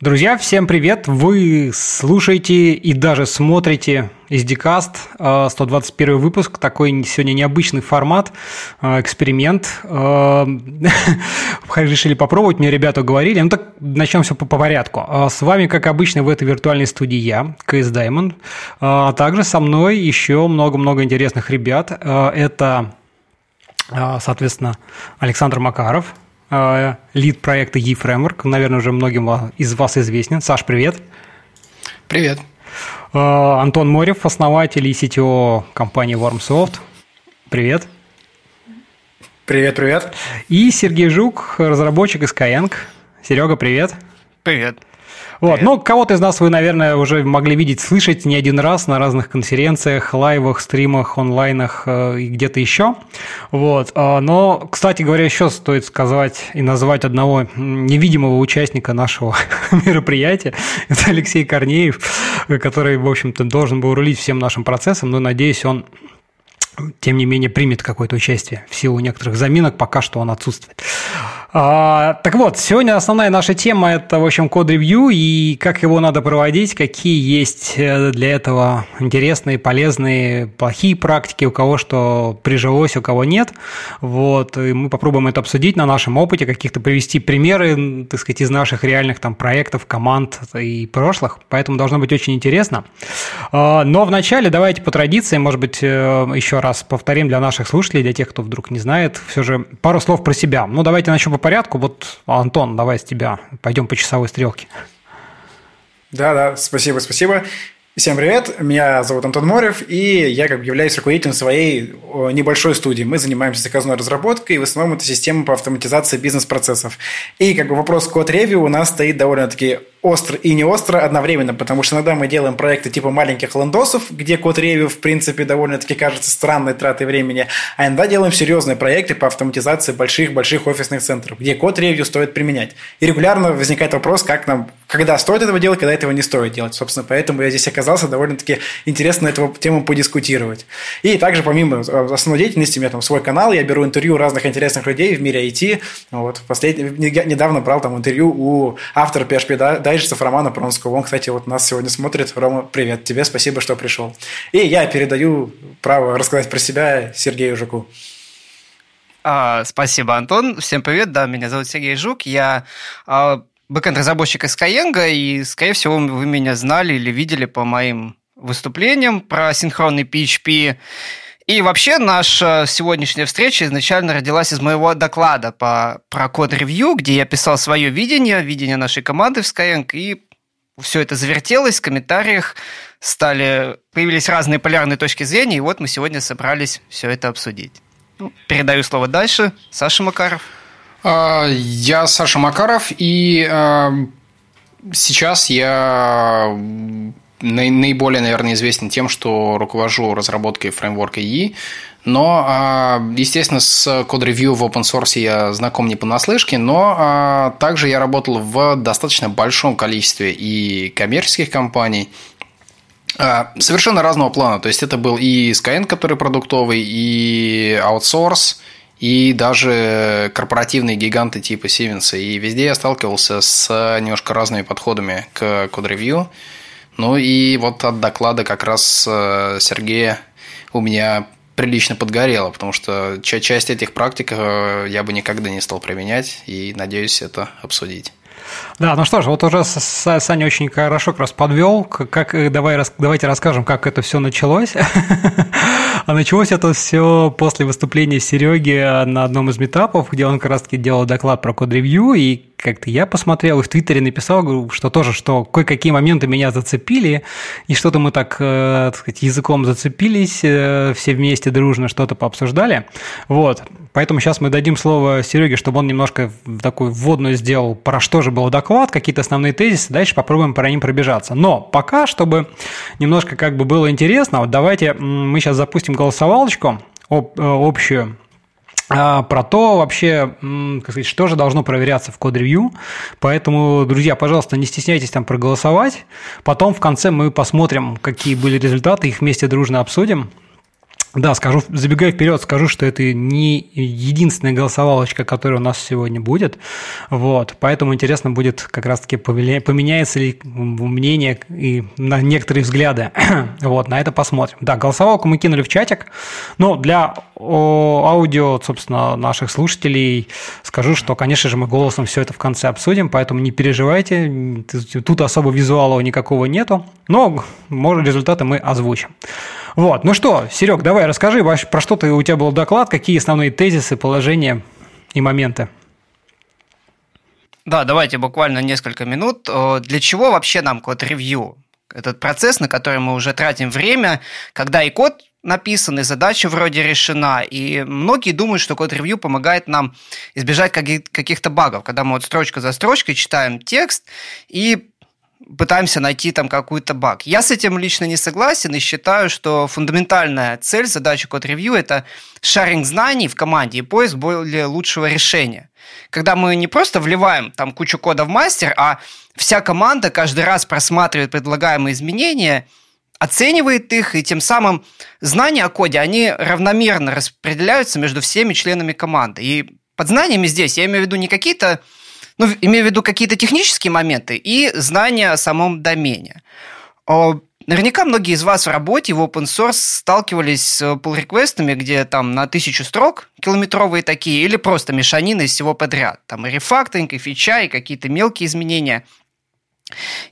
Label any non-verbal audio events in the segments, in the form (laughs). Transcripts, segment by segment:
Друзья, всем привет! Вы слушаете и даже смотрите SDCast, 121 выпуск, такой сегодня необычный формат, э, эксперимент. (laughs) Э, решили попробовать, мне ребята говорили. Ну так начнем все по, порядку. С вами, как обычно, в этой виртуальной студии я, КС Diamond, а также со мной еще много-много интересных ребят. Это, соответственно, Александр Макаров – лид проекта eFramework, наверное, уже многим из вас известен. Саш, привет. Привет. Э, Антон Морев, основатель и CTO компании WarmSoft. Привет. Привет, привет. И Сергей Жук, разработчик из Skyeng. Серега, привет. Привет. Вот, ну, кого-то из нас вы, наверное, уже могли видеть, слышать не один раз на разных конференциях, лайвах, стримах, онлайнах э, и где-то еще. Вот, а, но, кстати говоря, еще стоит сказать и назвать одного невидимого участника нашего (laughs) мероприятия. Это Алексей Корнеев, который, в общем-то, должен был рулить всем нашим процессом, но, надеюсь, он тем не менее примет какое-то участие в силу некоторых заминок, пока что он отсутствует. А, так вот, сегодня основная наша тема – это, в общем, код-ревью и как его надо проводить, какие есть э, для этого интересные, полезные, плохие практики, у кого что прижилось, у кого нет. Вот, и мы попробуем это обсудить на нашем опыте, каких-то привести примеры, так сказать, из наших реальных там проектов, команд и прошлых, поэтому должно быть очень интересно. А, но вначале давайте по традиции, может быть, э, еще раз повторим для наших слушателей, для тех, кто вдруг не знает, все же пару слов про себя. Ну, давайте начнем порядку. Вот, Антон, давай с тебя. Пойдем по часовой стрелке. Да, да, спасибо, спасибо. Всем привет, меня зовут Антон Морев, и я как бы являюсь руководителем своей небольшой студии. Мы занимаемся заказной разработкой, и в основном это система по автоматизации бизнес-процессов. И как бы вопрос код-ревью у нас стоит довольно-таки остро и не остро одновременно, потому что иногда мы делаем проекты типа маленьких лендосов, где код ревью, в принципе, довольно-таки кажется странной тратой времени, а иногда делаем серьезные проекты по автоматизации больших-больших офисных центров, где код ревью стоит применять. И регулярно возникает вопрос, как нам, когда стоит этого делать, когда этого не стоит делать. Собственно, поэтому я здесь оказался довольно-таки интересно эту тему подискутировать. И также, помимо основной деятельности, у меня там свой канал, я беру интервью разных интересных людей в мире IT. Вот, последний, недавно брал там интервью у автора PHP дайджестов Романа Пронского. Он, кстати, вот нас сегодня смотрит. Рома, привет тебе, спасибо, что пришел. И я передаю право рассказать про себя Сергею Жуку. А, спасибо, Антон. Всем привет. Да, меня зовут Сергей Жук. Я а, бэкэнд-разработчик из Skyeng, и, скорее всего, вы меня знали или видели по моим выступлениям про синхронный PHP. И вообще наша сегодняшняя встреча изначально родилась из моего доклада по, про код-ревью, где я писал свое видение, видение нашей команды в Skyeng, и все это завертелось в комментариях, стали, появились разные полярные точки зрения, и вот мы сегодня собрались все это обсудить. Ну, передаю слово дальше. Саша Макаров. А, я Саша Макаров, и а, сейчас я наиболее, наверное, известен тем, что руковожу разработкой фреймворка EE, но, а, естественно, с код-ревью в open source я знаком не понаслышке, но а, также я работал в достаточно большом количестве и коммерческих компаний, а, совершенно разного плана. То есть это был и Skyeng, который продуктовый, и аутсорс, и даже корпоративные гиганты типа Siemens. И везде я сталкивался с немножко разными подходами к код-ревью. Ну и вот от доклада как раз э, Сергея у меня прилично подгорело, потому что часть этих практик э, я бы никогда не стал применять, и надеюсь это обсудить. Да, ну что ж, вот уже Саня очень хорошо как раз подвел. Как, э, давай, давайте расскажем, как это все началось. (laughs) А началось это все после выступления Сереги на одном из метапов, где он как раз таки делал доклад про код-ревью, и как-то я посмотрел и в Твиттере написал, что тоже, что кое-какие моменты меня зацепили, и что-то мы так, э, так сказать, языком зацепились, э, все вместе дружно что-то пообсуждали. Вот. Поэтому сейчас мы дадим слово Сереге, чтобы он немножко такую вводную сделал, про что же был доклад, какие-то основные тезисы, дальше попробуем по ним пробежаться. Но пока, чтобы немножко как бы было интересно, вот давайте мы сейчас запустим голосовалочку об, э, общую а, про то вообще, как сказать, что же должно проверяться в код-ревью. Поэтому, друзья, пожалуйста, не стесняйтесь там проголосовать. Потом в конце мы посмотрим, какие были результаты, их вместе дружно обсудим. Да, скажу, забегая вперед, скажу, что это не единственная голосовалочка, которая у нас сегодня будет. Вот, поэтому интересно будет как раз-таки поменяется ли мнение и на некоторые взгляды. (clears throat) вот, на это посмотрим. Да, голосовалку мы кинули в чатик. Но для аудио, собственно, наших слушателей скажу, что, конечно же, мы голосом все это в конце обсудим, поэтому не переживайте. Тут особо визуала никакого нету, но может, результаты мы озвучим. Вот, ну что, Серег, давай расскажи, про что ты, у тебя был доклад, какие основные тезисы, положения и моменты. Да, давайте буквально несколько минут. Для чего вообще нам код-ревью? Этот процесс, на который мы уже тратим время, когда и код написан, и задача вроде решена. И многие думают, что код-ревью помогает нам избежать каких-то багов, когда мы вот строчка за строчкой читаем текст и пытаемся найти там какой-то баг. Я с этим лично не согласен и считаю, что фундаментальная цель задачи код-ревью – это шаринг знаний в команде и поиск более лучшего решения. Когда мы не просто вливаем там кучу кода в мастер, а вся команда каждый раз просматривает предлагаемые изменения, оценивает их, и тем самым знания о коде, они равномерно распределяются между всеми членами команды. И под знаниями здесь я имею в виду не какие-то ну, имею в виду какие-то технические моменты и знания о самом домене. Наверняка многие из вас в работе в open source сталкивались с pull-реквестами, где там на тысячу строк километровые такие, или просто мешанины из всего подряд. Там и рефакторинг, и фича, и какие-то мелкие изменения.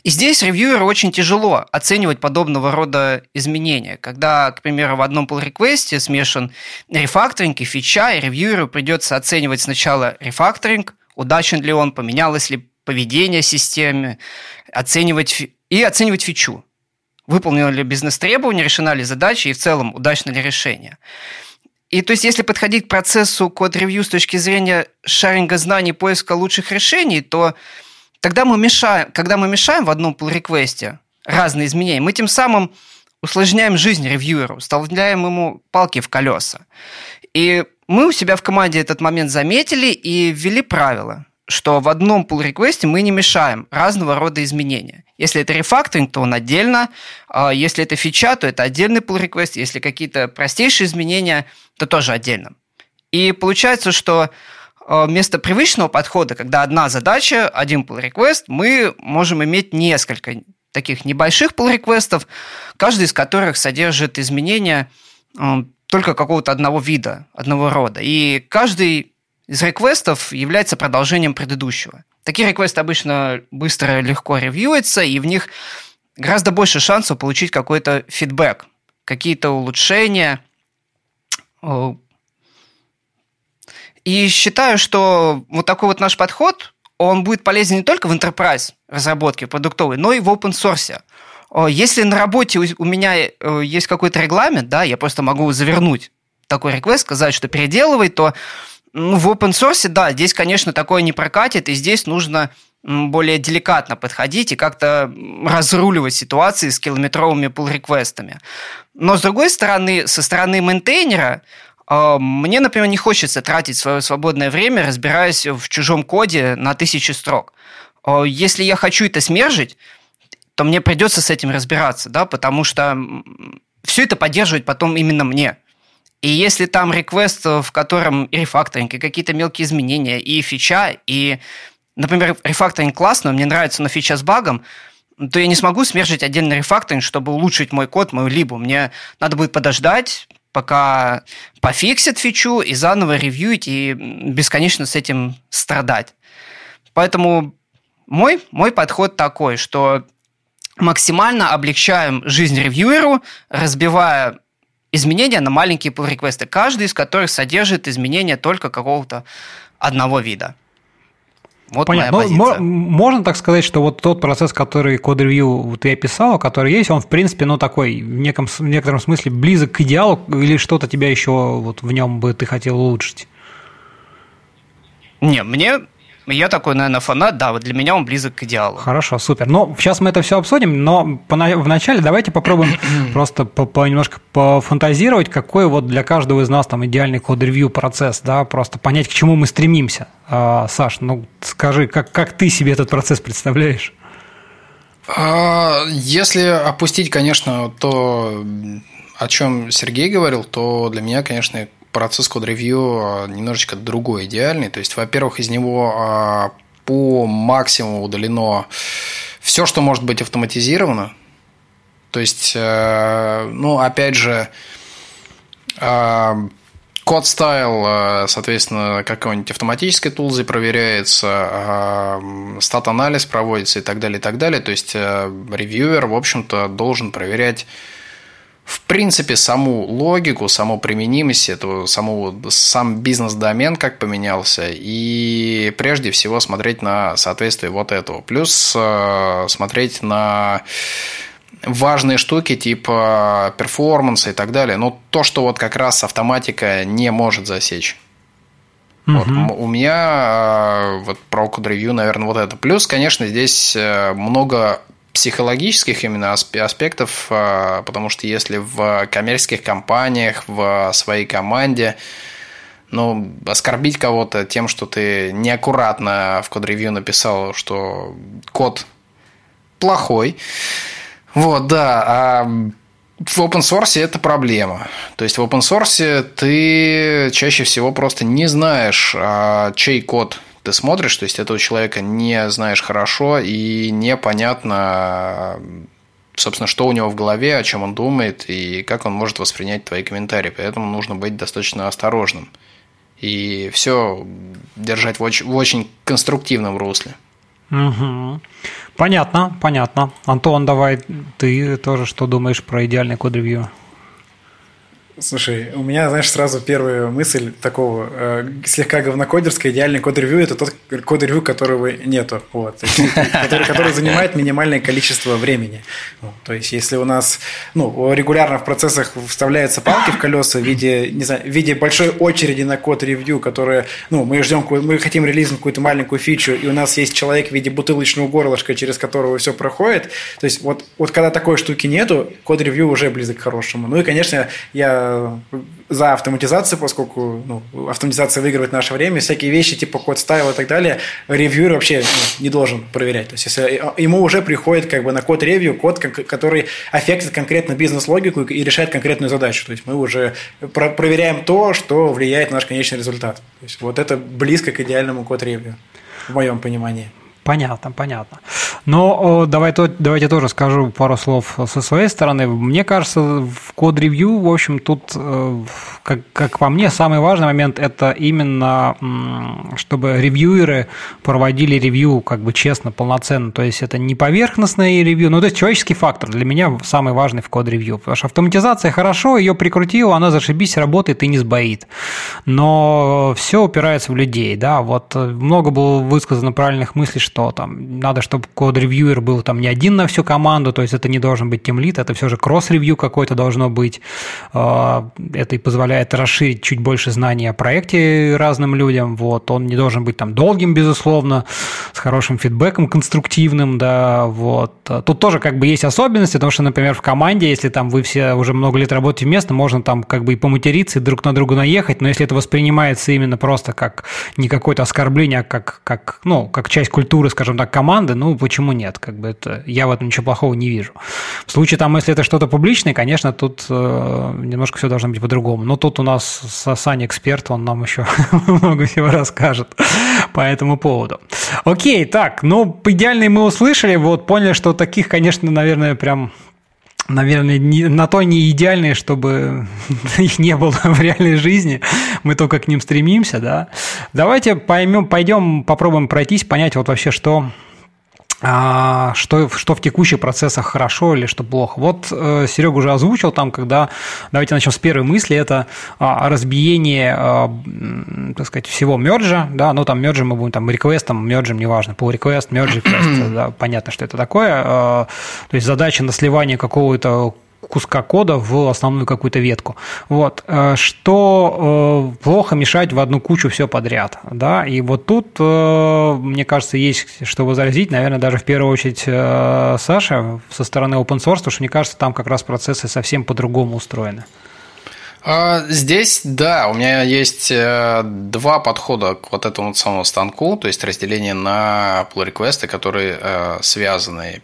И здесь ревьюеру очень тяжело оценивать подобного рода изменения. Когда, к примеру, в одном pull-реквесте смешан рефакторинг и фича, и ревьюеру придется оценивать сначала рефакторинг, удачен ли он, поменялось ли поведение системы, оценивать и оценивать фичу. Выполнено ли бизнес-требования, решена ли задача и в целом удачно ли решение. И то есть, если подходить к процессу код-ревью с точки зрения шаринга знаний, поиска лучших решений, то тогда мы мешаем, когда мы мешаем в одном pull-реквесте разные изменения, мы тем самым усложняем жизнь ревьюеру, вставляем ему палки в колеса. И мы у себя в команде этот момент заметили и ввели правило, что в одном pull реквесте мы не мешаем разного рода изменения. Если это рефакторинг, то он отдельно. А если это фича, то это отдельный pull request. Если какие-то простейшие изменения, то тоже отдельно. И получается, что а, вместо привычного подхода, когда одна задача, один pull request, мы можем иметь несколько таких небольших pull реквестов каждый из которых содержит изменения только какого-то одного вида, одного рода. И каждый из реквестов является продолжением предыдущего. Такие реквесты обычно быстро, легко ревьюются, и в них гораздо больше шансов получить какой-то фидбэк, какие-то улучшения. И считаю, что вот такой вот наш подход, он будет полезен не только в enterprise разработке продуктовой, но и в open source. Если на работе у меня э, есть какой-то регламент, да, я просто могу завернуть такой реквест, сказать, что переделывай, то ну, в open source, да, здесь, конечно, такое не прокатит, и здесь нужно более деликатно подходить и как-то разруливать ситуации с километровыми pull-реквестами. Но, с другой стороны, со стороны мейнтейнера, э, мне, например, не хочется тратить свое свободное время, разбираясь в чужом коде на тысячи строк. Если я хочу это смержить, то мне придется с этим разбираться, да, потому что все это поддерживать потом именно мне. И если там реквест, в котором и рефакторинг, и какие-то мелкие изменения, и фича, и, например, рефакторинг классно, мне нравится, но фича с багом, то я не смогу смержить отдельный рефакторинг, чтобы улучшить мой код, мою либу. Мне надо будет подождать, пока пофиксит фичу, и заново ревьюить, и бесконечно с этим страдать. Поэтому мой, мой подход такой, что максимально облегчаем жизнь ревьюеру, разбивая изменения на маленькие pull реквесты каждый из которых содержит изменения только какого-то одного вида. Вот Понятно. моя ну, позиция. можно так сказать, что вот тот процесс, который код-ревью ты описал, который есть, он, в принципе, ну, такой, в, неком, в некотором смысле близок к идеалу, или что-то тебя еще вот в нем бы ты хотел улучшить? Не, мне я такой, наверное, фанат, да, вот для меня он близок к идеалу. Хорошо, супер. Ну, сейчас мы это все обсудим, но вначале давайте попробуем (clears throat) просто по, по, немножко пофантазировать, какой вот для каждого из нас там идеальный код-ревью процесс, да, просто понять, к чему мы стремимся. А, Саш, ну скажи, как, как ты себе этот процесс представляешь? А, если опустить, конечно, то о чем Сергей говорил, то для меня, конечно, процесс код-ревью немножечко другой, идеальный. То есть, во-первых, из него по максимуму удалено все, что может быть автоматизировано. То есть, ну, опять же, Код стайл, э, соответственно, какой-нибудь автоматической тулзой проверяется, стат-анализ проводится и так далее, и так далее. То есть э, ревьюер, в общем-то, должен проверять в принципе, саму логику, саму применимость этого, саму, сам бизнес-домен как поменялся, и прежде всего смотреть на соответствие вот этого. Плюс э, смотреть на важные штуки типа перформанса и так далее, но то, что вот как раз автоматика не может засечь. Угу. Вот, у меня э, вот про Code Review, наверное, вот это. Плюс, конечно, здесь э, много психологических именно аспектов, э, потому что если в коммерческих компаниях, в своей команде, ну, оскорбить кого-то тем, что ты неаккуратно в код-ревью написал, что код плохой, вот, да. А в open source это проблема. То есть в open source ты чаще всего просто не знаешь, а, чей код ты смотришь, то есть этого человека не знаешь хорошо и непонятно, собственно, что у него в голове, о чем он думает и как он может воспринять твои комментарии. Поэтому нужно быть достаточно осторожным и все держать в очень, в очень конструктивном русле. Угу. Понятно, понятно. Антон, давай ты тоже что думаешь про идеальный код-ревью? Слушай, у меня, знаешь, сразу первая мысль такого э, слегка говнокодерская, идеальный код-ревью – это тот код-ревью, которого нету, вот, который, который занимает минимальное количество времени. Ну, то есть, если у нас ну, регулярно в процессах вставляются палки в колеса в виде, не знаю, в виде большой очереди на код-ревью, которая, ну, мы ждем, мы хотим релизнуть какую-то маленькую фичу, и у нас есть человек в виде бутылочного горлышка, через которого все проходит, то есть, вот, вот когда такой штуки нету, код-ревью уже близок к хорошему. Ну и, конечно, я за автоматизацию, поскольку ну, автоматизация выигрывает наше время, всякие вещи типа код стайл и так далее, ревьюер вообще ну, не должен проверять. То есть, если ему уже приходит как бы на код ревью, код, который аффектит конкретно бизнес-логику и решает конкретную задачу. То есть, мы уже про проверяем то, что влияет на наш конечный результат. То есть, вот это близко к идеальному код ревью в моем понимании. Понятно, понятно. Но давай, то, давайте тоже скажу пару слов со своей стороны. Мне кажется, в код-ревью, в общем, тут, э, как, как по мне, самый важный момент – это именно, чтобы ревьюеры проводили ревью как бы честно, полноценно. То есть, это не поверхностное ревью, ну, то есть, человеческий фактор для меня самый важный в код-ревью. Потому что автоматизация хорошо, ее прикрутила, она зашибись, работает и не сбоит. Но все упирается в людей, да. Вот много было высказано правильных мыслей, что там надо, чтобы код-ревьюер был там не один на всю команду, то есть это не должен быть тимлит, это все же кросс-ревью какой-то должно быть. А, это и позволяет расширить чуть больше знаний о проекте разным людям. Вот. Он не должен быть там долгим, безусловно, с хорошим фидбэком, конструктивным, да, вот. Тут тоже как бы есть особенности, потому что, например, в команде, если там вы все уже много лет работаете вместе, можно там как бы и поматериться, и друг на друга наехать, но если это воспринимается именно просто как не какое-то оскорбление, а как, как, ну, как часть культуры скажем так, команды, ну, почему нет? Как бы это, я в этом ничего плохого не вижу. В случае, там, если это что-то публичное, конечно, тут э, немножко все должно быть по-другому. Но тут у нас Саня эксперт, он нам еще (laughs) много всего расскажет по этому поводу. Окей, так, ну, идеальный мы услышали, вот поняли, что таких, конечно, наверное, прям наверное, не, на то не идеальные, чтобы (laughs) их не было в реальной жизни. Мы только к ним стремимся, да. Давайте поймем, пойдем, попробуем пройтись, понять вот вообще, что а, что, что в текущих процессах хорошо или что плохо. Вот э, Серега уже озвучил там, когда, давайте начнем с первой мысли, это а, разбиение, а, так сказать, всего мерджа, да, ну там мерджа мы будем там реквестом, мерджем, неважно, pull request, merge request, да, понятно, что это такое, а, то есть задача на сливание какого-то куска кода в основную какую-то ветку. Вот. Э, что э, плохо мешать в одну кучу все подряд. Да? И вот тут, э, мне кажется, есть что возразить, наверное, даже в первую очередь Саша со стороны open source, потому что, мне кажется, там как раз процессы совсем по-другому устроены. А, здесь, да, у меня есть два подхода к вот этому самому станку, то есть разделение на pull реквесты которые связаны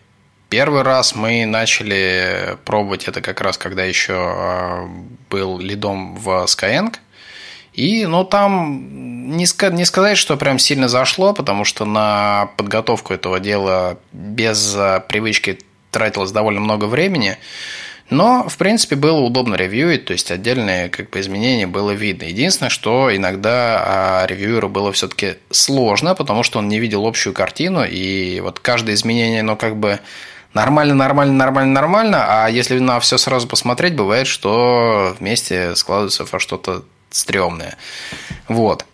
Первый раз мы начали пробовать это как раз, когда еще был лидом в Skyeng. И, ну, там не, не сказать, что прям сильно зашло, потому что на подготовку этого дела без привычки тратилось довольно много времени. Но, в принципе, было удобно ревьюить, то есть отдельные как бы, изменения было видно. Единственное, что иногда а, ревьюеру было все-таки сложно, потому что он не видел общую картину, и вот каждое изменение, ну, как бы нормально, нормально, нормально, нормально, а если на все сразу посмотреть, бывает, что вместе складывается во что-то стрёмное. Вот.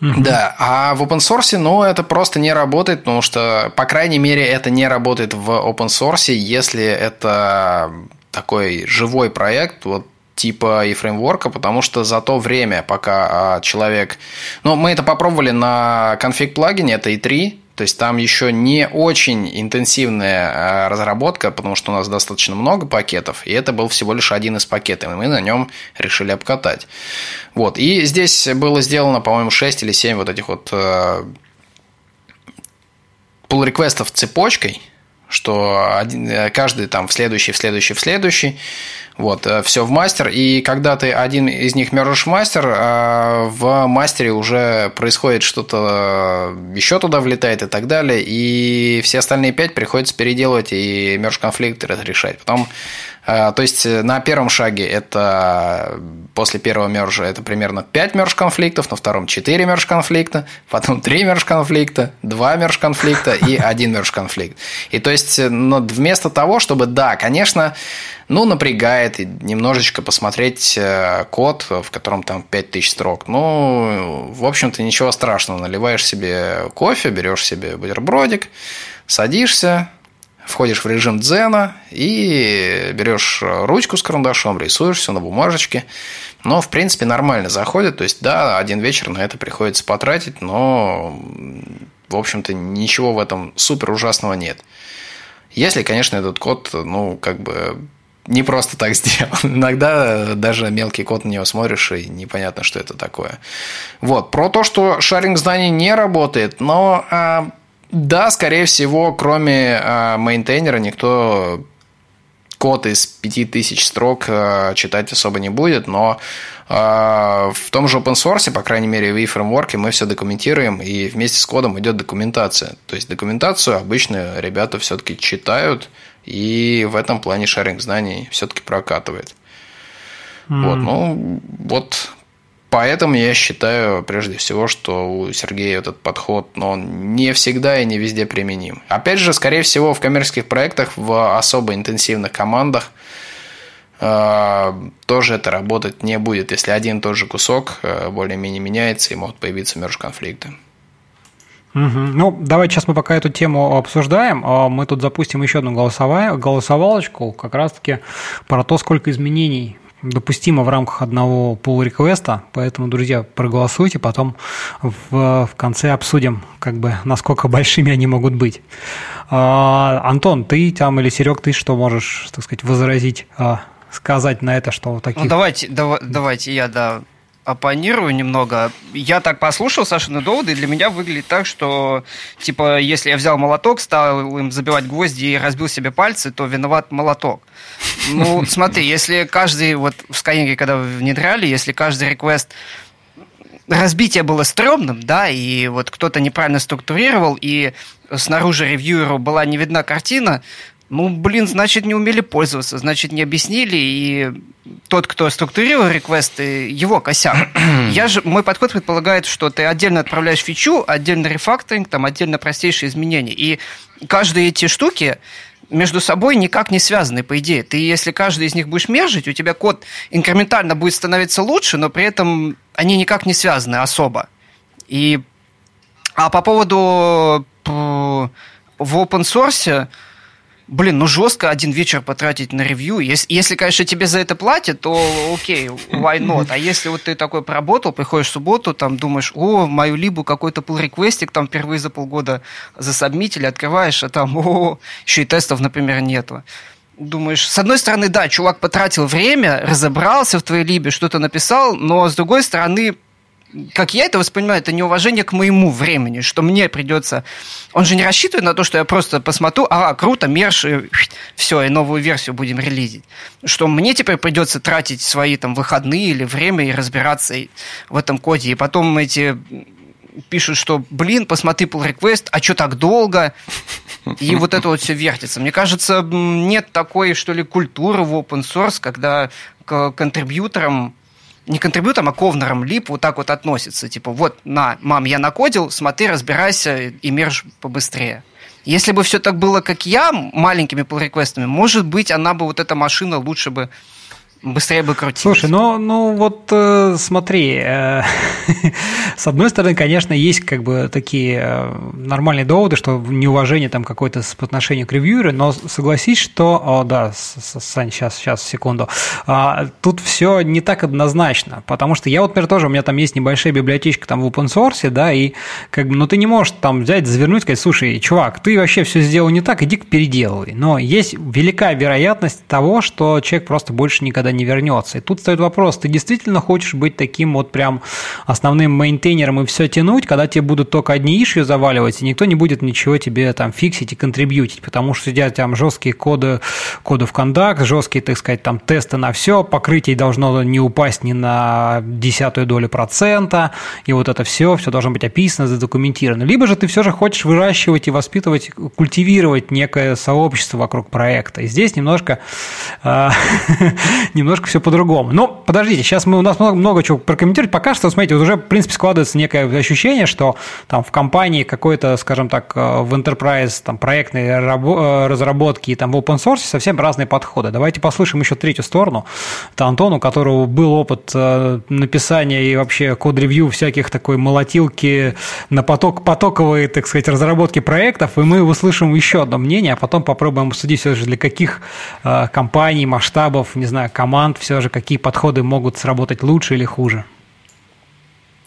Да, а в open source, ну, это просто не работает, потому что, по крайней мере, это не работает в open source, если это такой живой проект, вот типа и фреймворка, потому что за то время, пока а, человек... Ну, мы это попробовали на конфиг плагине, это i3, то есть там еще не очень интенсивная а, разработка, потому что у нас достаточно много пакетов, и это был всего лишь один из пакетов, и мы на нем решили обкатать. Вот. И здесь было сделано, по-моему, 6 или 7 вот этих вот pull реквестов цепочкой, что один, э, каждый там в следующий, в следующий, в следующий, вот, э, все в мастер, и когда ты один из них мержишь в мастер, э, в мастере уже происходит что-то, еще туда влетает и так далее, и все остальные пять приходится переделывать и мерж конфликты разрешать. Потом то есть на первом шаге это после первого мержа это примерно 5 мерж конфликтов, на втором 4 мерж конфликта, потом 3 мерж конфликта, 2 мерж конфликта и (laughs) 1 мерж конфликт. И то есть вместо того, чтобы, да, конечно, ну, напрягает немножечко посмотреть э, код, в котором там 5000 строк. Ну, в общем-то, ничего страшного. Наливаешь себе кофе, берешь себе бутербродик, садишься, входишь в режим дзена и берешь ручку с карандашом, рисуешь все на бумажечке. Но, в принципе, нормально заходит. То есть, да, один вечер на это приходится потратить, но, в общем-то, ничего в этом супер ужасного нет. Если, конечно, этот код, ну, как бы не просто так (laughs) сделан. Иногда даже мелкий код на него смотришь, и непонятно, что это такое. Вот. Про то, что шаринг зданий не работает, но а, да, скорее всего, кроме а, мейнтейнера, никто код из 5000 строк а, читать особо не будет, но а, в том же open source, по крайней мере, в e-фреймворке мы все документируем, и вместе с кодом идет документация. То есть документацию обычно ребята все-таки читают, и в этом плане шаринг знаний все-таки прокатывает. Mm. Вот, ну, вот поэтому я считаю, прежде всего, что у Сергея этот подход, но он не всегда и не везде применим. Опять же, скорее всего, в коммерческих проектах, в особо интенсивных командах э, тоже это работать не будет. Если один и тот же кусок э, более-менее меняется, и могут появиться мерж-конфликты. Угу. Ну, давайте сейчас мы пока эту тему обсуждаем. А мы тут запустим еще одну голосовалочку, как раз-таки про то, сколько изменений допустимо в рамках одного pull реквеста поэтому, друзья, проголосуйте, потом в, в конце обсудим, как бы, насколько большими они могут быть. А, Антон, ты там или Серег, ты что можешь, так сказать, возразить, а, сказать на это, что таких... Ну, давайте, давай, давайте я, да, оппонирую немного. Я так послушал Сашины доводы, и для меня выглядит так, что, типа, если я взял молоток, стал им забивать гвозди и разбил себе пальцы, то виноват молоток. Ну, смотри, если каждый, вот в Skyeng, когда внедряли, если каждый реквест разбитие было стрёмным, да, и вот кто-то неправильно структурировал, и снаружи ревьюеру была не видна картина, ну, блин, значит, не умели пользоваться, значит, не объяснили, и тот, кто структурировал реквесты, его косяк. (clears throat) Я же, мой подход предполагает, что ты отдельно отправляешь фичу, отдельно рефакторинг, там отдельно простейшие изменения. И каждые эти штуки между собой никак не связаны, по идее. Ты, если каждый из них будешь мержить, у тебя код инкрементально будет становиться лучше, но при этом они никак не связаны особо. И... А по поводу в open source блин, ну жестко один вечер потратить на ревью. Если, если, конечно, тебе за это платят, то окей, why not? А если вот ты такой поработал, приходишь в субботу, там думаешь, о, мою либу какой-то pull реквестик там впервые за полгода засабмитили, открываешь, а там, о, еще и тестов, например, нету. Думаешь, с одной стороны, да, чувак потратил время, разобрался в твоей либе, что-то написал, но с другой стороны, как я это воспринимаю, это неуважение к моему времени, что мне придется... Он же не рассчитывает на то, что я просто посмотрю, а, круто, мерш, и все, и новую версию будем релизить. Что мне теперь придется тратить свои там выходные или время и разбираться в этом коде. И потом эти пишут, что, блин, посмотри pull request, а что так долго? И вот это вот все вертится. Мне кажется, нет такой, что ли, культуры в open source, когда к контрибьюторам не контрибьюторам, а ковнерам лип вот так вот относится. Типа, вот, на, мам, я накодил, смотри, разбирайся и мерж побыстрее. Если бы все так было, как я, маленькими pull реквестами может быть, она бы, вот эта машина лучше бы быстрее бы крутилось. Слушай, ну, ну вот э, смотри, э, (laughs) с одной стороны, конечно, есть как бы такие э, нормальные доводы, что неуважение там какое-то по отношению к ревьюеру, но согласись, что, о, да, Сань, сейчас, сейчас, секунду, а, тут все не так однозначно, потому что я вот, например, тоже, у меня там есть небольшая библиотечка там в open source, да, и как бы, ну ты не можешь там взять, завернуть, сказать, слушай, чувак, ты вообще все сделал не так, иди-ка переделывай. Но есть велика вероятность того, что человек просто больше никогда не вернется. И тут стоит вопрос, ты действительно хочешь быть таким вот прям основным мейнтейнером и все тянуть, когда тебе будут только одни ишью заваливать, и никто не будет ничего тебе там фиксить и контрибьютить, потому что сидят там жесткие коды, коды в кондакт, жесткие, так сказать, там тесты на все, покрытие должно не упасть ни на десятую долю процента, и вот это все, все должно быть описано, задокументировано. Либо же ты все же хочешь выращивать и воспитывать, культивировать некое сообщество вокруг проекта. И здесь немножко, э, (laughs) немножко все по-другому. Но подождите, сейчас мы, у нас много, много чего прокомментировать. Пока что, смотрите, вот уже, в принципе, складывается некое ощущение, что там в компании какой-то, скажем так, э, в enterprise там, проектной э, разработки и там в open source совсем разные подходы. Давайте послушаем еще третью сторону. Это Антон, у которого был опыт э, написания и вообще код-ревью всяких такой молотилки на поток, потоковой, так сказать, разработки проектов, и мы услышим еще одно мнение, а потом попробуем обсудить все же для каких компаний, масштабов, не знаю, команд все же, какие подходы могут сработать лучше или хуже.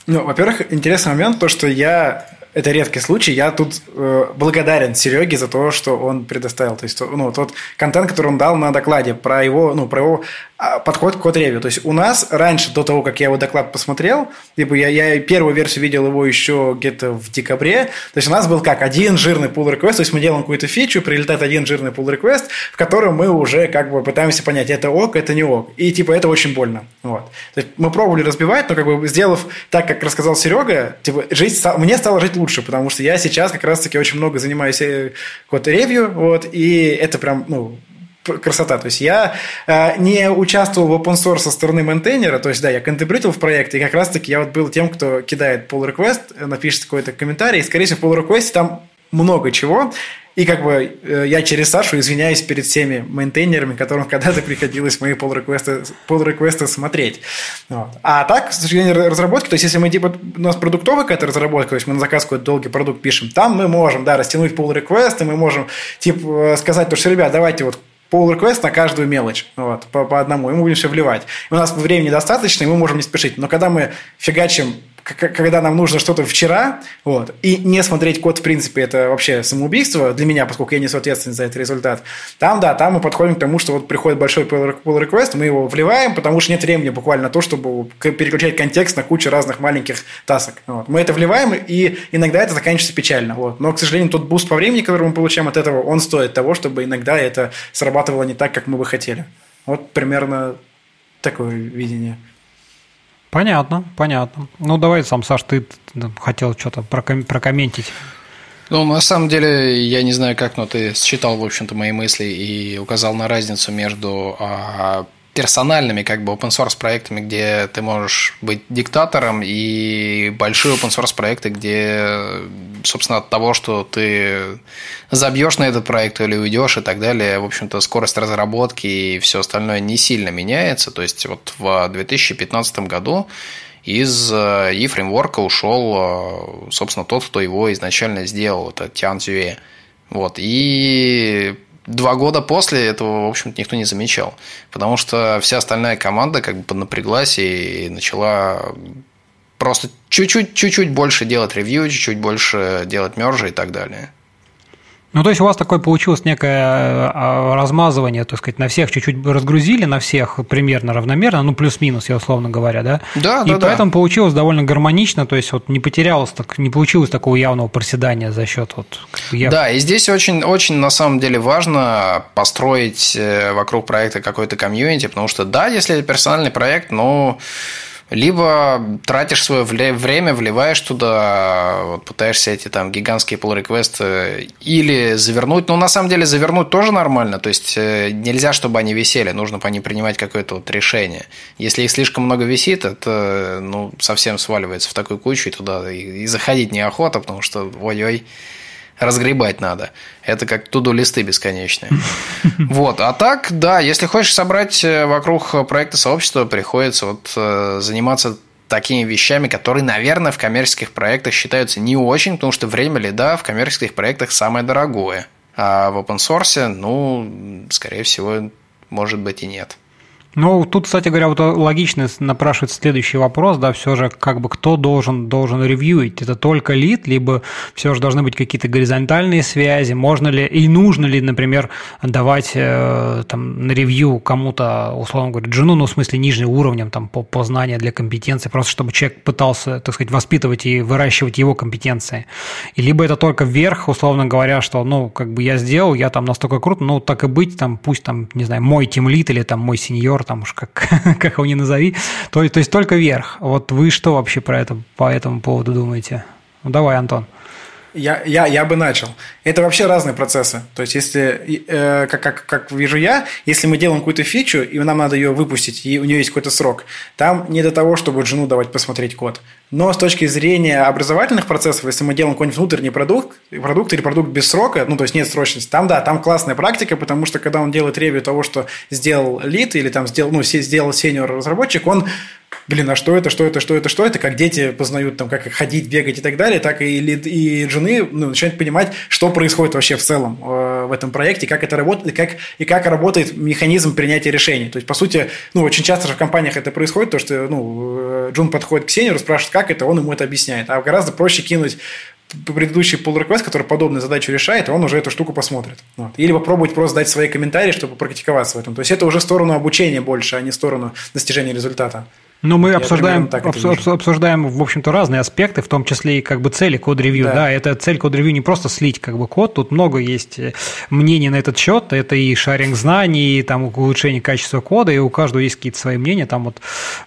Ну, во-первых, интересный момент, то, что я это редкий случай. Я тут э, благодарен Сереге за то, что он предоставил. То есть, ну, тот контент, который он дал на докладе про его, ну, про его подход к код-ревью. То есть, у нас раньше, до того, как я его доклад посмотрел, либо я, я первую версию видел его еще где-то в декабре, то есть, у нас был как один жирный pull request, то есть, мы делаем какую-то фичу, прилетает один жирный pull request, в котором мы уже как бы пытаемся понять, это ок, это не ок. И, типа, это очень больно. Вот. То есть, мы пробовали разбивать, но, как бы, сделав так, как рассказал Серега, типа, жить, мне стало жить лучше, потому что я сейчас как раз-таки очень много занимаюсь э, код-ревью, вот, и это прям, ну, красота. То есть я э, не участвовал в open source со стороны мейнтейнера, то есть да, я контрибьютил в проекте, и как раз-таки я вот был тем, кто кидает pull request, напишет какой-то комментарий, и, скорее всего, в pull request там много чего, и как бы э, я через Сашу извиняюсь перед всеми мейнтейнерами, которым когда-то приходилось мои pull реквесты pull реквесты смотреть. Вот. А так, с точки зрения разработки, то есть если мы типа, у нас продуктовая какая-то разработка, то есть мы на заказ какой-то долгий продукт пишем, там мы можем, да, растянуть pull реквесты мы можем типа э, сказать, то, что, ребят, давайте вот pull request на каждую мелочь, вот, по, по одному, и мы будем все вливать. И у нас времени достаточно, и мы можем не спешить. Но когда мы фигачим когда нам нужно что-то вчера, вот, и не смотреть код, в принципе, это вообще самоубийство для меня, поскольку я несу ответственность за этот результат. Там, да, там мы подходим к тому, что вот приходит большой pull request, мы его вливаем, потому что нет времени буквально на то, чтобы переключать контекст на кучу разных маленьких тасок. Вот. Мы это вливаем, и иногда это заканчивается печально. Вот. Но, к сожалению, тот буст по времени, который мы получаем от этого, он стоит того, чтобы иногда это срабатывало не так, как мы бы хотели. Вот примерно такое видение. Понятно, понятно. Ну, давай сам, Саш, ты хотел что-то проком- прокомментить. Ну, на самом деле, я не знаю как, но ты считал, в общем-то, мои мысли и указал на разницу между а, персональными как бы open source проектами, где ты можешь быть диктатором, и большие open source проекты, где, собственно, от того, что ты забьешь на этот проект или уйдешь и так далее, в общем-то, скорость разработки и все остальное не сильно меняется. То есть вот в 2015 году из e-фреймворка ушел, собственно, тот, кто его изначально сделал, это Зюэ. Вот. И два года после этого, в общем-то, никто не замечал. Потому что вся остальная команда как бы поднапряглась и начала просто чуть-чуть, чуть-чуть больше делать ревью, чуть-чуть больше делать мержи и так далее. Ну, то есть у вас такое получилось некое а, размазывание, так сказать, на всех чуть-чуть разгрузили, на всех примерно равномерно, ну, плюс-минус, я условно говоря, да? Да, И да, поэтому да. получилось довольно гармонично, то есть вот не потерялось, так, не получилось такого явного проседания за счет вот... Я... Да, и здесь очень, очень на самом деле важно построить э, вокруг проекта какой-то комьюнити, потому что да, если это персональный проект, но либо тратишь свое время, вливаешь туда, вот, пытаешься эти там гигантские pull реквесты или завернуть. Ну, на самом деле, завернуть тоже нормально. То есть, э, нельзя, чтобы они висели. Нужно по ним принимать какое-то вот решение. Если их слишком много висит, это ну, совсем сваливается в такую кучу, и туда и, и заходить неохота, потому что ой-ой, разгребать надо. Это как туду листы бесконечные. (laughs) Вот. А так, да, если хочешь собрать э, вокруг проекта сообщества, приходится вот э, заниматься такими вещами, которые, наверное, в коммерческих проектах считаются не очень, потому что время лида в коммерческих проектах самое дорогое. А в open source, ну, скорее всего, может быть и нет. Ну, тут, кстати говоря, вот логично напрашивается следующий вопрос, да, все же как бы кто должен, должен ревьюить? Это только лид, либо все же должны быть какие-то горизонтальные связи? Можно ли и нужно ли, например, давать э, там на ревью кому-то, условно говоря, джуну, ну, в смысле, нижним уровнем там по, по знанию для компетенции, просто чтобы человек пытался, так сказать, воспитывать и выращивать его компетенции? И либо это только вверх, условно говоря, что, ну, как бы я сделал, я там настолько крут, ну, так и быть, там, пусть там, не знаю, мой тимлит или там мой сеньор, там уж как, (laughs) как его не назови, то, то есть только вверх. Вот вы что вообще про это, по этому поводу думаете? Ну, давай, Антон. Я, я, я бы начал. Это вообще разные процессы. То есть, если, э, как, как, как вижу я, если мы делаем какую-то фичу, и нам надо ее выпустить, и у нее есть какой-то срок, там не до того, чтобы жену давать посмотреть код. Но с точки зрения образовательных процессов, если мы делаем какой-нибудь внутренний продукт, продукт или продукт без срока, ну, то есть нет срочности, там, да, там классная практика, потому что когда он делает ревью того, что сделал лид или там сделал, ну, сделал сеньор разработчик, он блин, а что это, что это, что это, что это, как дети познают там, как ходить, бегать и так далее, так и, и жены ну, начинают понимать, что происходит вообще в целом э, в этом проекте, как это работает, и как, и как работает механизм принятия решений. То есть, по сути, ну, очень часто же в компаниях это происходит, то, что ну, Джун подходит к сеньору, спрашивает, как это, он ему это объясняет. А гораздо проще кинуть предыдущий pull request, который подобную задачу решает, он уже эту штуку посмотрит. Вот. Или попробовать просто дать свои комментарии, чтобы практиковаться в этом. То есть это уже в сторону обучения больше, а не в сторону достижения результата. Ну, мы обсуждаем, обс, обсуждаем, в общем-то, разные аспекты, в том числе и как бы цели код-ревью. Да. да, это цель код-ревью не просто слить как бы код, тут много есть э, мнений на этот счет. Это и шаринг знаний, и там улучшение качества кода, и у каждого есть какие-то свои мнения. Там вот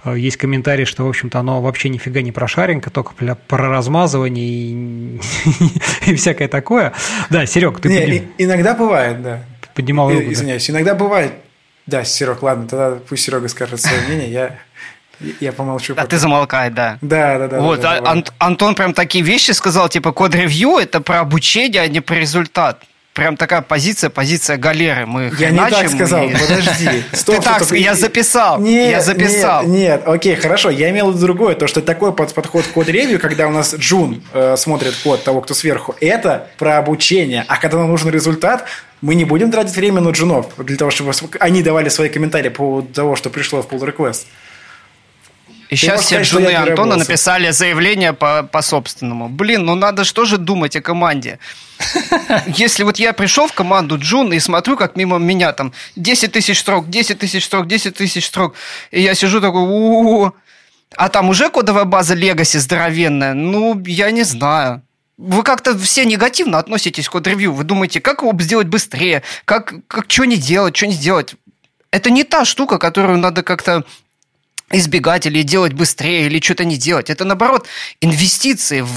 э, есть комментарий, что, в общем-то, оно вообще нифига не про шаринг, а только про размазывание и, (laughs) и всякое такое. Да, Серег, ты... Не, подним... иногда бывает, да. Поднимал руку. Извиняюсь, да. иногда бывает. Да, Серег, ладно, тогда пусть Серега скажет свое мнение, я я помолчу. А ты замолкай, да. Да, да, да. Вот, да, да, Ан- Антон прям такие вещи сказал, типа код-ревью это про обучение, а не про результат. Прям такая позиция, позиция галеры. Мы я не так сказал, и... подожди. (laughs) Стоп, ты так, я записал, нет, я записал. Нет, нет, окей, хорошо, я имел в виду другое, то, что такой подход к код-ревью, когда у нас Джун э, смотрит код того, кто сверху, это про обучение, а когда нам нужен результат, мы не будем тратить время на джунов для того, чтобы они давали свои комментарии по поводу того, что пришло в pull request. И сейчас все жены Антона написали заявление по, по собственному. Блин, ну надо что же думать о команде. (laughs) Если вот я пришел в команду Джун и смотрю, как мимо меня там 10 тысяч строк, 10 тысяч строк, 10 тысяч строк, и я сижу такой, у а там уже кодовая база Legacy здоровенная, ну, я не знаю. Вы как-то все негативно относитесь к код-ревью. Вы думаете, как его сделать быстрее, как, как что не делать, что не сделать. Это не та штука, которую надо как-то избегать или делать быстрее, или что-то не делать. Это, наоборот, инвестиции в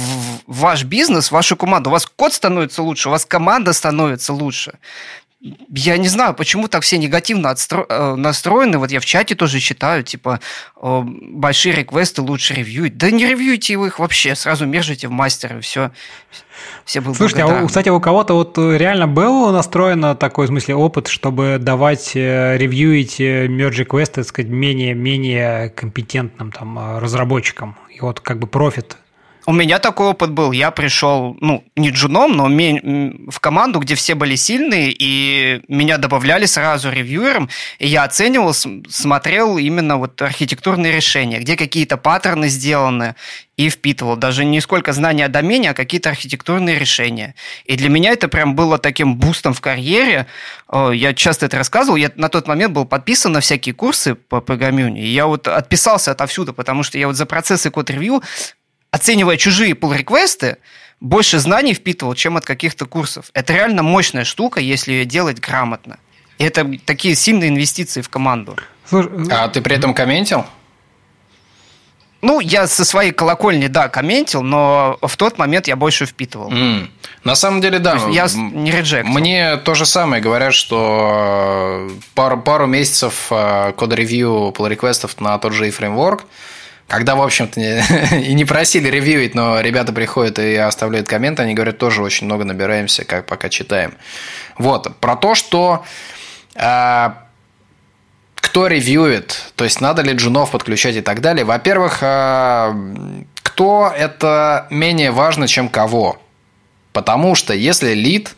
ваш бизнес, в вашу команду. У вас код становится лучше, у вас команда становится лучше. Я не знаю, почему так все негативно отстро... Э, настроены. Вот я в чате тоже читаю, типа, большие реквесты лучше ревьюить. Да не ревьюйте их вообще, сразу мержите в мастер, и все. Все будут Слушайте, а, кстати, у кого-то вот реально был настроен такой, в смысле, опыт, чтобы давать, э, ревьюить merge квесты, так сказать, менее, менее компетентным там разработчикам? И вот как бы профит У меня такой опыт был. Я пришел, ну, не джуном, но в команду, где все были сильные, и меня добавляли сразу ревьюером, и я оценивал, смотрел именно вот архитектурные решения, где какие-то паттерны сделаны, и впитывал. Даже не сколько знания о домене, а какие-то архитектурные решения. И для меня это прям было таким бустом в карьере. Я часто это рассказывал. Я на тот момент был подписан на всякие курсы по программированию. Я вот отписался отовсюду, потому что я вот за процессы код-ревью оценивая чужие pull-реквесты, больше знаний впитывал, чем от каких-то курсов. Это реально мощная штука, если ее делать грамотно. И это такие сильные инвестиции в команду. А ты при этом комментил? Ну, я со своей колокольни, да, комментил, но в тот момент я больше впитывал. Mm. На самом деле, да. я не реджект. Мне то же самое говорят, что пару, пару месяцев э, код-ревью pull реквестов на тот же фреймворк, когда, в общем-то, (laughs) и не просили ревьюить, но ребята приходят и оставляют комменты, они говорят, тоже очень много набираемся, как пока читаем. Вот, про то, что э, кто ревьюет, то есть надо ли джунов подключать и так далее. Во-первых, э, кто это менее важно, чем кого. Потому что если лид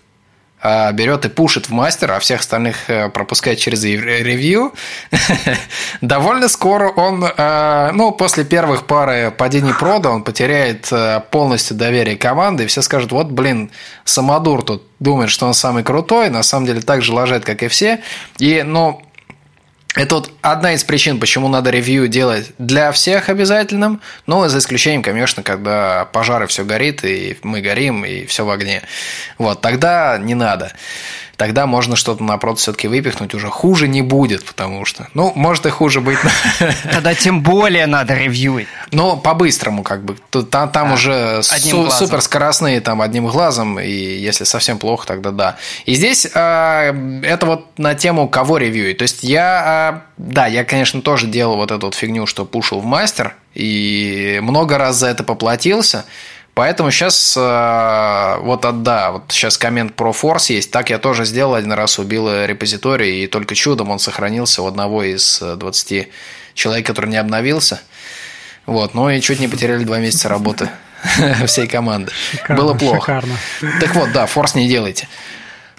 берет и пушит в мастер, а всех остальных э, пропускает через ревью, (laughs) довольно скоро он, э, ну, после первых пары падений прода, он потеряет э, полностью доверие команды, и все скажут, вот, блин, Самодур тут думает, что он самый крутой, на самом деле так же лажает, как и все. И, ну, это вот одна из причин, почему надо ревью делать для всех обязательным, но за исключением, конечно, когда пожары все горит, и мы горим, и все в огне. Вот, тогда не надо тогда можно что-то напротив все-таки выпихнуть, уже хуже не будет, потому что, ну, может и хуже быть. (laughs) Тогда тем более надо ревьюить. Ну, по-быстрому, как бы. Там, там а, уже су- супер скоростные, там, одним глазом, и если совсем плохо, тогда да. И здесь э, это вот на тему, кого ревьюить. То есть я, э, да, я, конечно, тоже делал вот эту вот фигню, что пушил в мастер, и много раз за это поплатился, Поэтому сейчас, э, вот а, да, вот сейчас коммент про Force есть. Так я тоже сделал один раз, убил репозиторий, и только чудом он сохранился у одного из 20 э, человек, который не обновился. Вот, ну и чуть не потеряли два месяца работы (laughs) всей команды. Шикарно, Было плохо. Шикарно. Так вот, да, форс не делайте.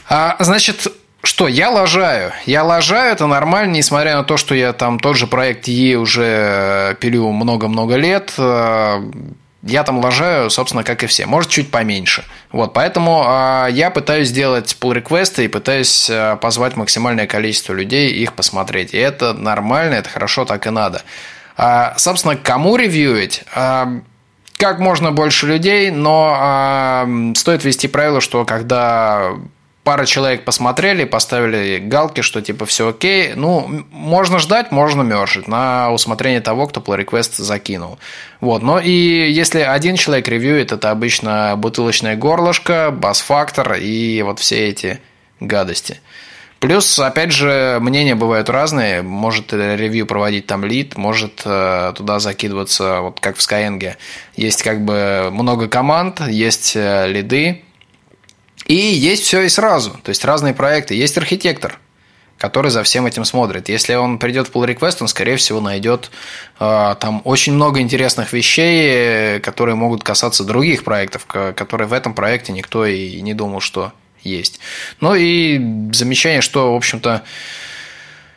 А, значит, что, я лажаю. Я лажаю, это нормально, несмотря на то, что я там тот же проект Е уже пилю много-много лет э, я там лажаю, собственно, как и все. Может, чуть поменьше. Вот, поэтому э, я пытаюсь сделать pull реквесты и пытаюсь э, позвать максимальное количество людей их посмотреть. И это нормально, это хорошо, так и надо. А, собственно, кому ревьюить? А, как можно больше людей, но а, стоит ввести правило, что когда пара человек посмотрели, поставили галки, что типа все окей. Ну, можно ждать, можно мержить на усмотрение того, кто pull request закинул. Вот. Но и если один человек ревьюет, это обычно бутылочное горлышко, бас-фактор и вот все эти гадости. Плюс, опять же, мнения бывают разные. Может ревью проводить там лид, может э, туда закидываться, вот как в Skyeng. Есть как бы много команд, есть э, лиды, и есть все и сразу. То есть разные проекты. Есть архитектор, который за всем этим смотрит. Если он придет в pull request, он, скорее всего, найдет э, там очень много интересных вещей, которые могут касаться других проектов, которые в этом проекте никто и не думал, что есть. Ну и замечание, что, в общем-то,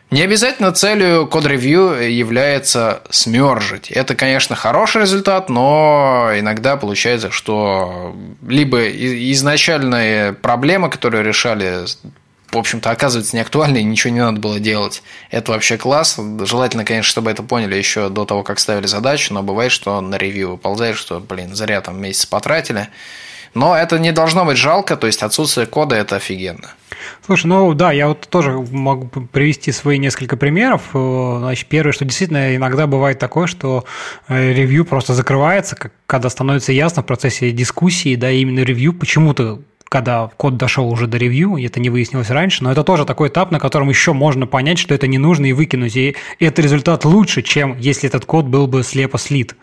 не обязательно целью код-ревью является смержить. Это, конечно, хороший результат, но иногда получается, что либо изначальные проблемы, которые решали, в общем-то, оказывается неактуальны, и ничего не надо было делать. Это вообще класс. Желательно, конечно, чтобы это поняли еще до того, как ставили задачу, но бывает, что на ревью выползаешь, что, блин, зря там месяц потратили. Но это не должно быть жалко, то есть отсутствие кода – это офигенно. Слушай, ну да, я вот тоже могу привести свои несколько примеров. Э, значит, первое, что действительно иногда бывает такое, что э, ревью просто закрывается, когда становится ясно в процессе дискуссии, да, именно ревью почему-то когда код дошел уже до ревью, это не выяснилось раньше, но это тоже такой этап, на котором еще можно понять, что это не нужно и выкинуть. И этот результат лучше, чем если этот код был бы слепо слит.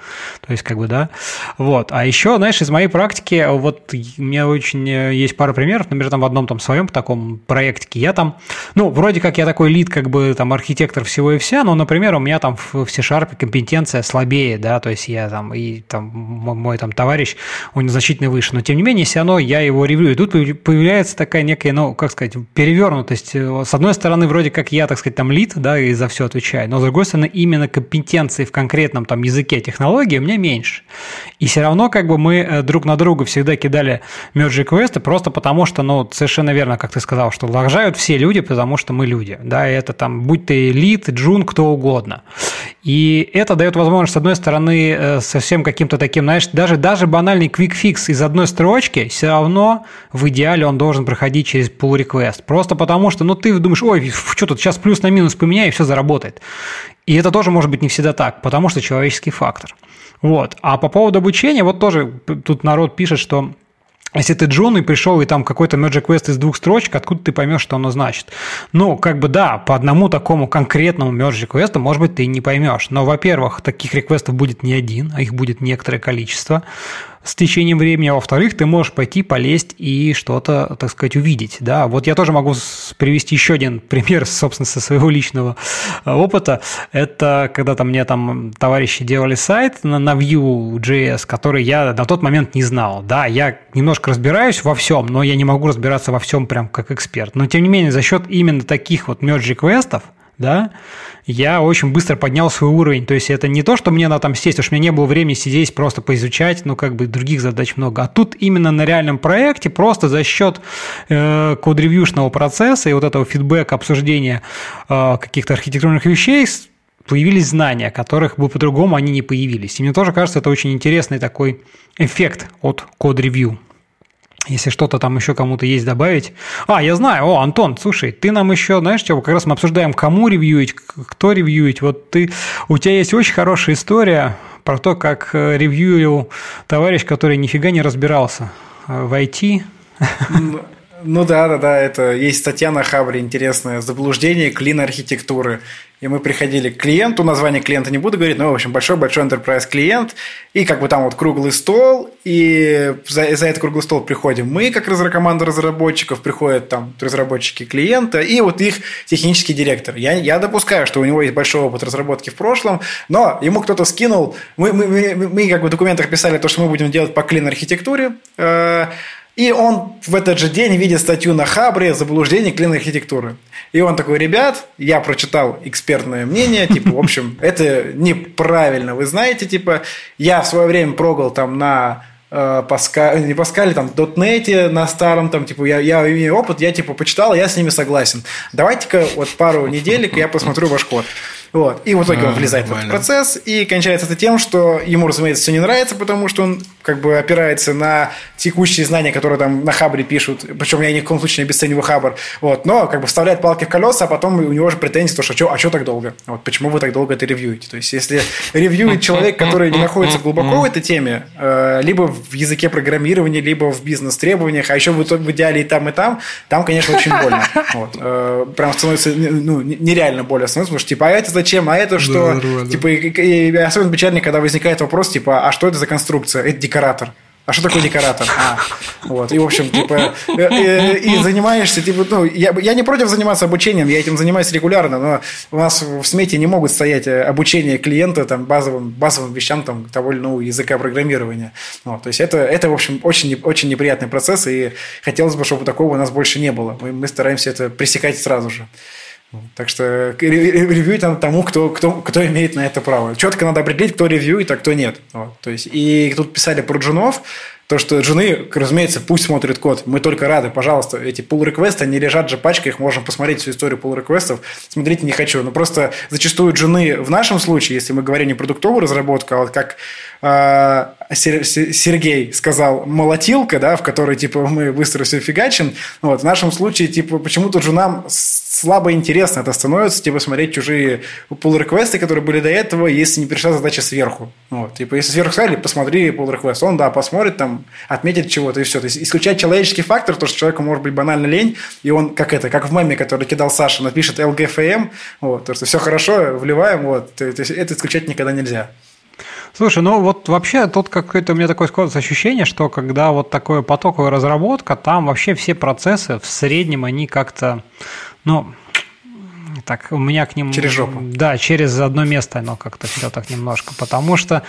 То есть, как бы, да. Вот. А еще, знаешь, из моей практики, вот у меня очень э, есть пара примеров, например, там в одном там своем таком проекте я там, ну, вроде как я такой лид, как бы там архитектор всего и вся, но, например, у меня там в C-Sharp компетенция слабее, да, то есть я там, и там мой там товарищ, он значительно выше, но тем не менее, все равно я его ревью. И тут появляется такая некая, ну, как сказать, перевернутость. С одной стороны, вроде как я, так сказать, там лид, да, и за все отвечаю, но с другой стороны, именно компетенции в конкретном там языке технологии у меня меньше. И все равно как бы мы э, друг на друга всегда кидали merge квесты просто потому, что, ну, совершенно верно, как ты сказал, что лажают все люди, потому что мы люди, да, и это там, будь ты лид, джун, кто угодно. И это дает возможность, с одной стороны, э, совсем каким-то таким, знаешь, даже, даже банальный fix из одной строчки, все равно в идеале он должен проходить через pull request. Просто потому что, ну, ты думаешь, ой, что тут, сейчас плюс на минус поменяю, и все заработает. И это тоже может быть не всегда так, потому что человеческий фактор. Вот. А по поводу обучения, вот тоже тут народ пишет, что если ты Джон и пришел, и там какой-то Magic Quest из двух строчек, откуда ты поймешь, что оно значит? Ну, как бы да, по одному такому конкретному Magic Quest, может быть, ты не поймешь. Но, во-первых, таких реквестов будет не один, а их будет некоторое количество с течением времени, а во-вторых, ты можешь пойти полезть и что-то, так сказать, увидеть. Да? Вот я тоже могу привести еще один пример, (laughs) собственно, со своего личного э, опыта. Это когда там мне там товарищи делали сайт на, на Vue.js, который я на тот момент не знал. Да, я немножко разбираюсь во всем, но я не могу разбираться во всем прям как эксперт. Но, тем не менее, за счет именно таких вот merge квестов, да, я очень быстро поднял свой уровень. То есть это не то, что мне надо там сесть, уж меня не было времени сидеть, просто поизучать, ну, как бы других задач много. А тут именно на реальном проекте просто за счет э, код-ревьюшного процесса и вот этого фидбэка, обсуждения э, каких-то архитектурных вещей появились знания, которых бы по-другому они не появились. И мне тоже кажется, это очень интересный такой эффект от код-ревью. Если что-то там еще кому-то есть добавить. А, я знаю. О, Антон, слушай, ты нам еще, знаешь, чего? Как раз мы обсуждаем, кому ревьюить, кто ревьюить. Вот ты, у тебя есть очень хорошая история про то, как э, ревьюил товарищ, который нифига не разбирался в IT. Ну да, да, да, это есть статья на Хабре интересная «Заблуждение клин архитектуры». И мы приходили к клиенту, название клиента не буду говорить, но, в общем, большой-большой enterprise клиент, и как бы там вот круглый стол, и за, за этот круглый стол приходим мы, как команда разработчиков, приходят там разработчики клиента, и вот их технический директор. Я, я допускаю, что у него есть большой опыт разработки в прошлом, но ему кто-то скинул, мы, мы, мы, мы как бы в документах писали то, что мы будем делать по клин-архитектуре, э, и он в этот же день видит статью на Хабре «Заблуждение клинной архитектуры». И он такой, ребят, я прочитал экспертное мнение, типа, в общем, (laughs) это неправильно, вы знаете, типа, я в свое время прогал там на э, Паска, не Паскале, там, дотнете на старом, там, типа, я, я имею опыт, я, типа, почитал, я с ними согласен. Давайте-ка вот пару неделек я посмотрю ваш код. Вот. И в итоге а, он влезает нормально. в этот процесс, и кончается это тем, что ему, разумеется, все не нравится, потому что он как бы опирается на текущие знания, которые там на Хабре пишут, причем я ни в коем случае не обесцениваю Хабр, вот, но как бы вставляет палки в колеса, а потом у него же претензии, то, что а что так долго? Вот, почему вы так долго это ревьюете? То есть, если ревьюет человек, который не находится глубоко в этой теме, э, либо в языке программирования, либо в бизнес-требованиях, а еще в, в идеале и там, и там, там, конечно, очень больно. Вот. Э, прям становится ну, нереально больно становится, потому что, типа, а это зачем, а это что? Да, типа, и, и, и особенно печально, когда возникает вопрос, типа, а что это за конструкция? Это декоратор. А что такое декоратор? А, вот. И, в общем, типа, и, э, э, и занимаешься, типа, ну, я, я не против заниматься обучением, я этим занимаюсь регулярно, но у нас в смете не могут стоять э, обучение клиента там, базовым, базовым вещам там, того или иного языка программирования. Вот. То есть, это, это, в общем, очень, очень неприятный процесс, и хотелось бы, чтобы такого у нас больше не было. Мы, мы стараемся это пресекать сразу же. Так что ревьюить надо тому, кто, кто, кто имеет на это право. Четко надо определить, кто ревьюет, а кто нет. Вот. То есть, и тут писали про джунов, то, что жены, разумеется, пусть смотрят код. Мы только рады, пожалуйста. Эти pull реквесты они лежат же пачкой, их можно посмотреть всю историю pull реквестов Смотрите, не хочу. Но просто зачастую жены в нашем случае, если мы говорим не продуктовую разработку, а вот как э, Сергей сказал, молотилка, да, в которой, типа, мы быстро все фигачим. Вот, в нашем случае, типа, почему-то женам с слабо интересно это становится, типа, смотреть чужие pull реквесты которые были до этого, если не пришла задача сверху. Вот. Типа, если сверху сказали, посмотри pull request, он, да, посмотрит, там, отметит чего-то, и все. То есть, исключать человеческий фактор, то, что человеку может быть банально лень, и он, как это, как в меме, который кидал Саша, напишет LGFM, вот, то, что все хорошо, вливаем, вот, то есть, это исключать никогда нельзя. Слушай, ну вот вообще тут какое-то у меня такое складывается ощущение, что когда вот такое потоковая разработка, там вообще все процессы в среднем они как-то, ну, так у меня к ним... Через жопу. Да, через одно место оно как-то все так немножко, потому что,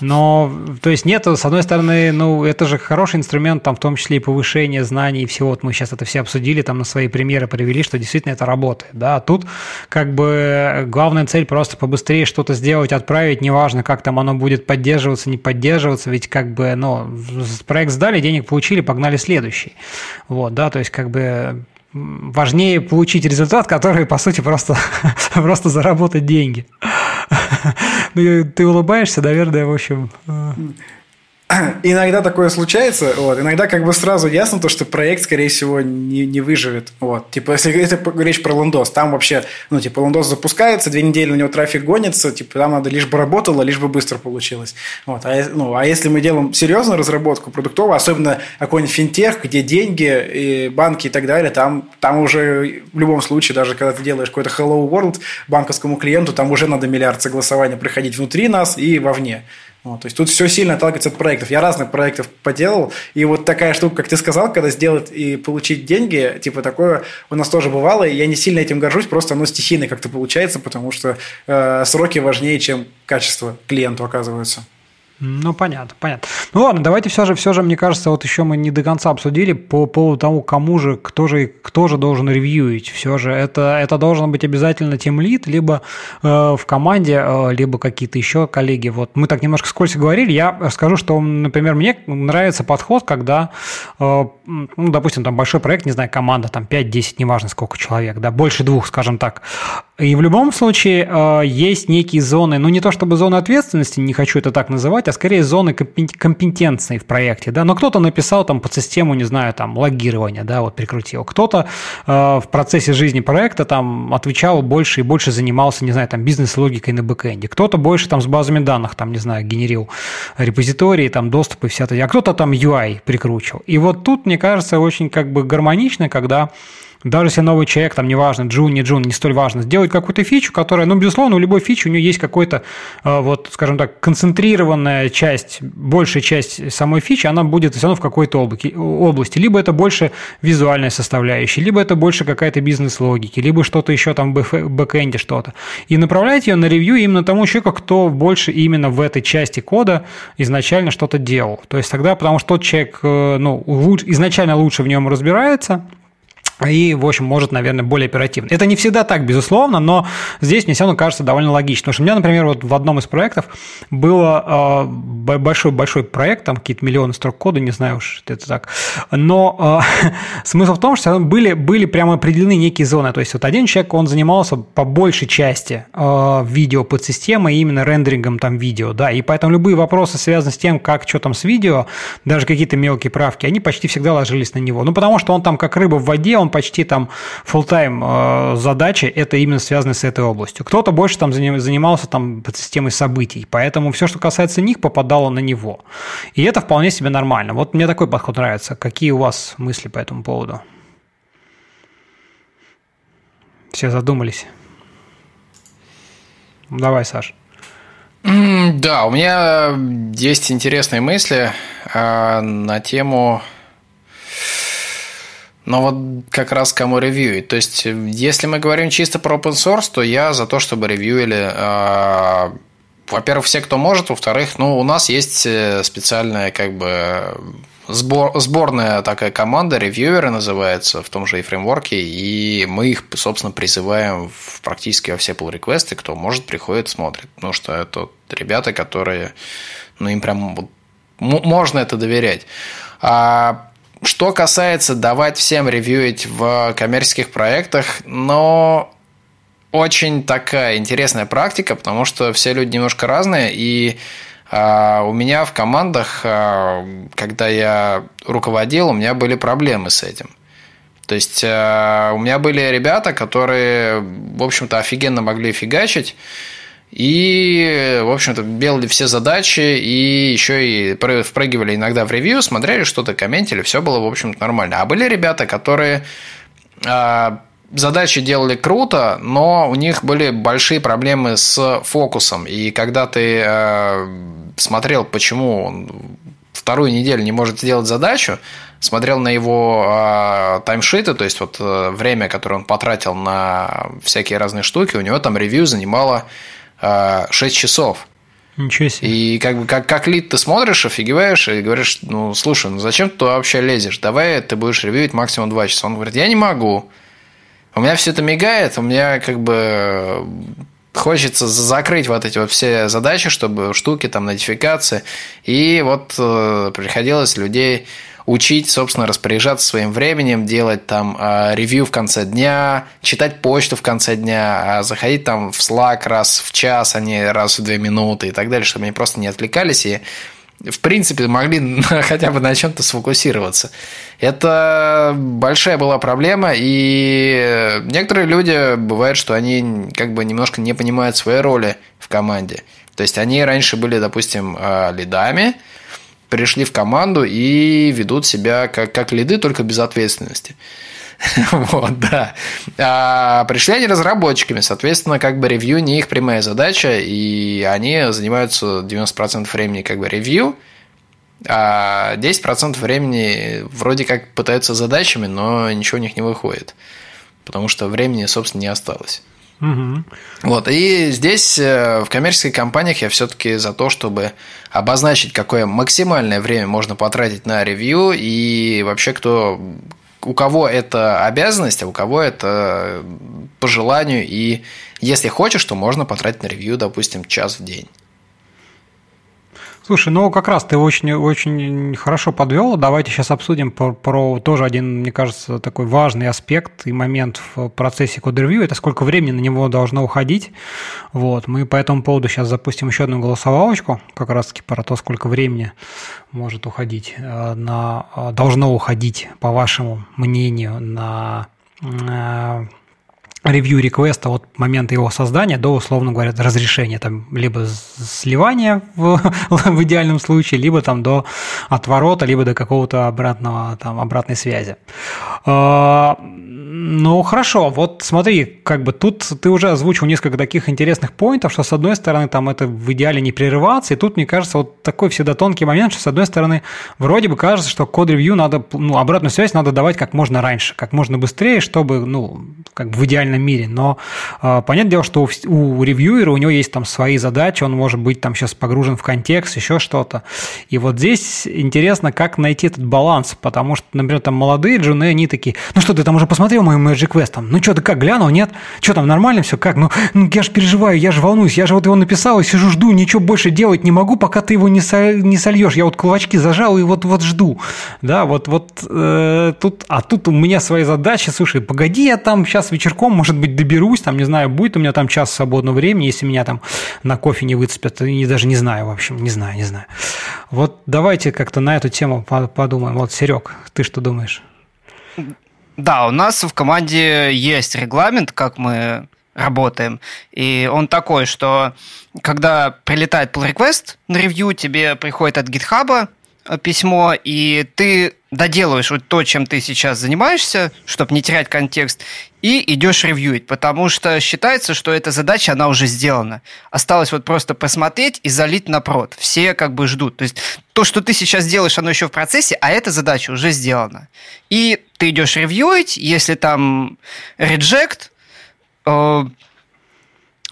но, то есть нет, с одной стороны, ну, это же хороший инструмент, там, в том числе и повышение знаний и всего, вот мы сейчас это все обсудили, там, на свои примеры привели, что действительно это работает, да, а тут как бы главная цель просто побыстрее что-то сделать, отправить, неважно, как там оно будет поддерживаться, не поддерживаться, ведь как бы, ну, проект сдали, денег получили, погнали следующий, вот, да, то есть как бы важнее получить результат, который, по сути, просто, (laughs) просто заработать деньги. (laughs) Ну, ты улыбаешься, наверное, в общем. (clears throat) Иногда такое случается, вот. Иногда как бы сразу ясно то, что проект, скорее всего, не, не выживет. Вот. Типа, если это речь про лендос, там вообще, ну, типа, лендос запускается, две недели у него трафик гонится, типа, там надо лишь бы работало, лишь бы быстро получилось. Вот. А, ну, а если мы делаем серьезную разработку продуктовую, особенно какой-нибудь финтех, где деньги, и банки и так далее, там, там уже в любом случае, даже когда ты делаешь какой-то Hello World банковскому клиенту, там уже надо миллиард согласования проходить внутри нас и вовне. Вот, то есть тут все сильно отталкивается от проектов. Я разных проектов поделал, и вот такая штука, как ты сказал, когда сделать и получить деньги, типа такое у нас тоже бывало, и я не сильно этим горжусь, просто оно стихийно как-то получается, потому что э, сроки важнее, чем качество клиенту оказывается. Ну, понятно, понятно. Ну ладно, давайте все же, все же, мне кажется, вот еще мы не до конца обсудили по поводу того, кому же, кто же, кто же должен ревьюить. Все же это, это должен быть обязательно тем лид, либо э, в команде, э, либо какие-то еще коллеги. Вот мы так немножко скользко говорили. Я скажу, что, например, мне нравится подход, когда, э, ну, допустим, там большой проект, не знаю, команда, там 5-10, неважно сколько человек, да, больше двух, скажем так. И в любом случае э, есть некие зоны, ну не то чтобы зоны ответственности, не хочу это так называть, а скорее зоны компетентной в проекте, да, но кто-то написал там под систему, не знаю, там логирования, да, вот прикрутил, кто-то э, в процессе жизни проекта там отвечал больше и больше занимался, не знаю, там бизнес-логикой на бэкэнде, кто-то больше там с базами данных, там, не знаю, генерил репозитории, там доступы, вся а кто-то там UI прикручивал. И вот тут, мне кажется, очень как бы гармонично, когда даже если новый человек, там, неважно, джун, не джун, не столь важно, сделать какую-то фичу, которая, ну, безусловно, у любой фичи у нее есть какой-то, э, вот, скажем так, концентрированная часть, большая часть самой фичи, она будет все равно в какой-то области. Либо это больше визуальная составляющая, либо это больше какая-то бизнес-логики, либо что-то еще там в бэкэнде что-то. И направлять ее на ревью именно тому человеку, кто больше именно в этой части кода изначально что-то делал. То есть тогда, потому что тот человек, э, ну, изначально лучше в нем разбирается, и, в общем, может, наверное, более оперативно. Это не всегда так, безусловно, но здесь мне все равно кажется довольно логично. Потому что у меня, например, вот в одном из проектов было большой-большой проект, там какие-то миллионы строк кода, не знаю уж, это так. Но э, (laughs) смысл в том, что были, были прямо определены некие зоны. То есть вот один человек, он занимался по большей части э, видео под системой, именно рендерингом там видео, да, и поэтому любые вопросы, связанные с тем, как что там с видео, даже какие-то мелкие правки, они почти всегда ложились на него. Ну, потому что он там как рыба в воде, он почти там full-time э, задачи, это именно связано с этой областью. Кто-то больше там занимался там под системой событий, поэтому все, что касается них, попадало на него. И это вполне себе нормально. Вот мне такой подход нравится. Какие у вас мысли по этому поводу? Все задумались. Давай, Саш. Да, у меня есть интересные мысли э, на тему но вот как раз кому ревьюить. То есть, если мы говорим чисто про open source, то я за то, чтобы ревьюили э, во-первых, все, кто может, во-вторых, ну, у нас есть э, специальная, как бы, сбор, сборная такая команда, ревьюеры называется, в том же и фреймворке, и мы их, собственно, призываем в практически во все pull реквесты кто может, приходит, смотрит. Потому что это ребята, которые, ну, им прям можно это доверять. А что касается давать всем ревьюить в коммерческих проектах, но очень такая интересная практика, потому что все люди немножко разные, и а, у меня в командах, а, когда я руководил, у меня были проблемы с этим. То есть э, у меня были ребята, которые, в общем-то, офигенно могли фигачить. И, в общем-то, делали все задачи, и еще и впрыгивали иногда в ревью, смотрели что-то, комментили, все было, в общем-то, нормально. А были ребята, которые э, задачи делали круто, но у них были большие проблемы с фокусом. И когда ты э, смотрел, почему он вторую неделю не может сделать задачу, смотрел на его э, таймшиты, то есть вот э, время, которое он потратил на всякие разные штуки, у него там ревью занимало 6 часов. Ничего себе. И как бы как, как лид ты смотришь, офигеваешь и говоришь, ну слушай, ну зачем ты вообще лезешь? Давай ты будешь ревьюить максимум 2 часа. Он говорит, я не могу. У меня все это мигает, у меня как бы хочется закрыть вот эти вот все задачи, чтобы штуки, там, нотификации. И вот э, приходилось людей учить, собственно, распоряжаться своим временем, делать там э, ревью в конце дня, читать почту в конце дня, а заходить там в Slack раз в час, а не раз в две минуты и так далее, чтобы они просто не отвлекались и в принципе, могли (laughs) хотя бы на чем-то сфокусироваться. Это большая была проблема, и некоторые люди, бывает, что они как бы немножко не понимают своей роли в команде. То есть, они раньше были, допустим, э, лидами, пришли в команду и ведут себя как, как лиды, только без ответственности. (laughs) Вот, да. А пришли они разработчиками, соответственно, как бы ревью не их прямая задача, и они занимаются 90% времени как бы ревью, а 10% времени вроде как пытаются задачами, но ничего у них не выходит, потому что времени, собственно, не осталось. Вот, и здесь э, в коммерческих компаниях я все-таки за то, чтобы обозначить, какое максимальное время можно потратить на ревью, и вообще кто у кого это обязанность, а у кого это по желанию, и если хочешь, то можно потратить на ревью, допустим, час в день. Слушай, ну как раз ты очень, очень хорошо подвел. Давайте сейчас обсудим про, про тоже один, мне кажется, такой важный аспект и момент в процессе код-ревью. Это сколько времени на него должно уходить. Вот. Мы по этому поводу сейчас запустим еще одну голосовалочку, как раз-таки про то, сколько времени может уходить э, на, э, должно уходить, по вашему мнению, на э, ревью реквеста от момента его создания до, условно говоря, разрешения, там, либо сливания в, (laughs) в идеальном случае, либо там до отворота, либо до какого-то обратного, там, обратной связи. А, ну, хорошо, вот смотри, как бы тут ты уже озвучил несколько таких интересных поинтов, что с одной стороны там это в идеале не прерываться, и тут, мне кажется, вот такой всегда тонкий момент, что с одной стороны вроде бы кажется, что код-ревью надо, ну, обратную связь надо давать как можно раньше, как можно быстрее, чтобы, ну, как бы в идеальном мире, но э, понятное дело, что у, у ревьюера у него есть там свои задачи, он может быть там сейчас погружен в контекст, еще что-то, и вот здесь интересно, как найти этот баланс, потому что, например, там молодые джуны, они такие, ну что, ты там уже посмотрел мой Magic Quest, там, ну что, ты как, глянул, нет? Что там, нормально все, как? Ну, ну я же переживаю, я же волнуюсь, я же вот его написал и сижу, жду, ничего больше делать не могу, пока ты его не, со, не сольешь, я вот кулачки зажал и вот, вот жду, да, вот, вот э, тут, а тут у меня свои задачи, слушай, погоди, я там сейчас вечерком, может быть, доберусь, там, не знаю, будет у меня там час свободного времени, если меня там на кофе не выцепят, я даже не знаю, в общем, не знаю, не знаю. Вот давайте как-то на эту тему подумаем. Вот, Серег, ты что думаешь? Да, у нас в команде есть регламент, как мы работаем. И он такой, что когда прилетает pull request на ревью, тебе приходит от э, письмо, и ты доделываешь вот то, чем ты сейчас занимаешься, чтобы не терять контекст, и идешь ревьюить, потому что считается, что эта задача, она уже сделана. Осталось вот просто посмотреть и залить на прод. Все как бы ждут. То есть то, что ты сейчас делаешь, оно еще в процессе, а эта задача уже сделана. И ты идешь ревьюить, если там reject, э,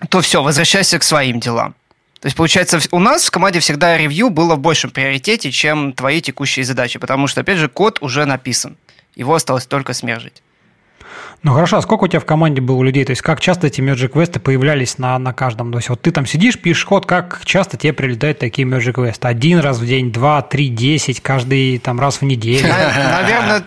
то все, возвращайся к своим делам. То есть, получается, у нас в команде всегда ревью было в большем приоритете, чем твои текущие задачи, потому что, опять же, код уже написан. Его осталось только смержить. Ну хорошо, а сколько у тебя в команде было людей? То есть как часто эти Magic квесты появлялись на, на каждом? То есть вот ты там сидишь, пишешь код, как часто тебе прилетают такие Magic квесты? Один раз в день, два, три, десять, каждый там раз в неделю? Наверное,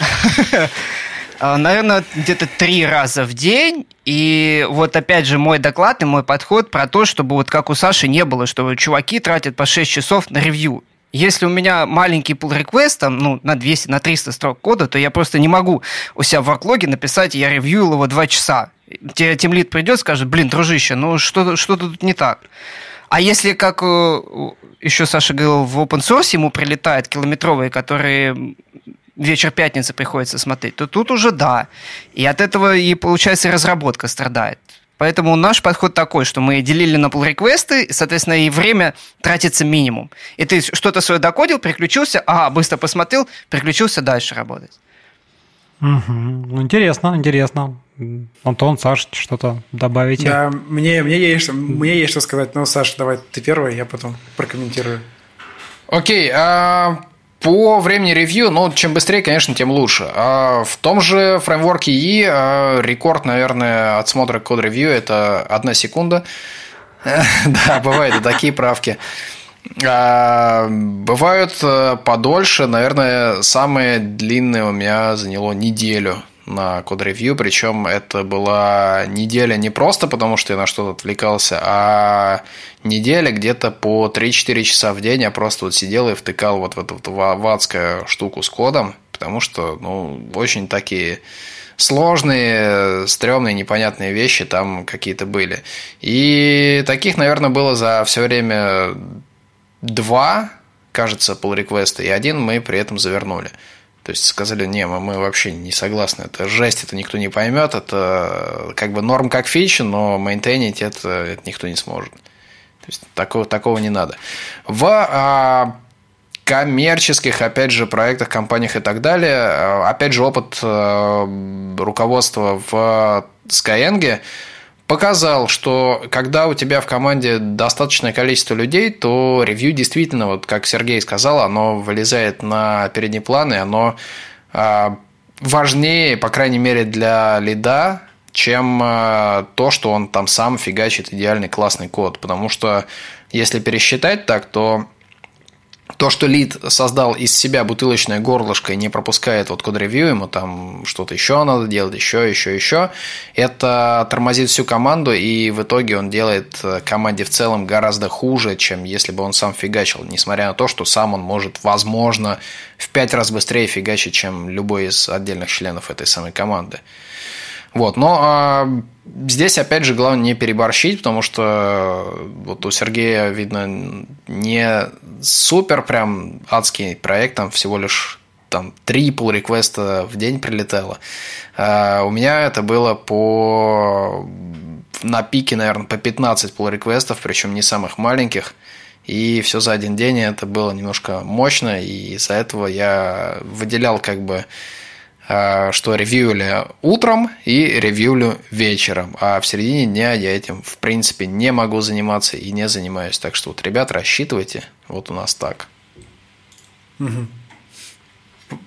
(laughs) (laughs) наверное, где-то три раза в день. И вот опять же мой доклад и мой подход про то, чтобы вот как у Саши не было, что чуваки тратят по 6 часов на ревью. Если у меня маленький pull request, там, ну, на 200, на 300 строк кода, то я просто не могу у себя в worklog написать, я ревью его 2 часа. Тем лид придет, скажет, блин, дружище, ну что-то что тут не так. А если, как э, еще Саша говорил, в open source ему прилетают километровые, которые вечер пятницы приходится смотреть, то тут уже да. И от этого и, получается, разработка страдает. Поэтому наш подход такой, что мы делили на pull реквесты соответственно, и время тратится минимум. И ты что-то свое докодил, переключился, ага, быстро посмотрел, переключился дальше работать. Угу. Ну, интересно, интересно. Антон, Саш, что-то добавите? Да, мне, мне, есть, мне есть что сказать. Ну, Саш, давай ты первый, я потом прокомментирую. Окей, а по времени ревью, ну, чем быстрее, конечно, тем лучше. А в том же фреймворке E а, рекорд, наверное, отсмотра код-ревью – это одна секунда. (laughs) Да, бывают такие правки. А, бывают э, подольше, наверное, самое длинное у меня заняло неделю на код-ревью, причем это была неделя не просто потому, что я на что-то отвлекался, а неделя где-то по 3-4 часа в день я просто вот сидел и втыкал вот в эту вот в штуку с кодом, потому что, ну, очень такие сложные, стрёмные, непонятные вещи там какие-то были. И таких, наверное, было за все время два, кажется, pull реквеста и один мы при этом завернули. То есть сказали, не, мы, мы вообще не согласны, это жесть, это никто не поймет, это как бы норм как фича, но мейнтейнить это, это никто не сможет. То есть такого, такого не надо. В а, коммерческих, опять же, проектах, компаниях и так далее, а, опять же, опыт а, руководства в Skyeng показал, что когда у тебя в команде достаточное количество людей, то ревью действительно, вот как Сергей сказал, оно вылезает на передний план, и оно а, важнее, по крайней мере, для лида, чем а, то, что он там сам фигачит идеальный классный код. Потому что если пересчитать так, то то, что лид создал из себя бутылочное горлышко и не пропускает вот код-ревью, ему там что-то еще надо делать, еще, еще, еще, это тормозит всю команду, и в итоге он делает э, команде в целом гораздо хуже, чем если бы он сам фигачил, несмотря на то, что сам он может, возможно, в пять раз быстрее фигачить, чем любой из отдельных членов этой самой команды. Вот, но а, здесь, опять же, главное не переборщить, потому что э, вот у Сергея, видно, не супер прям адский проект, там всего лишь там три pull реквеста в день прилетело. А у меня это было по на пике, наверное, по 15 pull реквестов, причем не самых маленьких. И все за один день это было немножко мощно, и из-за этого я выделял как бы что ревьюли утром и ревьюлю вечером. А в середине дня я этим, в принципе, не могу заниматься и не занимаюсь. Так что вот, ребят, рассчитывайте. Вот у нас так.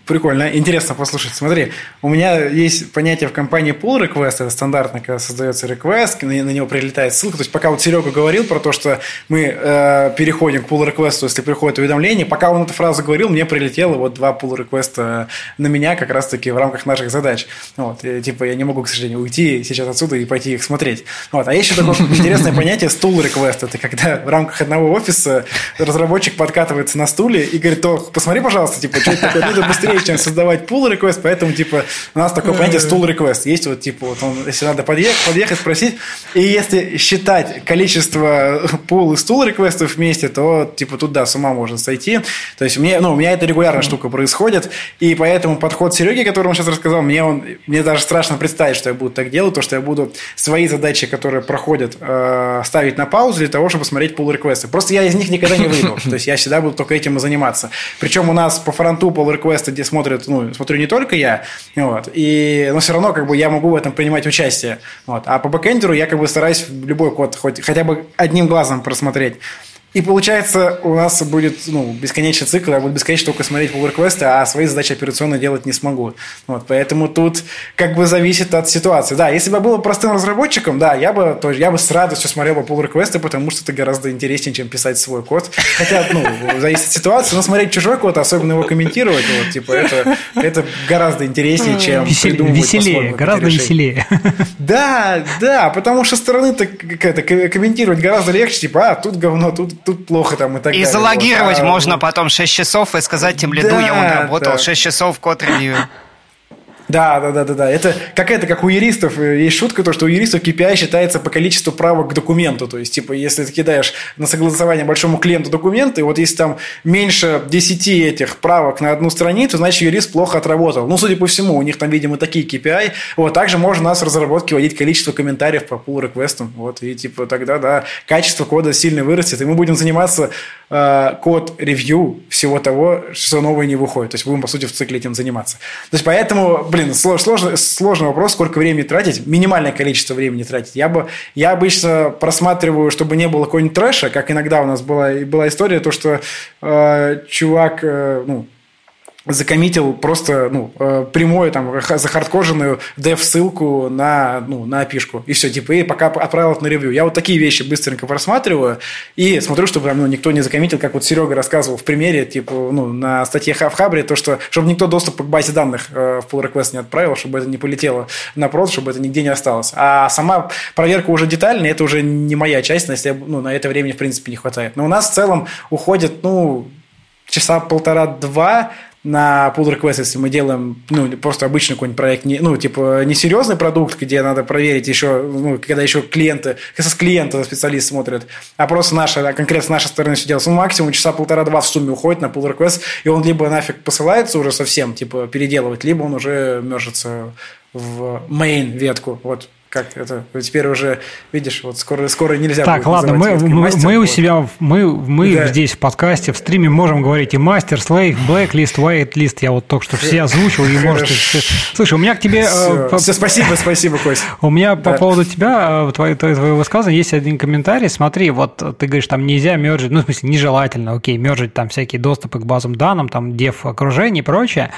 Прикольно, интересно послушать. Смотри, у меня есть понятие в компании pull request, это стандартно, когда создается request, на, него прилетает ссылка. То есть, пока вот Серега говорил про то, что мы э, переходим к pull request, если приходит уведомление, пока он эту фразу говорил, мне прилетело вот два pull request на меня как раз-таки в рамках наших задач. Вот, и, типа, я не могу, к сожалению, уйти сейчас отсюда и пойти их смотреть. Вот, а еще такое (laughs) интересное понятие стул request. Это когда в рамках одного офиса разработчик подкатывается на стуле и говорит, то посмотри, пожалуйста, типа, что это такое, ну, быстрее, чем создавать pull request, поэтому, типа, у нас такое понятие стул request. Есть вот, типа, вот он, если надо подъехать, подъехать, спросить, и если считать количество pull и стул реквестов вместе, то, типа, тут, да, с ума можно сойти. То есть, мне, ну, у меня это регулярная штука происходит, и поэтому подход Сереги, который он сейчас рассказал, мне он, мне даже страшно представить, что я буду так делать, то, что я буду свои задачи, которые проходят, э, ставить на паузу для того, чтобы смотреть pull реквесты Просто я из них никогда не выйду. То есть, я всегда буду только этим и заниматься. Причем у нас по фронту pull реквесты смотрят, ну, смотрю не только я, вот, и, но все равно как бы я могу в этом принимать участие, вот, а по бэкэндеру я как бы стараюсь любой код хоть хотя бы одним глазом просмотреть. И получается, у нас будет ну, бесконечный цикл, я буду бесконечно только смотреть pull реквесты а свои задачи операционно делать не смогу. Вот, поэтому тут как бы зависит от ситуации. Да, если бы я был простым разработчиком, да, я бы, то, я бы с радостью смотрел бы pull реквесты потому что это гораздо интереснее, чем писать свой код. Хотя, ну, зависит от ситуации, но смотреть чужой код, особенно его комментировать, вот, типа, это, это гораздо интереснее, чем Весел, придумывать Веселее, гораздо веселее. Да, да, потому что стороны-то комментировать гораздо легче, типа, а, тут говно, тут тут плохо там и так и далее. И залогировать вот. а, можно потом 6 часов и сказать тем лиду, да, я он работал да. 6 часов код ревью. Да, да, да, да, да. Это какая-то, как у юристов, есть шутка, то, что у юристов KPI считается по количеству правок к документу. То есть, типа, если ты кидаешь на согласование большому клиенту документы, вот если там меньше 10 этих правок на одну страницу, значит, юрист плохо отработал. Ну, судя по всему, у них там, видимо, такие KPI. Вот, также можно у нас в разработке вводить количество комментариев по pull реквестам Вот, и, типа, тогда, да, качество кода сильно вырастет, и мы будем заниматься э, код ревью всего того, что новое не выходит. То есть, будем, по сути, в цикле этим заниматься. То есть, поэтому блин, сложный, сложный вопрос, сколько времени тратить, минимальное количество времени тратить. Я бы, я обычно просматриваю, чтобы не было какого-нибудь трэша, как иногда у нас была, была история, то, что э, чувак, э, ну, закоммитил просто ну, э, прямую там захардкоженную дев-ссылку на, ну, на опишку. И все, типа, и пока отправил это на ревью. Я вот такие вещи быстренько просматриваю и смотрю, чтобы ну, никто не закоммитил, как вот Серега рассказывал в примере, типа, ну, на статье в Хабре, то, что, чтобы никто доступ к базе данных э, в pull request не отправил, чтобы это не полетело на прод, чтобы это нигде не осталось. А сама проверка уже детальная, это уже не моя часть, если ну, на это времени, в принципе, не хватает. Но у нас в целом уходит, ну, часа полтора-два на pull request, если мы делаем ну, просто обычный какой-нибудь проект, не, ну, типа, несерьезный продукт, где надо проверить еще, ну, когда еще клиенты, с клиента специалист смотрит, а просто наша, конкретно с нашей стороны все делается. Ну, максимум часа полтора-два в сумме уходит на pull request, и он либо нафиг посылается уже совсем, типа, переделывать, либо он уже мержится в main ветку. Вот как это теперь уже видишь вот скоро скоро нельзя так ладно мы мы, мастер, мы у себя мы мы да. здесь в подкасте в стриме можем говорить и мастер слейв блэклист whitelist я вот только что все озвучил и можете слушай у меня к тебе все, э, все спасибо спасибо Кость. У меня да. по поводу тебя твоего твоего высказывания. Есть один комментарий. Смотри вот ты говоришь там нельзя мержить ну в смысле нежелательно окей мержить там всякие доступы к базам данным там дев окружение и прочее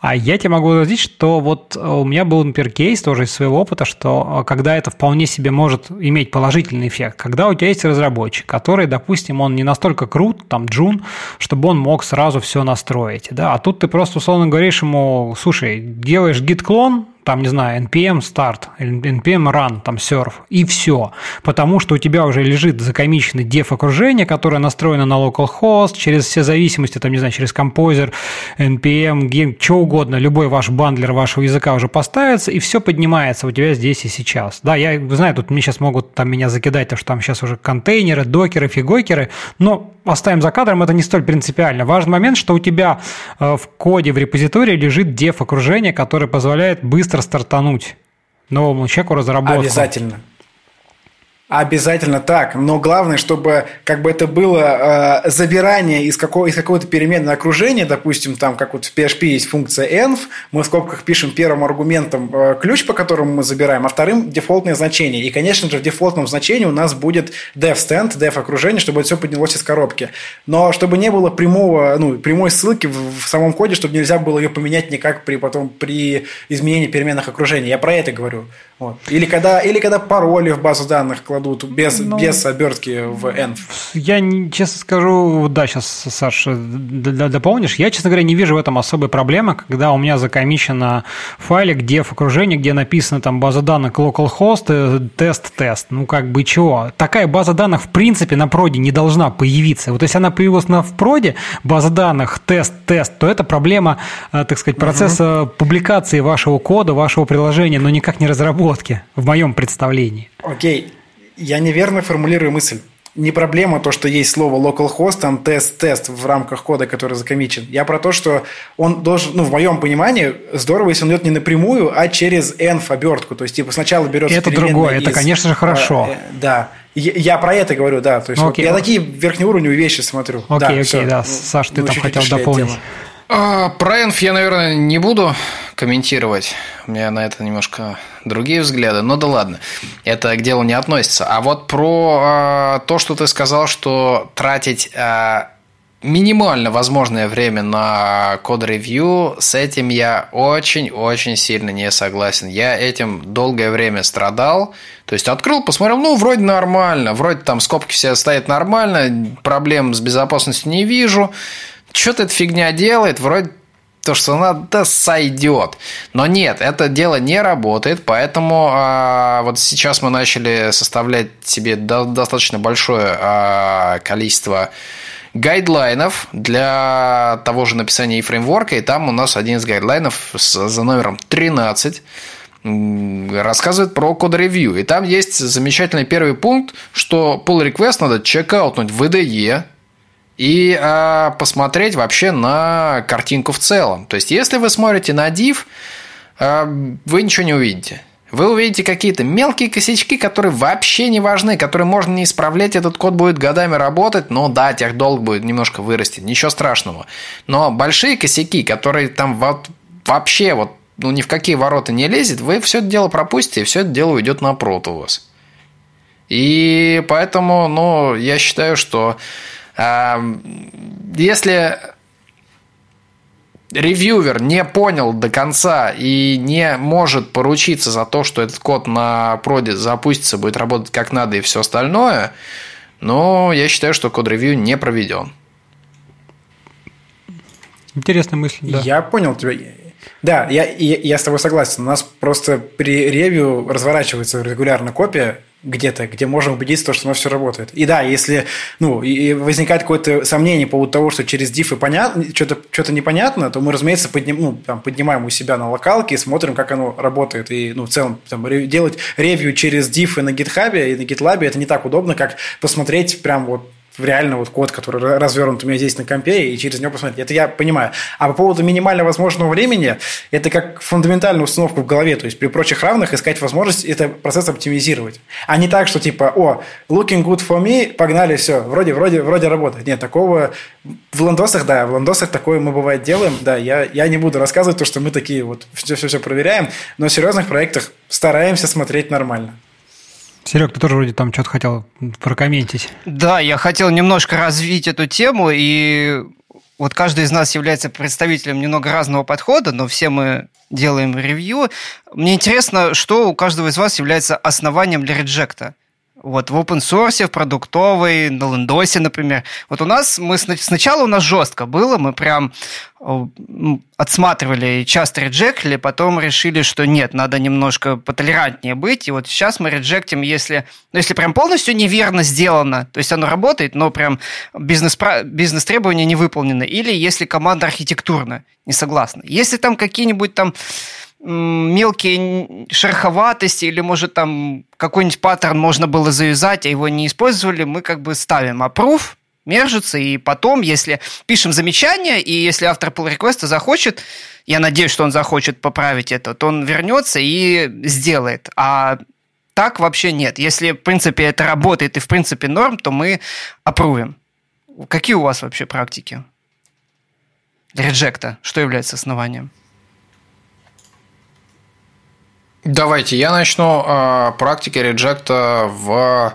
а я тебе могу сказать что вот у меня был например кейс тоже из своего опыта что а когда это вполне себе может иметь положительный эффект. Когда у тебя есть разработчик, который, допустим, он не настолько крут, там, джун, чтобы он мог сразу все настроить. Да? А тут ты просто, условно говоришь ему, слушай, делаешь git-клон, там, не знаю, npm start, npm run, там serve, и все. Потому что у тебя уже лежит закомиченный dev окружение, которое настроено на localhost, через все зависимости, там, не знаю, через композер, npm, game, что угодно, любой ваш бандлер вашего языка уже поставится, и все поднимается у тебя здесь и сейчас. Да, я знаю, тут мне сейчас могут там меня закидать, то что там сейчас уже контейнеры, докеры, фигокеры, но оставим за кадром, это не столь принципиально. Важный момент, что у тебя э, в коде, в репозитории лежит dev окружение, которое позволяет быстро стартануть новому человеку разработку. Обязательно. Обязательно так, но главное, чтобы как бы это было э, забирание из, какого, из какого-то переменного окружения, допустим, там, как вот в PHP есть функция env, мы в скобках пишем первым аргументом э, ключ, по которому мы забираем, а вторым дефолтное значение. И, конечно же, в дефолтном значении у нас будет dev stand, dev окружение, чтобы все поднялось из коробки. Но чтобы не было прямого, ну, прямой ссылки в, в самом коде, чтобы нельзя было ее поменять никак при, потом, при изменении переменных окружений. Я про это говорю. Вот. Или, когда, или когда пароли в базу данных кладут без, ну, без обертки в env. Я, честно скажу, да, сейчас, Саша, дополнишь. Я, честно говоря, не вижу в этом особой проблемы, когда у меня закомичено файлик, где в окружении, где написано там база данных localhost, тест-тест. Ну, как бы чего? Такая база данных, в принципе, на проде не должна появиться. Вот если она появилась на в проде, база данных, тест-тест, то это проблема, э, так сказать, процесса угу. публикации вашего кода, вашего приложения, но никак не разработки, в моем представлении. Окей, я неверно формулирую мысль. Не проблема то, что есть слово localhost, там тест-тест в рамках кода, который закомичен. Я про то, что он должен, ну, в моем понимании, здорово, если он идет не напрямую, а через env обертку. То есть, типа, сначала берется Это другое, из, это, конечно же, хорошо. Э, э, да. Я, я про это говорю, да. То есть, ну, вот я такие верхнеуровневые вещи смотрю. Окей, да, окей, все. да. Саш, ты ну, там хотел дополнить. Тема. А, Env я, наверное, не буду комментировать. У меня на это немножко другие взгляды. Но да ладно, это к делу не относится. А вот про а, то, что ты сказал, что тратить а, минимально возможное время на код-ревью, с этим я очень-очень сильно не согласен. Я этим долгое время страдал. То есть открыл, посмотрел, ну, вроде нормально, вроде там скобки все стоят нормально, проблем с безопасностью не вижу что-то эта фигня делает, вроде то, что она да сойдет. Но нет, это дело не работает, поэтому а, вот сейчас мы начали составлять себе до, достаточно большое а, количество гайдлайнов для того же написания и фреймворка, и там у нас один из гайдлайнов за номером 13 рассказывает про код-ревью. И там есть замечательный первый пункт, что pull request надо чекаутнуть в IDE, и а, посмотреть вообще на картинку в целом. То есть, если вы смотрите на div, а, вы ничего не увидите. Вы увидите какие-то мелкие косячки, которые вообще не важны, которые можно не исправлять, этот код будет годами работать, но да, техдолг будет немножко вырасти, ничего страшного. Но большие косяки, которые там вот вообще вот ну, ни в какие ворота не лезет, вы все это дело пропустите, и все это дело уйдет на прот у вас. И поэтому, ну, я считаю, что если ревьювер не понял до конца и не может поручиться за то, что этот код на проде запустится, будет работать как надо и все остальное, но я считаю, что код-ревью не проведен. Интересная мысль, да. Я понял тебя. Да, я, я, я с тобой согласен. У нас просто при ревью разворачивается регулярно копия где-то, где можем убедиться, что оно все работает. И да, если ну, и возникает какое-то сомнение по поводу того, что через дифы понятно, что-то что непонятно, то мы, разумеется, подним, ну, там, поднимаем у себя на локалке и смотрим, как оно работает. И ну, в целом там, делать ревью через дифы на гитхабе и на гитлабе это не так удобно, как посмотреть прям вот реально вот код, который развернут у меня здесь на компе, и через него посмотреть. Это я понимаю. А по поводу минимально возможного времени, это как фундаментальная установка в голове. То есть при прочих равных искать возможность это процесс оптимизировать. А не так, что типа, о, looking good for me, погнали, все, вроде, вроде, вроде работает. Нет, такого в ландосах, да, в ландосах такое мы бывает делаем. Да, я, я не буду рассказывать то, что мы такие вот все-все-все проверяем, но в серьезных проектах стараемся смотреть нормально. Серег, ты тоже вроде там что-то хотел прокомментить. Да, я хотел немножко развить эту тему, и вот каждый из нас является представителем немного разного подхода, но все мы делаем ревью. Мне интересно, что у каждого из вас является основанием для реджекта. Вот в open source, в продуктовой, на лендосе, например. Вот у нас, мы сначала у нас жестко было, мы прям отсматривали и часто реджектили, потом решили, что нет, надо немножко потолерантнее быть. И вот сейчас мы реджектим, если, ну, если прям полностью неверно сделано, то есть оно работает, но прям бизнес, бизнес-требования не выполнены, или если команда архитектурно не согласна. Если там какие-нибудь там мелкие шероховатости или, может, там какой-нибудь паттерн можно было завязать, а его не использовали, мы как бы ставим approve, мержится, и потом, если пишем замечание, и если автор pull request захочет, я надеюсь, что он захочет поправить это, то он вернется и сделает. А так вообще нет. Если, в принципе, это работает и, в принципе, норм, то мы опрувим. Какие у вас вообще практики? Реджекта. Что является основанием? Давайте я начну. А, практики реджекта в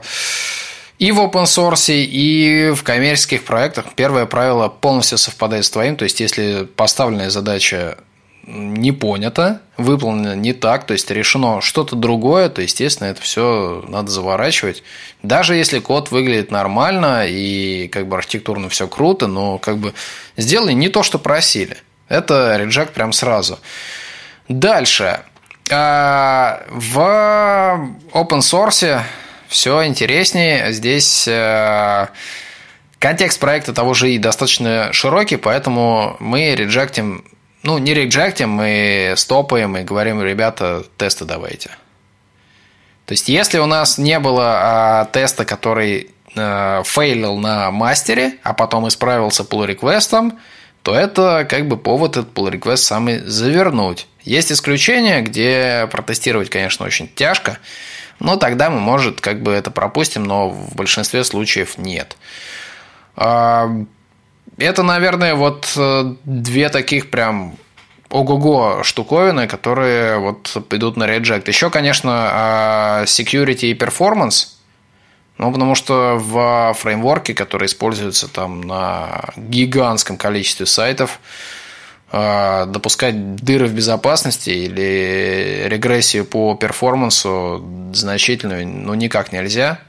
и в open source, и в коммерческих проектах. Первое правило полностью совпадает с твоим. То есть, если поставленная задача не понята, выполнена не так, то есть решено что-то другое, то, естественно, это все надо заворачивать. Даже если код выглядит нормально и как бы архитектурно все круто, но как бы сделай не то, что просили. Это реджект прям сразу. Дальше. А, в open source все интереснее. Здесь э, контекст проекта того же и достаточно широкий, поэтому мы реджектим, ну, не реджектим, мы стопаем и говорим, ребята, тесты давайте. То есть, если у нас не было а, теста, который а, фейлил на мастере, а потом исправился pull реквестом то это как бы повод этот pull request самый завернуть. Есть исключения, где протестировать, конечно, очень тяжко, но тогда мы, может, как бы это пропустим, но в большинстве случаев нет. А, это, наверное, вот э, две таких прям ого-го штуковины, которые вот идут на reject. Еще, конечно, а, security и performance – ну, потому что в фреймворке, который используется там на гигантском количестве сайтов, допускать дыры в безопасности или регрессию по перформансу значительную ну, никак нельзя.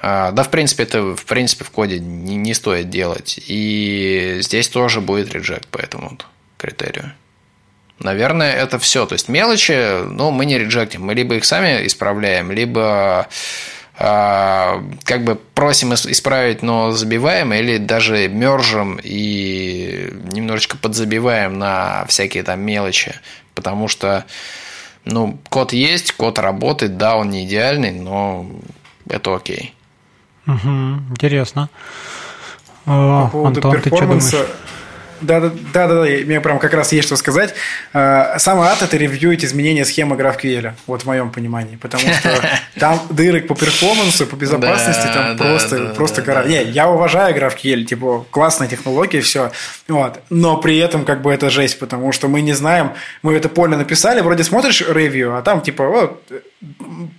А, да, в принципе, это в принципе в коде не, не стоит делать. И здесь тоже будет реджект, поэтому критерию. Наверное, это все. То есть мелочи, ну, мы не реджектим. Мы либо их сами исправляем, либо как бы просим исправить, но забиваем, или даже мержим и немножечко подзабиваем на всякие там мелочи. Потому что, ну, код есть, код работает, да, он не идеальный, но это окей. Угу, интересно. По поводу Антон, ты что думаешь? Да, да, да, да, да, мне прям как раз есть что сказать. А, самый ад – это ревьюить изменения схемы GraphQL, вот в моем понимании, потому что (laughs) там дырок по перформансу, по безопасности там просто, просто гора. Не, я уважаю GraphQL, типа классная технология, все, вот, но при этом как бы это жесть, потому что мы не знаем, мы это поле написали, вроде смотришь ревью, а там типа вот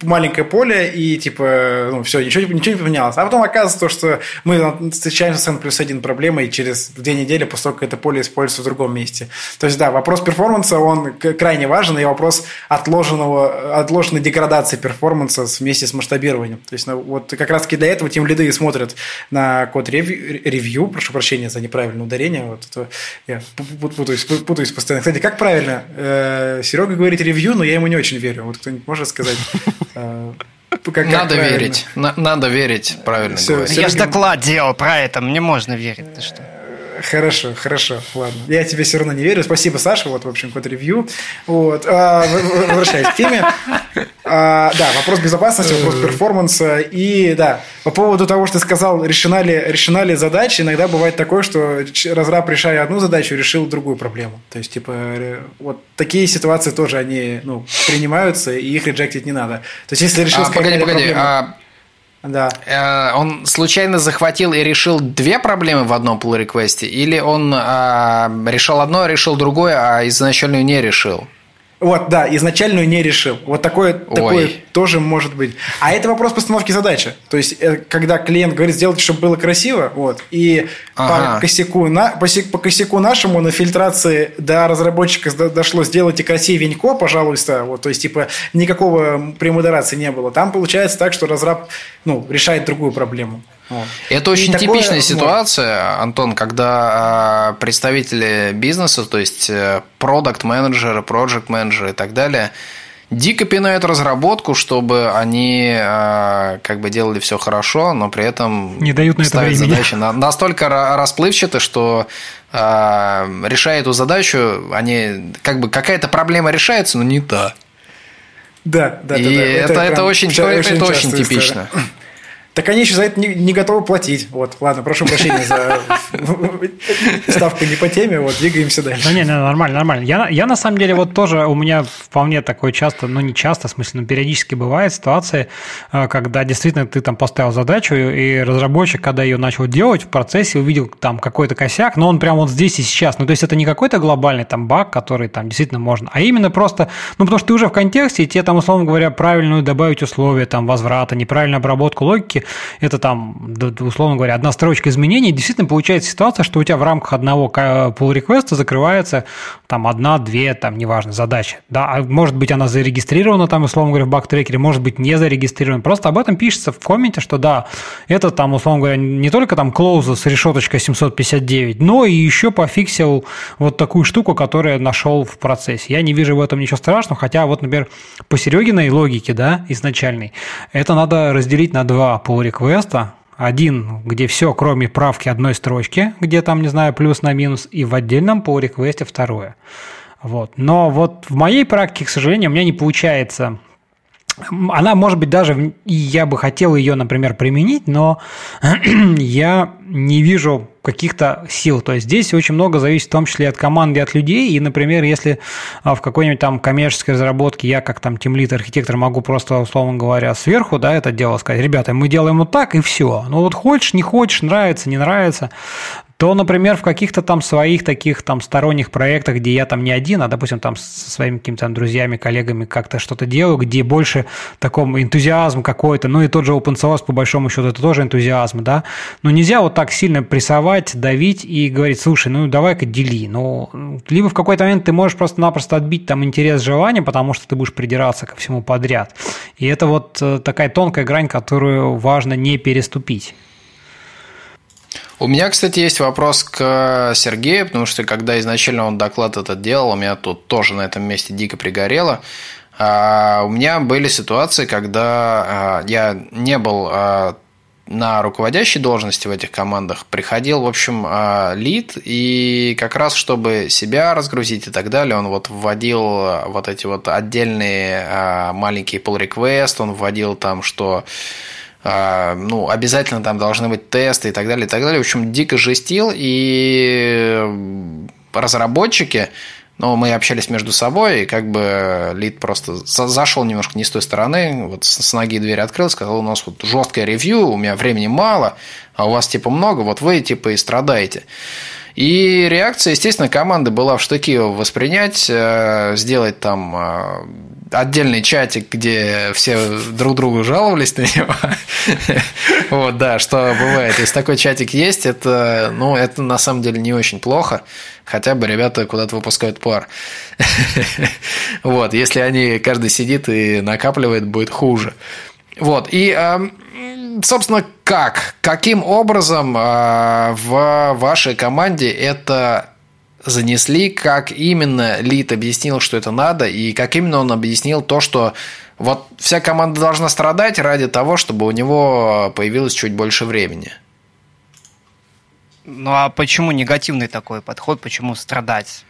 маленькое поле и типа ну все ничего ничего не поменялось, а потом оказывается то, что мы встречаемся с n плюс один проблемой через две недели как это поле используется в другом месте. То есть, да, вопрос перформанса, он крайне важен, и вопрос отложенного, отложенной деградации перформанса вместе с масштабированием. То есть, ну, вот как раз-таки для этого тем лиды смотрят на код ревью, прошу прощения за неправильное ударение, вот это я путаюсь, путаюсь постоянно. Кстати, как правильно? Э, Серега говорит ревью, но я ему не очень верю. Вот кто-нибудь может сказать? Э, (laughs) как, надо как верить. надо верить, правильно Все, говорить. Я же доклад делал про это, мне можно верить. Ты что? Хорошо, хорошо, ладно. Я тебе все равно не верю. Спасибо, Саша, вот, в общем, код ревью. Вот. А, возвращаясь к теме. А, да, вопрос безопасности, вопрос перформанса. И, да, по поводу того, что ты сказал, решена ли, решена ли задача, иногда бывает такое, что разраб, решая одну задачу, решил другую проблему. То есть, типа, вот такие ситуации тоже, они, ну, принимаются, и их реджектить не надо. То есть, если решил... А, погоди, погоди, проблему, а да. Э, он случайно захватил и решил две проблемы в одном pull реквесте или он а, решил одно, решил другое, а изначально не решил? Вот, да, изначальную не решил. Вот такое, такое тоже может быть. А это вопрос постановки задачи. То есть, э, когда клиент говорит, сделайте, чтобы было красиво, вот, и ага. по, косяку, на, по, по косяку нашему на фильтрации до разработчика дошло, сделайте красивенько, пожалуйста, вот, то есть, типа, никакого премодерации не было. Там получается так, что разраб, ну, решает другую проблему. Вот. Это очень и типичная такое, ситуация. Антон, когда э, представители бизнеса, то есть продукт менеджеры проект менеджеры и так далее, дико пинают разработку, чтобы они э, как бы делали все хорошо, но при этом не дают на это времени. задачи настолько расплывчаты, что э, решая эту задачу, они как бы какая-то проблема решается, но не та. Да, да, и да. да. Это, это, это очень, это очень типично. История. Так они еще за это не, не готовы платить. Вот, ладно, прошу прощения за (laughs) ставку не по теме, вот, двигаемся дальше. Да не, не, нормально, нормально. Я, я на самом деле вот тоже, у меня вполне такое часто, ну не часто, в смысле, но периодически бывает ситуация, э, когда действительно ты там поставил задачу, и разработчик, когда ее начал делать, в процессе увидел там какой-то косяк, но он прям вот здесь и сейчас. Ну, то есть это не какой-то глобальный там баг, который там действительно можно, а именно просто, ну, потому что ты уже в контексте, и тебе там, условно говоря, правильную добавить условия там возврата, неправильную обработку логики, это там, условно говоря, одна строчка изменений, действительно получается ситуация, что у тебя в рамках одного pull реквеста закрывается там одна, две, там, неважно, задачи. Да, а может быть, она зарегистрирована там, условно говоря, в баг-трекере, может быть, не зарегистрирована. Просто об этом пишется в комменте, что да, это там, условно говоря, не только там клоуза с решеточкой 759, но и еще пофиксил вот такую штуку, которую нашел в процессе. Я не вижу в этом ничего страшного, хотя вот, например, по Серегиной логике, да, изначальной, это надо разделить на два pull реквеста. Один, где все, кроме правки одной строчки, где там, не знаю, плюс на минус, и в отдельном по реквесте второе. Вот. Но вот в моей практике, к сожалению, у меня не получается она, может быть, даже, я бы хотел ее, например, применить, но (clears throat) я не вижу каких-то сил. То есть здесь очень много зависит в том числе от команды, от людей. И, например, если а, в какой-нибудь там коммерческой разработке я как там тимлит архитектор могу просто, условно говоря, сверху, да, это дело сказать, ребята, мы делаем вот так и все. Ну вот хочешь, не хочешь, нравится, не нравится, то, например, в каких-то там своих таких там сторонних проектах, где я там не один, а, допустим, там со своими какими-то друзьями, коллегами как-то что-то делаю, где больше таком энтузиазм какой-то, ну и тот же open source, по большому счету, это тоже энтузиазм, да, но нельзя вот так сильно прессовать, давить и говорить, слушай, ну давай-ка дели, ну, либо в какой-то момент ты можешь просто-напросто отбить там интерес, желание, потому что ты будешь придираться ко всему подряд, и это вот э, такая тонкая грань, которую важно не переступить. У меня, кстати, есть вопрос к Сергею, потому что когда изначально он доклад этот делал, у меня тут тоже на этом месте дико пригорело. А, у меня были ситуации, когда а, я не был а, на руководящей должности в этих командах приходил, в общем, лид, и как раз чтобы себя разгрузить и так далее, он вот вводил вот эти вот отдельные маленькие pull request, он вводил там, что ну, обязательно там должны быть тесты и так далее, и так далее. В общем, дико жестил, и разработчики, но мы общались между собой, и как бы лид просто зашел немножко не с той стороны, вот с ноги дверь открыл, сказал, у нас вот жесткое ревью, у меня времени мало, а у вас типа много, вот вы типа и страдаете. И реакция, естественно, команды была в штыки воспринять, э, сделать там э, отдельный чатик, где все друг другу жаловались на него. (laughs) Вот, да, что бывает. Если такой чатик есть, это, ну, это на самом деле не очень плохо. Хотя бы ребята куда-то выпускают пар. (laughs) Вот, если они, каждый сидит и накапливает, будет хуже. Вот, и, собственно, как? Каким образом а, в вашей команде это занесли, как именно Лид объяснил, что это надо, и как именно он объяснил то, что вот вся команда должна страдать ради того, чтобы у него появилось чуть больше времени. Ну а почему негативный такой подход? Почему страдать?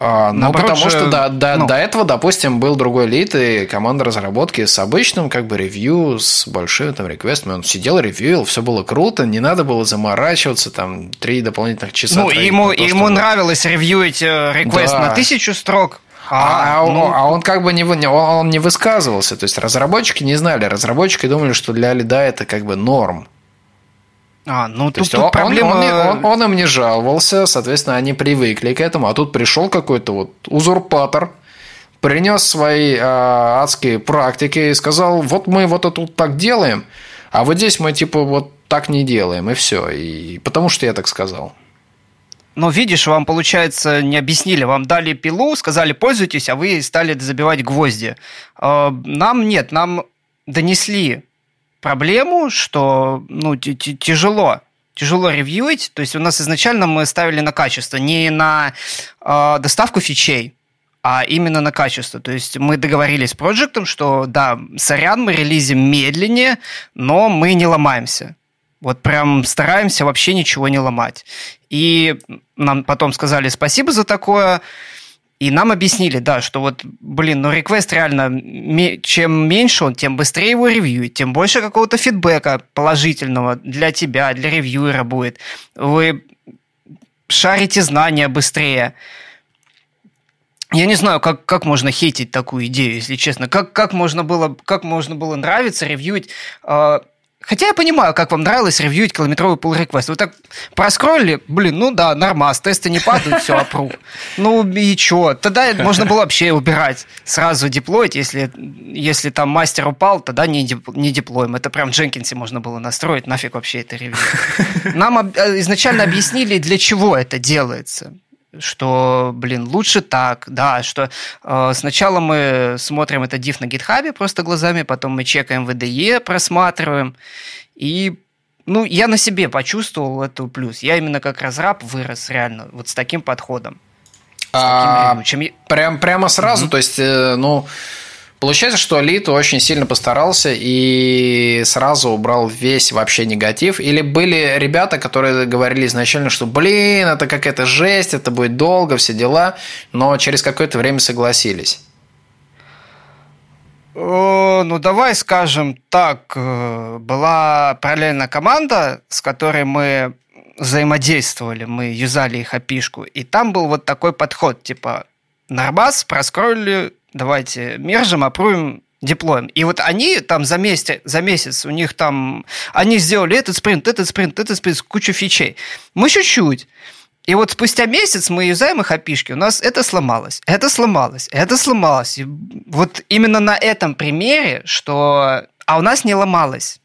А, ну, потому же, что до, до, ну, до этого, допустим, был другой лид и команда разработки с обычным как бы ревью, с большим там реквестами. Он сидел, ревьюил, все было круто, не надо было заморачиваться, там, три дополнительных часа. Ну, ему, то, ему чтобы... нравилось ревьюить э, реквест да. на тысячу строк, а, а, ну... а он как бы не, он, он не высказывался. То есть разработчики не знали. Разработчики думали, что для лида это как бы норм. А, ну То тут, тут он, проблема... Он, он, он, он им не жаловался, соответственно, они привыкли к этому, а тут пришел какой-то вот узурпатор, принес свои э, адские практики и сказал, вот мы вот это тут так делаем, а вот здесь мы типа вот так не делаем, и все. И потому что я так сказал. Но видишь, вам, получается, не объяснили. Вам дали пилу, сказали, пользуйтесь, а вы стали забивать гвозди. А, нам нет, нам донесли проблему, что ну, тяжело тяжело ревьюить. То есть у нас изначально мы ставили на качество, не на э, доставку фичей, а именно на качество. То есть мы договорились с проектом, что да, сорян, мы релизим медленнее, но мы не ломаемся. Вот прям стараемся вообще ничего не ломать. И нам потом сказали спасибо за такое. И нам объяснили, да, что вот, блин, ну реквест реально, чем меньше он, тем быстрее его ревьюет, тем больше какого-то фидбэка положительного для тебя, для ревьюера будет. Вы шарите знания быстрее. Я не знаю, как, как можно хейтить такую идею, если честно. Как, как, можно, было, как можно было нравиться ревьюить э, Хотя я понимаю, как вам нравилось ревьюить километровый pull request. Вы так проскроллили, блин, ну да, нормас, тесты не падают, все, аппрув. Ну и чё? Тогда можно было вообще убирать, сразу деплоить, если, если там мастер упал, тогда не, не деплоим. Это прям в Дженкинсе можно было настроить, нафиг вообще это ревью. Нам э, изначально объяснили, для чего это делается что, блин, лучше так, да, что э, сначала мы смотрим это div на гитхабе просто глазами, потом мы чекаем VDE, просматриваем, и ну, я на себе почувствовал эту плюс. Я именно как разраб вырос реально вот с таким подходом. С а, таким, чем... прям, прямо сразу, mm-hmm. то есть, э, ну, Получается, что Лит очень сильно постарался и сразу убрал весь вообще негатив. Или были ребята, которые говорили изначально, что блин, это какая-то жесть, это будет долго, все дела, но через какое-то время согласились. Ну, давай скажем так, э, была параллельная команда, с которой мы взаимодействовали, мы юзали их опишку, и там был вот такой подход, типа, Нормас проскроллили давайте мержим, апруем, деплоем. И вот они там за месяц, за месяц у них там, они сделали этот спринт, этот спринт, этот спринт, кучу фичей. Мы чуть-чуть. И вот спустя месяц мы юзаем их опишки, у нас это сломалось, это сломалось, это сломалось. И вот именно на этом примере, что... А у нас не ломалось.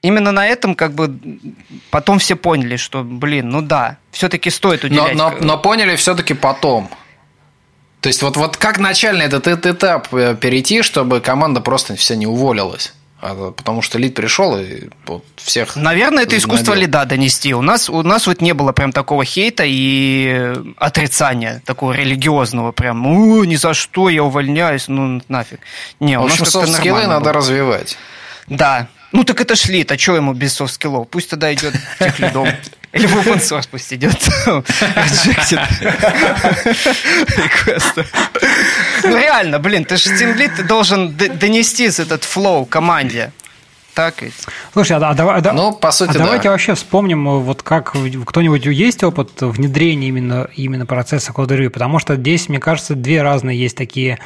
Именно на этом как бы потом все поняли, что, блин, ну да, все-таки стоит уделять... Но, но, но поняли все-таки потом. То есть вот, вот как начально этот, этот этап э, перейти, чтобы команда просто все не уволилась? А, потому что лид пришел и всех... Наверное, это искусство лида донести. У нас, у нас вот не было прям такого хейта и отрицания, такого религиозного прям. У, ни за что, я увольняюсь, ну нафиг. Не, в общем, софт-скиллы надо развивать. Да. Ну так это ж лид, а что ему без софт-скиллов? Пусть тогда идет техлидом. Или в open source пусть идет. Rejected. Ну реально, блин, ты же Lead, ты должен донести этот flow команде так? Слушай, а, а, давай, а, ну, по сути, а да. давайте вообще вспомним, э, вот как кто-нибудь есть опыт внедрения именно, именно процесса код потому что здесь, мне кажется, две разные есть такие,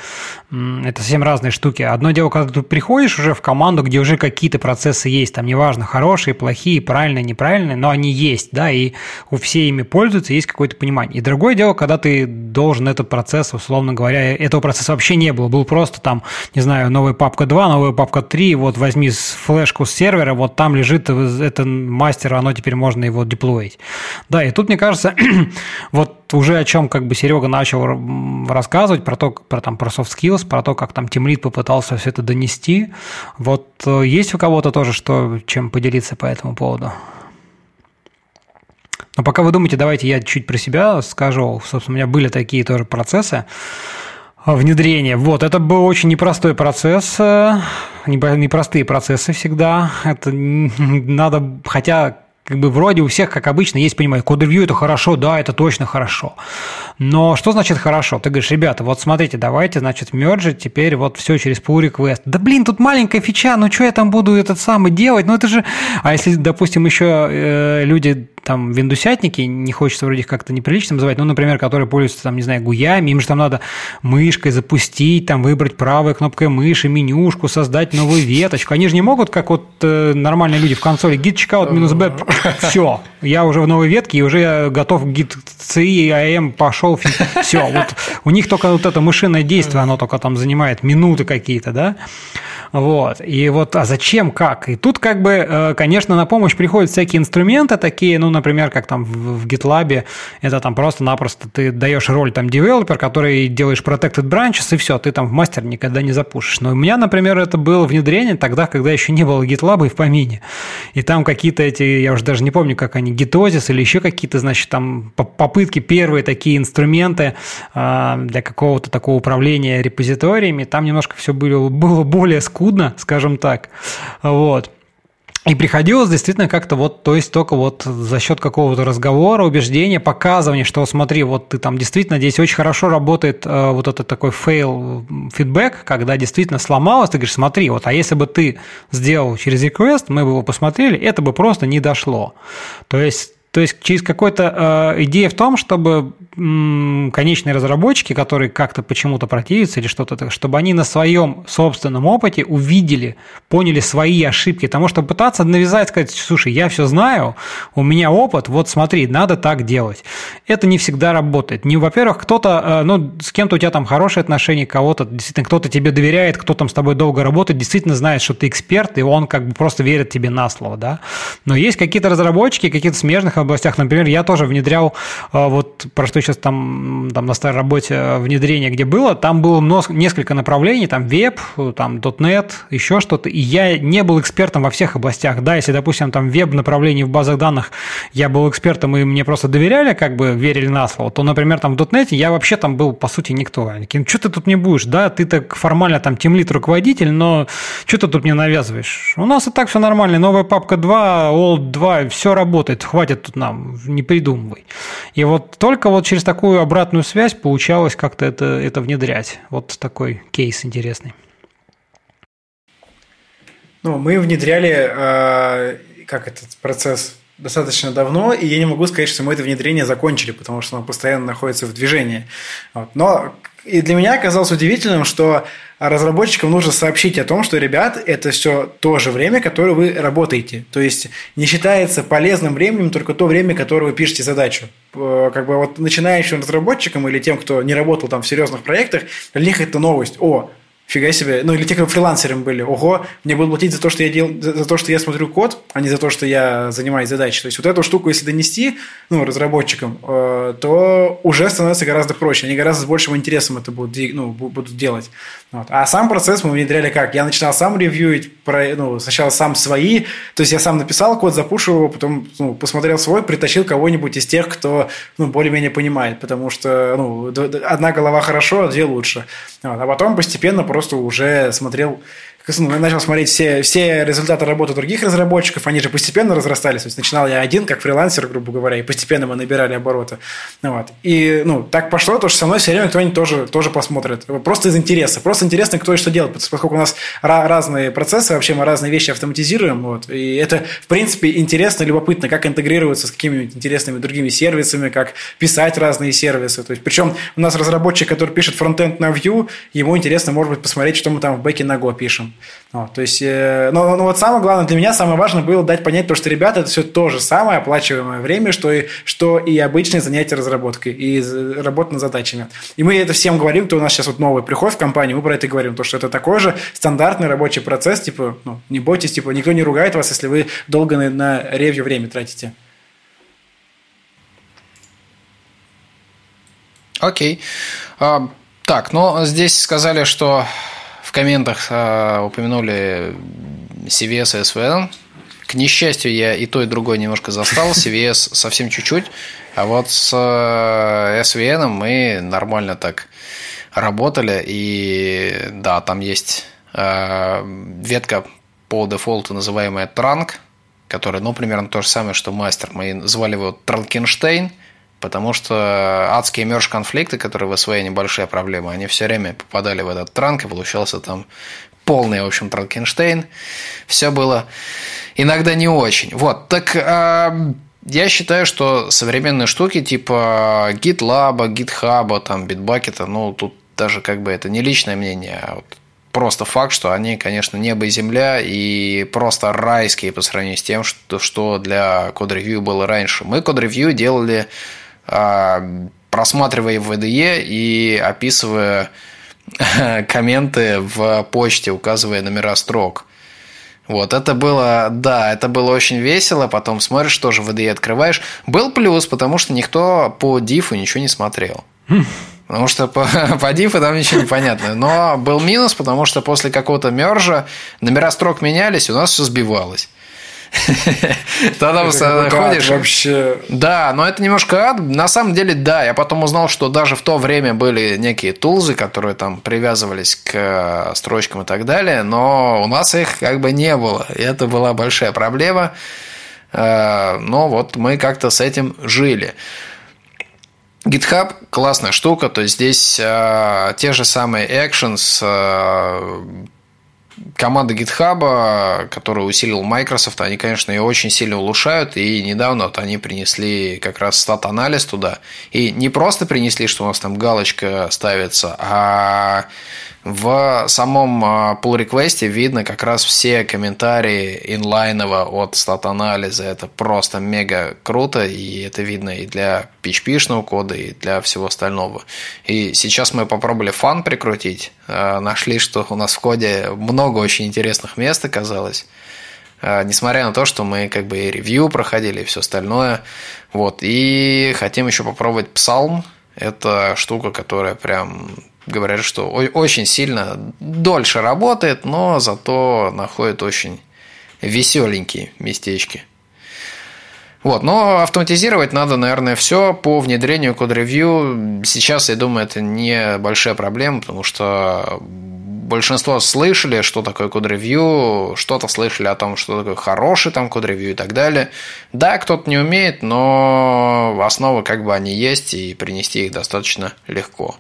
это совсем разные штуки. Одно дело, когда ты приходишь уже в команду, где уже какие-то процессы есть, там неважно, хорошие, плохие, правильные, неправильные, но они есть, да, и у все ими пользуются, есть какое-то понимание. И другое дело, когда ты должен этот процесс, условно говоря, этого процесса вообще не было, был просто там, не знаю, новая папка 2, новая папка 3, вот возьми с флеш флешку с сервера, вот там лежит это мастер, оно теперь можно его деплоить. Да, и тут, мне кажется, (clears throat) вот уже о чем как бы Серега начал рассказывать, про то, про, там, про soft skills, про то, как там Тимлит попытался все это донести. Вот э, есть у кого-то тоже что, чем поделиться по этому поводу? Но пока вы думаете, давайте я чуть про себя скажу. Собственно, у меня были такие тоже процессы внедрения. Вот, это был очень непростой процесс, э, непростые процессы всегда. Это (laughs) надо, хотя как бы вроде у всех, как обычно, есть понимание, код-ревью – это хорошо, да, это точно хорошо. Но что значит хорошо? Ты говоришь, ребята, вот смотрите, давайте, значит, мержить теперь вот все через pull request. Да блин, тут маленькая фича, ну что я там буду этот самый делать? Ну это же... А если, допустим, еще э, люди там виндусятники, не хочется вроде как-то неприлично называть, ну, например, которые пользуются, там, не знаю, гуями, им же там надо мышкой запустить, там, выбрать правой кнопкой мыши, менюшку, создать новую веточку. Они же не могут, как вот э, нормальные люди в консоли, git checkout минус b, (laughs) все, я уже в новой ветке, и уже готов git ci, am пошел, все. Вот у них только вот это мышиное действие, оно только там занимает минуты какие-то, да, вот. И вот, а зачем, как? И тут как бы, э, конечно, на помощь приходят всякие инструменты такие, ну, например, как там в GitLab, это там просто-напросто ты даешь роль там девелопер, который делаешь protected branches, и все, ты там в мастер никогда не запушишь. Но у меня, например, это было внедрение тогда, когда еще не было GitLab и в помине. И там какие-то эти, я уже даже не помню, как они, Gitosis или еще какие-то, значит, там попытки, первые такие инструменты э, для какого-то такого управления репозиториями, там немножко все было, было более скудно, скажем так. Вот. И приходилось действительно как-то вот, то есть только вот за счет какого-то разговора, убеждения, показывания, что смотри, вот ты там действительно здесь очень хорошо работает э, вот этот такой fail feedback, когда действительно сломалось, ты говоришь, смотри, вот, а если бы ты сделал через request, мы бы его посмотрели, это бы просто не дошло. То есть то есть через какой-то э, идея в том, чтобы м, конечные разработчики, которые как-то почему-то противятся или что-то, чтобы они на своем собственном опыте увидели, поняли свои ошибки. Потому что пытаться навязать, сказать, слушай, я все знаю, у меня опыт, вот смотри, надо так делать. Это не всегда работает. Не, во-первых, кто-то, э, ну, с кем-то у тебя там хорошие отношения, кого-то, действительно, кто-то тебе доверяет, кто там с тобой долго работает, действительно знает, что ты эксперт, и он как бы просто верит тебе на слово, да. Но есть какие-то разработчики, какие-то смежных областях. Например, я тоже внедрял, а, вот про что сейчас там, там на старой работе а, внедрение, где было, там было много, несколько направлений, там веб, там .NET, еще что-то, и я не был экспертом во всех областях. Да, если, допустим, там веб направлений в базах данных я был экспертом, и мне просто доверяли, как бы верили на слово, то, например, там в .NET я вообще там был, по сути, никто. Они ну, что ты тут не будешь? Да, ты так формально там темлит руководитель, но что ты тут мне навязываешь? У нас и так все нормально, новая папка 2, old 2, все работает, хватит тут нам, не придумывай. И вот только вот через такую обратную связь получалось как-то это, это внедрять. Вот такой кейс интересный. Ну, мы внедряли, э, как этот процесс достаточно давно, и я не могу сказать, что мы это внедрение закончили, потому что оно постоянно находится в движении. Вот. Но и для меня оказалось удивительным, что разработчикам нужно сообщить о том, что, ребят, это все то же время, которое вы работаете. То есть не считается полезным временем только то время, которое вы пишете задачу. Как бы вот начинающим разработчикам или тем, кто не работал там в серьезных проектах, для них это новость. О, Фига себе. Ну, или те, кто фрилансером были. Ого, мне будут платить за то, что я дел... за то, что я смотрю код, а не за то, что я занимаюсь задачей. То есть, вот эту штуку, если донести, ну, разработчикам, э, то уже становится гораздо проще. Они гораздо с большим интересом это будут, ну, будут делать. Вот. А сам процесс мы внедряли как? Я начинал сам ревьюить, про, ну, сначала сам свои, то есть я сам написал код, запушил его, потом ну, посмотрел свой, притащил кого-нибудь из тех, кто ну, более-менее понимает, потому что ну, одна голова хорошо, а две лучше. Вот. А потом постепенно просто уже смотрел начал смотреть все, все результаты работы других разработчиков, они же постепенно разрастались. То есть начинал я один, как фрилансер, грубо говоря, и постепенно мы набирали обороты. Вот. И ну, так пошло, то что со мной все время кто-нибудь тоже, тоже посмотрит. Просто из интереса. Просто интересно, кто и что делает. Поскольку у нас разные процессы, вообще мы разные вещи автоматизируем. Вот. И это, в принципе, интересно, любопытно, как интегрироваться с какими-нибудь интересными другими сервисами, как писать разные сервисы. То есть, причем у нас разработчик, который пишет фронтенд на Vue, ему интересно, может быть, посмотреть, что мы там в бэке на Go пишем. Вот, то есть, э, но, но вот самое главное для меня, самое важное было дать понять то, что, ребята, это все то же самое оплачиваемое время, что и, что и обычные занятия разработкой, и работа над задачами. И мы это всем говорим, кто у нас сейчас вот новый приходит в компанию, мы про это говорим, то, что это такой же стандартный рабочий процесс, типа, ну, не бойтесь, типа, никто не ругает вас, если вы долго на, на ревью время тратите. Окей. Okay. Uh, так, ну, здесь сказали, что в комментах э, упомянули CVS и SVN. К несчастью, я и то, и другое немножко застал. (laughs) CVS совсем чуть-чуть. А вот с э, SVN мы нормально так работали. И да, там есть э, ветка по дефолту, называемая Транк, которая, ну, примерно то же самое, что мастер. Мы звали его Транкенштейн потому что адские мерж-конфликты, которые в СВ небольшая проблема, они все время попадали в этот транк, и получался там полный, в общем, Транкенштейн. Все было иногда не очень. Вот, так э, я считаю, что современные штуки типа GitLab, GitHub, там, Bitbucket, ну, тут даже как бы это не личное мнение, а вот просто факт, что они, конечно, небо и земля и просто райские по сравнению с тем, что, что для код-ревью было раньше. Мы код-ревью делали просматривая в VDE и описывая (laughs) комменты в почте, указывая номера строк. Вот, это было, да, это было очень весело, потом смотришь, тоже в VDE открываешь. Был плюс, потому что никто по дифу ничего не смотрел. Потому что по, (laughs) по дифу там ничего не понятно. Но был минус, потому что после какого-то мержа номера строк менялись, у нас все сбивалось. (laughs) Тогда ходишь. вообще. Да, но это немножко ад. На самом деле, да. Я потом узнал, что даже в то время были некие тулзы, которые там привязывались к э, строчкам и так далее, но у нас их как бы не было. И это была большая проблема. Э, но вот мы как-то с этим жили. GitHub классная штука, то есть здесь э, те же самые actions, э, команда GitHub, которую усилил Microsoft, они, конечно, ее очень сильно улучшают, и недавно вот они принесли как раз стат-анализ туда. И не просто принесли, что у нас там галочка ставится, а в самом а, pull request видно как раз все комментарии инлайново от стат-анализа. Это просто мега круто, и это видно и для PHP-шного кода, и для всего остального. И сейчас мы попробовали фан прикрутить. А, нашли, что у нас в коде много очень интересных мест оказалось. А, несмотря на то, что мы как бы и ревью проходили, и все остальное. Вот. И хотим еще попробовать Psalm. Это штука, которая прям говорят, что очень сильно дольше работает, но зато находит очень веселенькие местечки. Вот, но автоматизировать надо, наверное, все по внедрению код-ревью. Сейчас, я думаю, это не большая проблема, потому что большинство слышали, что такое код-ревью, что-то слышали о том, что такое хороший там код-ревью и так далее. Да, кто-то не умеет, но основы как бы они есть, и принести их достаточно легко.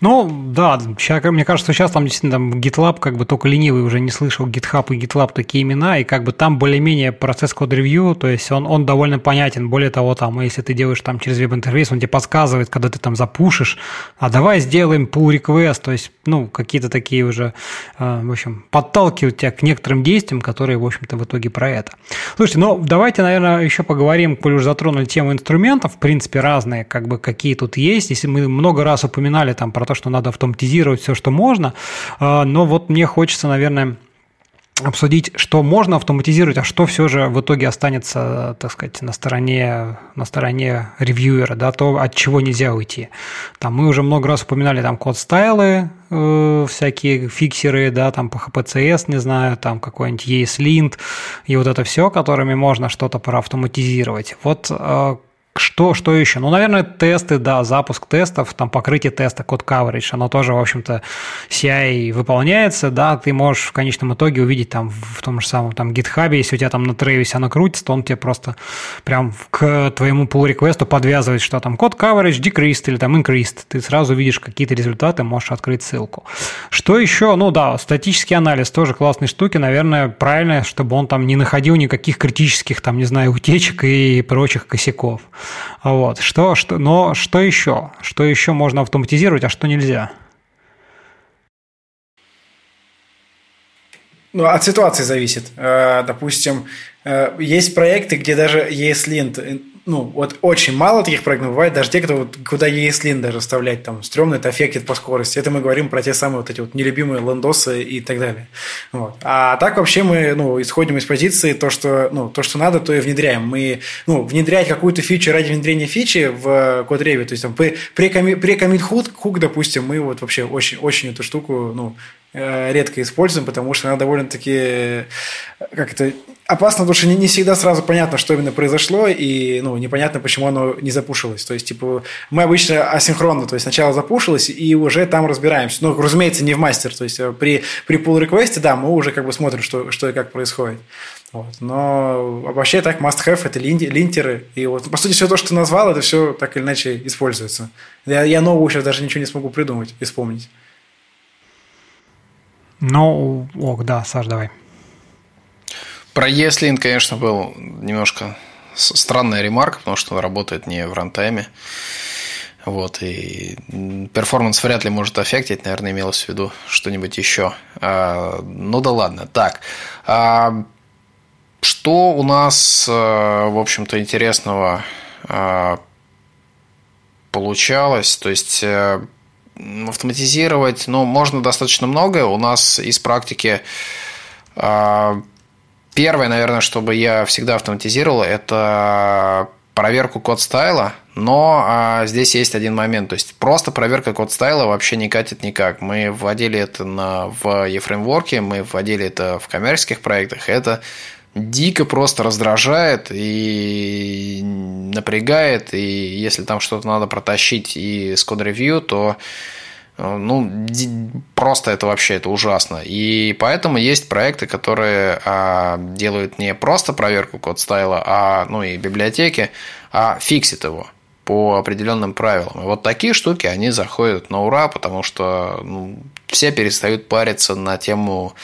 Ну, да, сейчас, мне кажется, сейчас там действительно там GitLab, как бы только ленивый уже не слышал GitHub и GitLab такие имена, и как бы там более-менее процесс код-ревью, то есть он, он довольно понятен. Более того, там, если ты делаешь там через веб-интерфейс, он тебе подсказывает, когда ты там запушишь, а давай сделаем pull request, то есть, ну, какие-то такие уже, э, в общем, подталкивают тебя к некоторым действиям, которые, в общем-то, в итоге про это. Слушайте, ну, давайте, наверное, еще поговорим, коль уже затронули тему инструментов, в принципе, разные, как бы, какие тут есть. Если мы много раз упоминали там про то, что надо автоматизировать все, что можно. А, но вот мне хочется, наверное, обсудить, что можно автоматизировать, а что все же в итоге останется, так сказать, на стороне, на стороне ревьюера, да, то, от чего нельзя уйти. Там мы уже много раз упоминали там код-стайлы, э, всякие фиксеры, да, там по HPCS, не знаю, там какой-нибудь ESLint и вот это все, которыми можно что-то проавтоматизировать. Вот э, что, что еще? Ну, наверное, тесты, да, запуск тестов, там покрытие теста, код coverage, оно тоже, в общем-то, CI выполняется, да, ты можешь в конечном итоге увидеть там в том же самом там GitHub, если у тебя там на Travis оно крутится, то он тебе просто прям к твоему pull реквесту подвязывает, что там код coverage decreased или там increased, ты сразу видишь какие-то результаты, можешь открыть ссылку. Что еще? Ну да, статический анализ тоже классные штуки, наверное, правильно, чтобы он там не находил никаких критических, там, не знаю, утечек и прочих косяков. Вот. Что, что, но что еще? Что еще можно автоматизировать, а что нельзя? Ну, от ситуации зависит. Э, допустим, э, есть проекты, где даже ESLint ну, вот очень мало таких проектов бывает, даже те, кто вот, куда ESLint даже вставлять, там, стрёмно это аффектит по скорости. Это мы говорим про те самые вот эти вот нелюбимые лендосы и так далее. Вот. А так вообще мы, ну, исходим из позиции то, что, ну, то, что надо, то и внедряем. Мы, ну, внедрять какую-то фичу ради внедрения фичи в код реве, то есть там при, при, при commit hook, допустим, мы вот вообще очень, очень эту штуку, ну, редко используем, потому что она довольно-таки как это опасно, потому что не, не всегда сразу понятно, что именно произошло, и ну, непонятно, почему оно не запушилось. То есть, типа, мы обычно асинхронно, то есть сначала запушилось, и уже там разбираемся. Ну, разумеется, не в мастер. То есть, э, при, при pull реквесте да, мы уже как бы смотрим, что, что и как происходит. Вот. Но вообще так must-have – это линтеры. И вот, по сути, все то, что назвал, это все так или иначе используется. Я, я нового сейчас даже ничего не смогу придумать и вспомнить. Ну, ок, да, Саш, давай. Про ESLint, конечно, был немножко странная ремарка, потому что он работает не в рантайме. Вот, и перформанс вряд ли может аффектить, наверное, имелось в виду что-нибудь еще. А, ну да ладно. Так, а, что у нас, а, в общем-то, интересного а, получалось? То есть э, автоматизировать, ну, можно достаточно много. У нас из практики а, первое, наверное, чтобы я всегда автоматизировал, это проверку код стайла, но а, здесь есть один момент, то есть просто проверка код стайла вообще не катит никак. Мы вводили это на, в eFramework, мы вводили это в коммерческих проектах, это дико просто раздражает и напрягает, и если там что-то надо протащить и с код-ревью, то э, ну, просто это вообще это ужасно. И поэтому есть проекты, которые а, делают не просто проверку код стайла, а ну и библиотеки, а фиксит его по определенным правилам. И вот такие штуки, они заходят на ура, потому что ну, все перестают париться на тему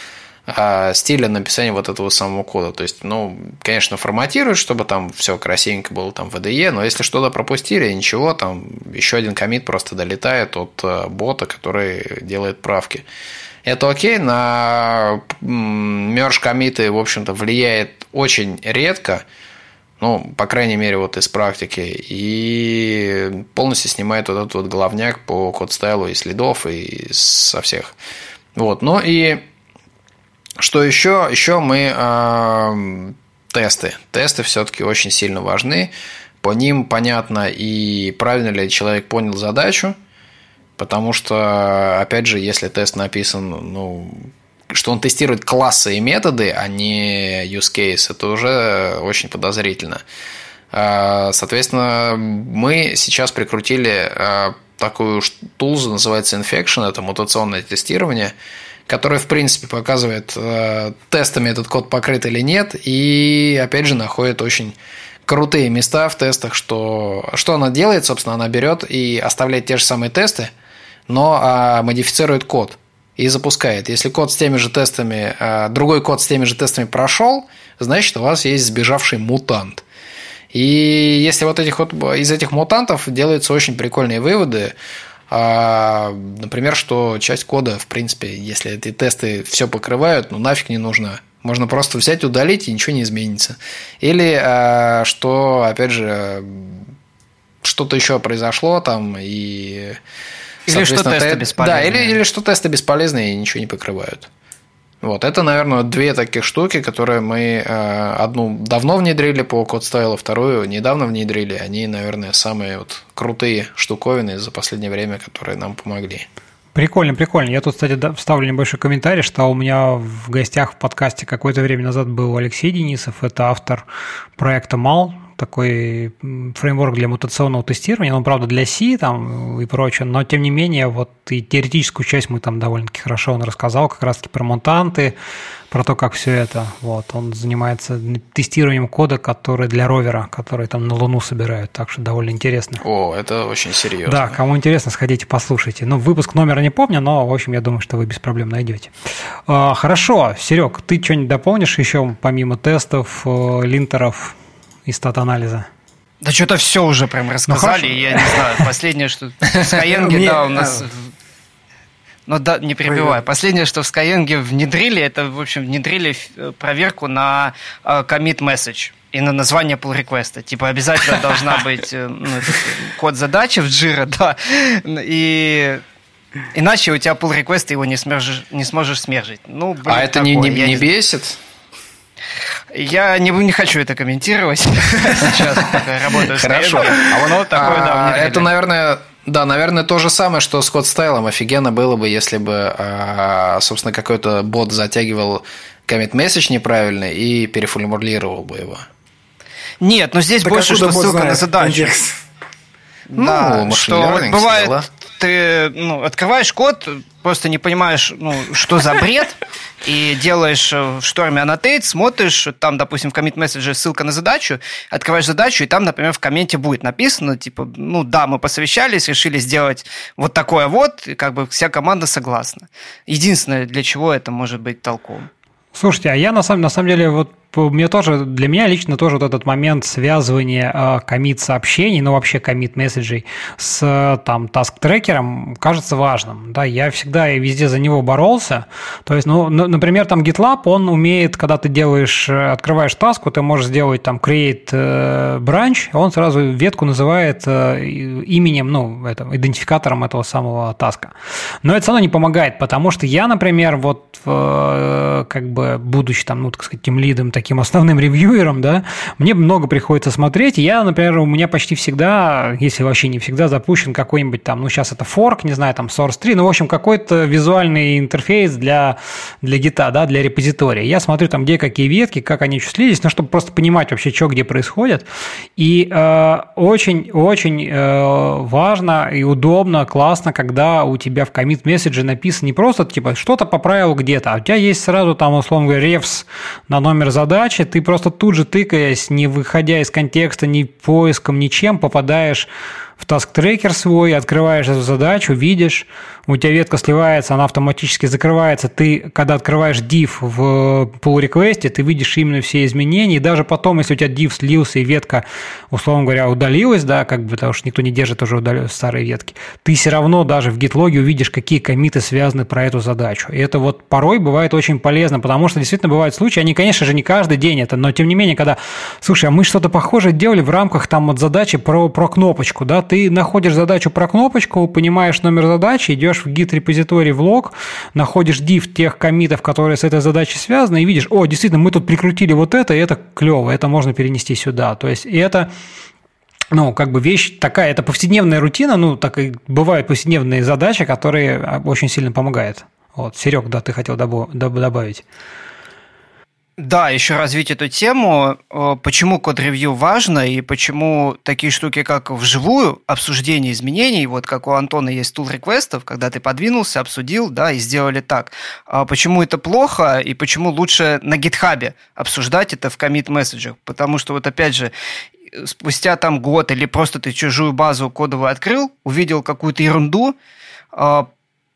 стиля написания вот этого самого кода. То есть, ну, конечно, форматируют, чтобы там все красивенько было там в IDE, но если что-то пропустили, ничего, там еще один комит просто долетает от э, бота, который делает правки. Это окей, на мерж комиты, в общем-то, влияет очень редко, ну, по крайней мере, вот из практики, и полностью снимает вот этот вот головняк по код-стайлу и следов, и со всех. Вот, ну и что еще? Еще мы э, тесты. Тесты все-таки очень сильно важны. По ним понятно и правильно ли человек понял задачу, потому что, опять же, если тест написан, ну, что он тестирует классы и методы, а не use case, это уже очень подозрительно. А, соответственно, мы сейчас прикрутили а, такую тулзу, называется Infection, это мутационное тестирование, который, в принципе, показывает э, тестами этот код покрыт или нет, и, опять же, находит очень крутые места в тестах, что, что она делает, собственно, она берет и оставляет те же самые тесты, но а, модифицирует код и запускает. Если код с теми же тестами, а, другой код с теми же тестами прошел, значит, у вас есть сбежавший мутант. И если вот этих вот, из этих мутантов делаются очень прикольные выводы, например, что часть кода, в принципе, если эти тесты все покрывают, ну нафиг не нужно. Можно просто взять, удалить, и ничего не изменится. Или а, что, опять же, что-то еще произошло там, и... Или что тесты те... бесполезные. Да, или, или что тесты бесполезные и ничего не покрывают. Вот это, наверное, две таких штуки, которые мы э, одну давно внедрили по CodeStyle, а вторую недавно внедрили. Они, наверное, самые вот крутые штуковины за последнее время, которые нам помогли. Прикольно, прикольно. Я тут, кстати, вставлю небольшой комментарий, что у меня в гостях в подкасте какое-то время назад был Алексей Денисов, это автор проекта МАЛ, такой фреймворк для мутационного тестирования, ну, правда, для C там и прочее, но тем не менее, вот и теоретическую часть мы там довольно-таки хорошо он рассказал, как раз-таки про мутанты, про то, как все это. Вот, он занимается тестированием кода, который для ровера, который там на Луну собирают, так что довольно интересно. О, это очень серьезно. Да, кому интересно, сходите, послушайте. Ну, выпуск номера не помню, но, в общем, я думаю, что вы без проблем найдете. А, хорошо, Серег, ты что-нибудь дополнишь еще, помимо тестов, э, линтеров, и стат-анализа? Да что-то все уже прям ну, рассказали, ну, я не знаю. Последнее, что в Skyeng, (laughs) да, у нас... Ну да, не перебивай. Последнее, что в Skyeng внедрили, это, в общем, внедрили э, проверку на э, commit message и на название pull request. Типа обязательно должна быть э, ну, код задачи в Jira, да. И иначе у тебя pull request его не сможешь, не сможешь смержить. Ну, блин, а это такое. не, не, не бесит? Я не, не хочу это комментировать (laughs) сейчас, пока работаю Хорошо. А оно такое, да. Это, наверное, да, наверное, то же самое, что с код стайлом. Офигенно было бы, если бы, а, собственно, какой-то бот затягивал commit message неправильно и переформулировал бы его. Нет, но здесь больше, что ссылка на задачу. Ну, да, что вот бывает, ты ну, открываешь код, просто не понимаешь, ну, что за бред, и делаешь э, в шторме annotate, смотришь, там, допустим, в commit message ссылка на задачу, открываешь задачу, и там, например, в комменте будет написано, типа, ну да, мы посовещались, решили сделать вот такое вот, и как бы вся команда согласна. Единственное, для чего это может быть толковым. Слушайте, а я на самом, на самом деле вот мне тоже, для меня лично тоже вот этот момент связывания э, комит сообщений, ну вообще комит месседжей с там таск-трекером кажется важным. Да, я всегда и везде за него боролся. То есть, ну, например, там GitLab, он умеет, когда ты делаешь, э, открываешь таску, ты можешь сделать там create э, branch, он сразу ветку называет э, именем, ну, это, идентификатором этого самого таска. Но это все равно не помогает, потому что я, например, вот как бы будучи там, ну, так сказать, тем лидом, таким основным ревьюером, да, мне много приходится смотреть. я, например, у меня почти всегда, если вообще не всегда, запущен какой-нибудь там, ну, сейчас это форк, не знаю, там, Source 3, ну, в общем, какой-то визуальный интерфейс для, для гита, да, для репозитория. Я смотрю там, где какие ветки, как они числились, ну, чтобы просто понимать вообще, что где происходит. И очень-очень э, э, важно и удобно, классно, когда у тебя в commit месседже написано не просто, типа, что-то поправил где-то, а у тебя есть сразу там, условно говоря, рефс на номер задачи, задачи, ты просто тут же тыкаясь, не выходя из контекста, ни поиском, ничем, попадаешь в таск-трекер свой, открываешь эту задачу, видишь, у тебя ветка сливается, она автоматически закрывается. Ты, когда открываешь diff в pull request, ты видишь именно все изменения, и даже потом, если у тебя diff слился и ветка, условно говоря, удалилась, да, как бы, потому что никто не держит уже старые ветки, ты все равно даже в git логе увидишь, какие коммиты связаны про эту задачу. И это вот порой бывает очень полезно, потому что действительно бывают случаи, они, конечно же, не каждый день это, но тем не менее, когда, слушай, а мы что-то похожее делали в рамках там вот задачи про, про кнопочку, да, ты находишь задачу про кнопочку, понимаешь номер задачи, идешь в git репозиторий в лог, находишь div тех комитов, которые с этой задачей связаны, и видишь, о, действительно, мы тут прикрутили вот это, и это клево, это можно перенести сюда. То есть, и это ну, как бы вещь такая, это повседневная рутина, ну, так и бывают повседневные задачи, которые очень сильно помогают. Вот, Серег, да, ты хотел добавить. Да, еще развить эту тему, э, почему код-ревью важно и почему такие штуки, как вживую обсуждение изменений, вот как у Антона есть тул реквестов, когда ты подвинулся, обсудил, да, и сделали так. А почему это плохо и почему лучше на гитхабе обсуждать это в комит месседжах? Потому что вот опять же, спустя там год или просто ты чужую базу кодовую открыл, увидел какую-то ерунду, а,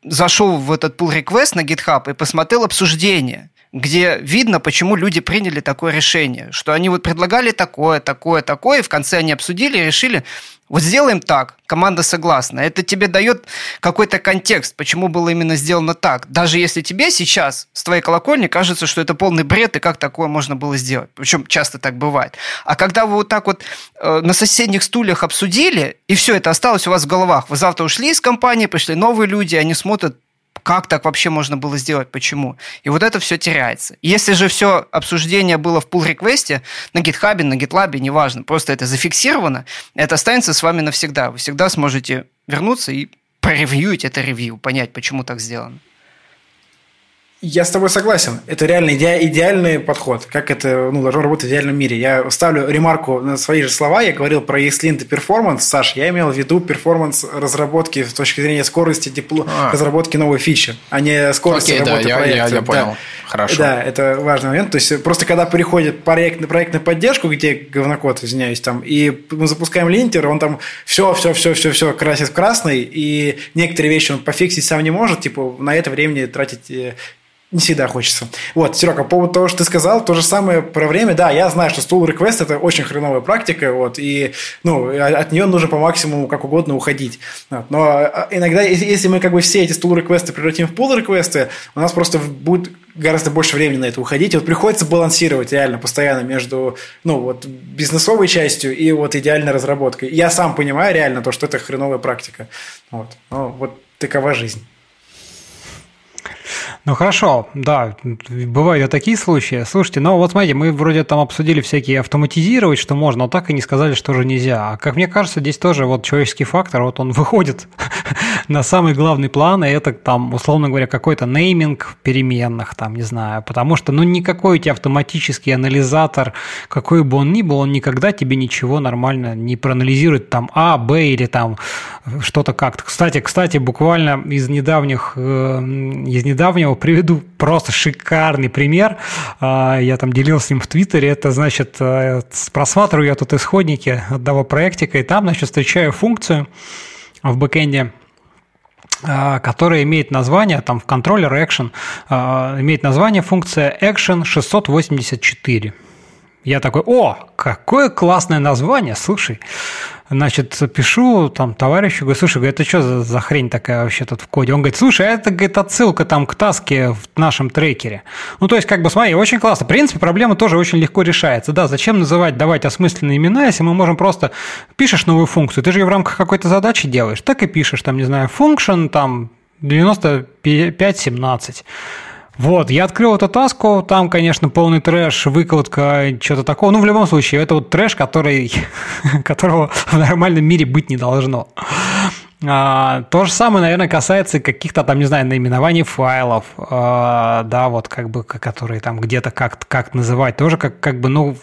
зашел в этот pull request на GitHub и посмотрел обсуждение – где видно, почему люди приняли такое решение, что они вот предлагали такое, такое, такое, и в конце они обсудили и решили, вот сделаем так, команда согласна. Это тебе дает какой-то контекст, почему было именно сделано так. Даже если тебе сейчас с твоей колокольни кажется, что это полный бред, и как такое можно было сделать. Причем часто так бывает. А когда вы вот так вот э, на соседних стульях обсудили, и все это осталось у вас в головах, вы завтра ушли из компании, пришли новые люди, они смотрят, как так вообще можно было сделать, почему. И вот это все теряется. Если же все обсуждение было в pull request е на GitHub, на GitLab, неважно, просто это зафиксировано, это останется с вами навсегда. Вы всегда сможете вернуться и проревьюить это ревью, понять, почему так сделано. Я с тобой согласен. Это реально иде- идеальный подход. Как это ну, должно работать в идеальном мире. Я ставлю ремарку на свои же слова. Я говорил про ESLint и перформанс. Саш, я имел в виду перформанс разработки с точки зрения скорости дипло... а. разработки новой фичи, а не скорости Окей, работы да, проекта. Я, я, я понял. Да. Хорошо. Да, это важный момент. То есть просто когда приходит проект, на поддержку, где говнокод, извиняюсь, там, и мы запускаем линтер, он там все, все, все, все, все красит в красный, и некоторые вещи он пофиксить сам не может, типа на это времени тратить э, не всегда хочется. Вот, Серега, по поводу того, что ты сказал, то же самое про время. Да, я знаю, что стул request – это очень хреновая практика, вот, и ну, от нее нужно по максимуму как угодно уходить. Вот, но а, иногда, если мы как бы все эти стул реквесты превратим в пул реквесты, у нас просто будет гораздо больше времени на это уходить. И вот приходится балансировать реально постоянно между ну, вот, бизнесовой частью и вот идеальной разработкой. Я сам понимаю реально то, что это хреновая практика. Вот, ну, вот такова жизнь. Ну хорошо, да, бывают и такие случаи. Слушайте, ну вот смотрите, мы вроде там обсудили всякие автоматизировать, что можно, но так и не сказали, что же нельзя. А как мне кажется, здесь тоже вот человеческий фактор, вот он выходит (laughs) на самый главный план, и это там, условно говоря, какой-то нейминг переменных, там, не знаю, потому что, ну, никакой у тебя автоматический анализатор, какой бы он ни был, он никогда тебе ничего нормально не проанализирует, там, А, Б или там что-то как-то. Кстати, кстати, буквально из недавних, э, из недавнего приведу просто шикарный пример. А, я там делился с ним в Твиттере. Это, значит, э, просматриваю я тут исходники одного проектика, и там, значит, встречаю функцию в бэкэнде, которая имеет название, там в контроллер action, а, имеет название функция action 684. Я такой, о, какое классное название, слушай. Значит, пишу там товарищу, говорю, слушай, говорю, это что за, за хрень такая вообще тут в коде? Он говорит, слушай, а это, говорит, отсылка там к таске в нашем трекере. Ну, то есть, как бы, смотри, очень классно. В принципе, проблема тоже очень легко решается. Да, зачем называть, давать осмысленные имена, если мы можем просто... Пишешь новую функцию, ты же ее в рамках какой-то задачи делаешь, так и пишешь, там, не знаю, function, там, 9517. Вот, я открыл эту таску, там, конечно, полный трэш, выкладка, что-то такого. Ну, в любом случае, это вот трэш, который, (laughs) которого в нормальном мире быть не должно. А, то же самое, наверное, касается каких-то там, не знаю, наименований файлов, а, да, вот как бы, которые там где-то как, как называть, тоже как, как бы, ну,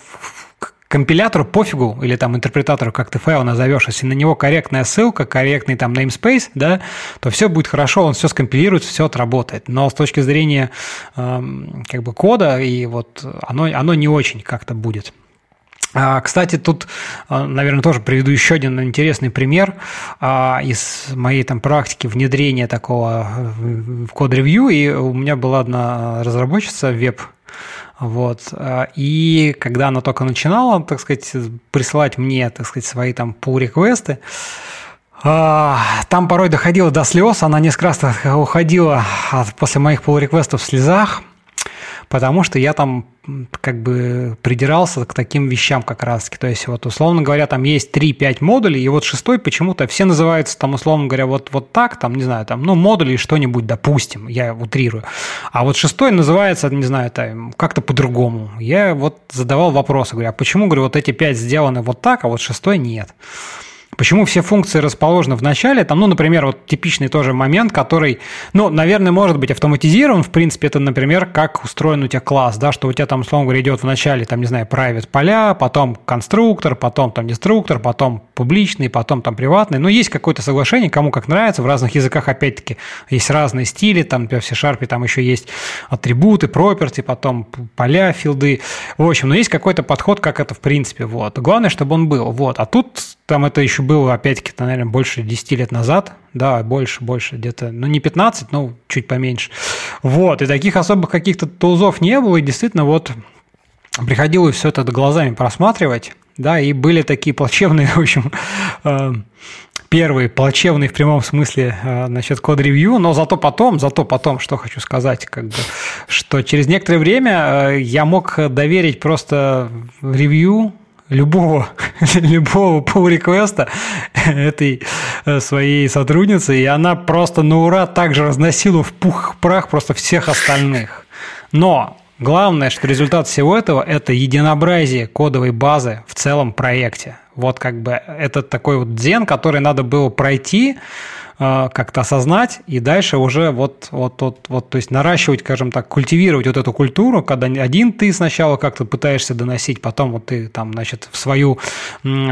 компилятору пофигу, или там интерпретатору, как ты файл назовешь, если на него корректная ссылка, корректный там namespace, да, то все будет хорошо, он все скомпилирует, все отработает. Но с точки зрения э, как бы кода, и вот оно, оно не очень как-то будет. А, кстати, тут, а, наверное, тоже приведу еще один интересный пример а, из моей там практики внедрения такого в код-ревью. И у меня была одна разработчица веб вот. Э, и когда она только начинала, так сказать, присылать мне, так сказать, свои там pull-реквесты, э, там порой доходило до слез, она несколько раз уходила после моих pull-реквестов в слезах, потому что я там как бы придирался к таким вещам как раз. То есть, вот, условно говоря, там есть 3-5 модулей, и вот шестой почему-то все называются там, условно говоря, вот, вот так, там, не знаю, там, ну, модули что-нибудь, допустим, я утрирую. А вот шестой называется, не знаю, там, как-то по-другому. Я вот задавал вопросы, говорю, а почему, говорю, вот эти 5 сделаны вот так, а вот шестой нет? Почему все функции расположены в начале? Там, ну, например, вот типичный тоже момент, который, ну, наверное, может быть автоматизирован. В принципе, это, например, как устроен у тебя класс, да, что у тебя там, условно говоря, идет в начале, там, не знаю, private поля, потом конструктор, потом там деструктор, потом публичный, потом там приватный. Но есть какое-то соглашение, кому как нравится. В разных языках, опять-таки, есть разные стили. Там, например, в C-Sharp там еще есть атрибуты, property, потом поля, филды. В общем, но есть какой-то подход, как это в принципе. Вот. Главное, чтобы он был. Вот. А тут там это еще было, опять-таки, наверное, больше 10 лет назад. Да, больше, больше, где-то, ну, не 15, но чуть поменьше. Вот, и таких особых каких-то тулзов не было, и действительно вот приходилось все это глазами просматривать, да, и были такие плачевные, (laughs) в общем, э, первые плачевные в прямом смысле э, насчет код-ревью, но зато потом, зато потом, что хочу сказать, как бы, что через некоторое время э, я мог доверить просто ревью любого, (laughs) любого pull-реквеста этой э, своей сотрудницы, и она просто на ура также разносила в пух прах просто всех остальных. Но главное, что результат всего этого – это единообразие кодовой базы в целом проекте. Вот как бы это такой вот дзен, который надо было пройти, как-то осознать и дальше уже вот, вот, вот, вот, то есть наращивать, скажем так, культивировать вот эту культуру, когда один ты сначала как-то пытаешься доносить, потом вот ты там, значит, в свою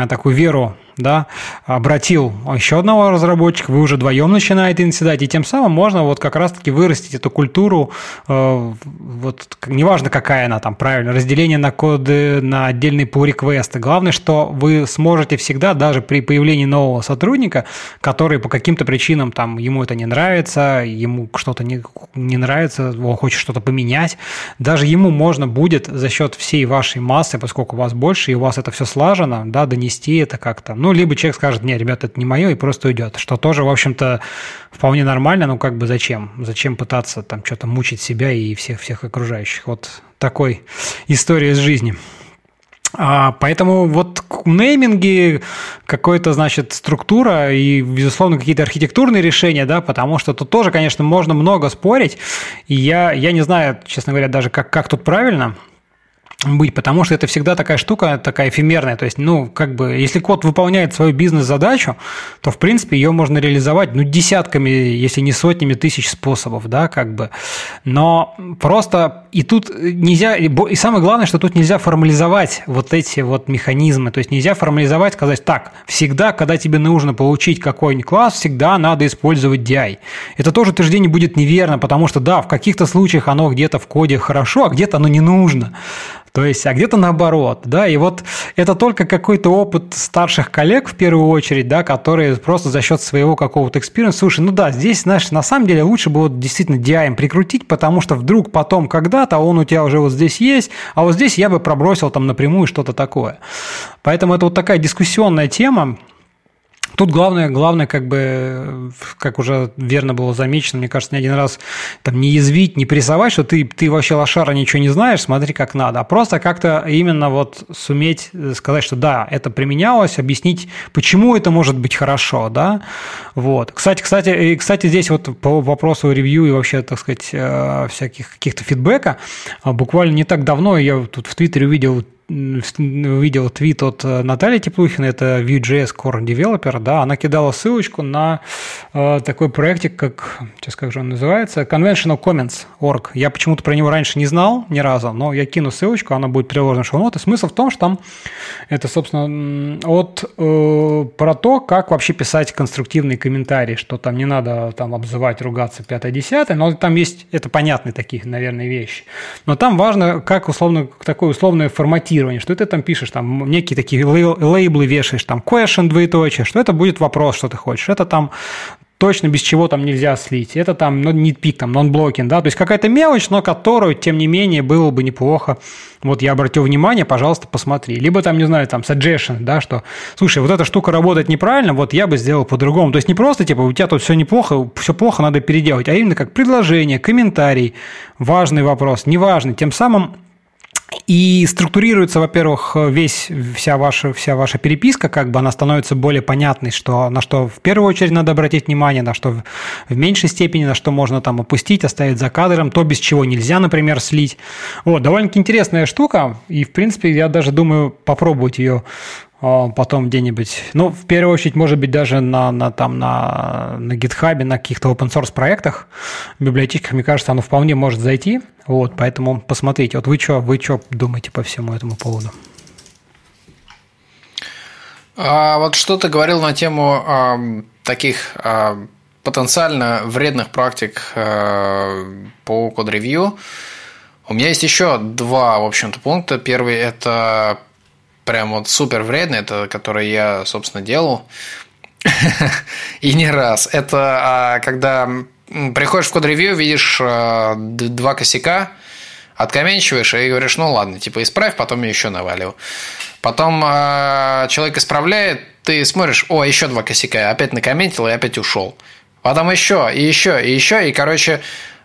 такую веру да, обратил еще одного разработчика, вы уже вдвоем начинаете наседать, и тем самым можно вот как раз-таки вырастить эту культуру, э, вот неважно какая она там, правильно, разделение на коды, на отдельные pull реквесты Главное, что вы сможете всегда, даже при появлении нового сотрудника, который по каким-то причинам там ему это не нравится, ему что-то не, не нравится, он хочет что-то поменять, даже ему можно будет за счет всей вашей массы, поскольку у вас больше, и у вас это все слажено, да, донести это как-то ну, либо человек скажет, не, ребята, это не мое, и просто уйдет. Что тоже, в общем-то, вполне нормально, ну, как бы зачем? Зачем пытаться там что-то мучить себя и всех, всех окружающих? Вот такой история из жизни. А, поэтому вот нейминги, какая-то, значит, структура и, безусловно, какие-то архитектурные решения, да, потому что тут тоже, конечно, можно много спорить, и я, я не знаю, честно говоря, даже как, как тут правильно – быть, потому что это всегда такая штука, такая эфемерная. То есть, ну, как бы, если код выполняет свою бизнес-задачу, то, в принципе, ее можно реализовать, ну, десятками, если не сотнями тысяч способов, да, как бы. Но просто и тут нельзя, и самое главное, что тут нельзя формализовать вот эти вот механизмы. То есть, нельзя формализовать, сказать, так, всегда, когда тебе нужно получить какой-нибудь класс, всегда надо использовать DI. Это тоже утверждение будет неверно, потому что, да, в каких-то случаях оно где-то в коде хорошо, а где-то оно не нужно. То есть, а где-то наоборот, да, и вот это только какой-то опыт старших коллег в первую очередь, да, которые просто за счет своего какого-то experience а, слушай, ну да, здесь, знаешь, на самом деле лучше бы вот действительно DI прикрутить, потому что вдруг потом когда-то он у тебя уже вот здесь есть, а вот здесь я бы пробросил там напрямую что-то такое. Поэтому это вот такая дискуссионная тема, Тут главное, главное, как бы, как уже верно было замечено, мне кажется, не один раз там не язвить, не прессовать, что ты, ты вообще лошара ничего не знаешь, смотри как надо, а просто как-то именно вот суметь сказать, что да, это применялось, объяснить, почему это может быть хорошо, да, вот. Кстати, кстати, и, кстати, здесь вот по вопросу ревью и вообще, так сказать, э, всяких каких-то фидбэка, а буквально не так давно я тут в Твиттере увидел увидел твит от э, Натальи Теплухиной, это Vue.js Core Developer, да, она кидала ссылочку на э, такой проектик, как, сейчас как же он называется, Conventional Comments.org. Я почему-то про него раньше не знал ни разу, но я кину ссылочку, она будет приложена в шоу-ноты. Смысл в том, что там это, собственно, от, э, про то, как вообще писать конструктивные комментарии, что там не надо там обзывать, ругаться 5-10, но там есть, это понятные такие, наверное, вещи. Но там важно, как условно, такое условное форматирование тестирование, что ты там пишешь, там некие такие лейблы вешаешь, там question, двоеточие, что это будет вопрос, что ты хочешь. Это там точно без чего там нельзя слить. Это там ну, не пик, там нон-блокинг, да, то есть какая-то мелочь, но которую, тем не менее, было бы неплохо. Вот я обратил внимание, пожалуйста, посмотри. Либо там, не знаю, там suggestion, да, что, слушай, вот эта штука работает неправильно, вот я бы сделал по-другому. То есть не просто, типа, у тебя тут все неплохо, все плохо, надо переделать, а именно как предложение, комментарий, важный вопрос, неважный. Тем самым и структурируется, во-первых, весь, вся, ваша, вся ваша переписка, как бы она становится более понятной, что, на что в первую очередь надо обратить внимание, на что в, меньшей степени, на что можно там опустить, оставить за кадром, то, без чего нельзя, например, слить. Вот, довольно-таки интересная штука, и, в принципе, я даже думаю попробовать ее потом где-нибудь, ну, в первую очередь, может быть, даже на, на, там, на, на GitHub, на каких-то open source проектах, библиотеках, мне кажется, оно вполне может зайти. Вот, поэтому посмотрите. Вот вы что вы что думаете по всему этому поводу? А вот что ты говорил на тему а, таких а, потенциально вредных практик а, по код-ревью. У меня есть еще два, в общем-то, пункта. Первый – это прям вот супер вредный, это который я, собственно, делал. (laughs) И не раз. Это а, когда приходишь в код-ревью, видишь а, два косяка, откоменчиваешь и говоришь, ну ладно, типа исправь, потом я еще навалил. Потом э, человек исправляет, ты смотришь, о, еще два косяка, опять накомментил и опять ушел. Потом еще, и еще, и еще, и, короче,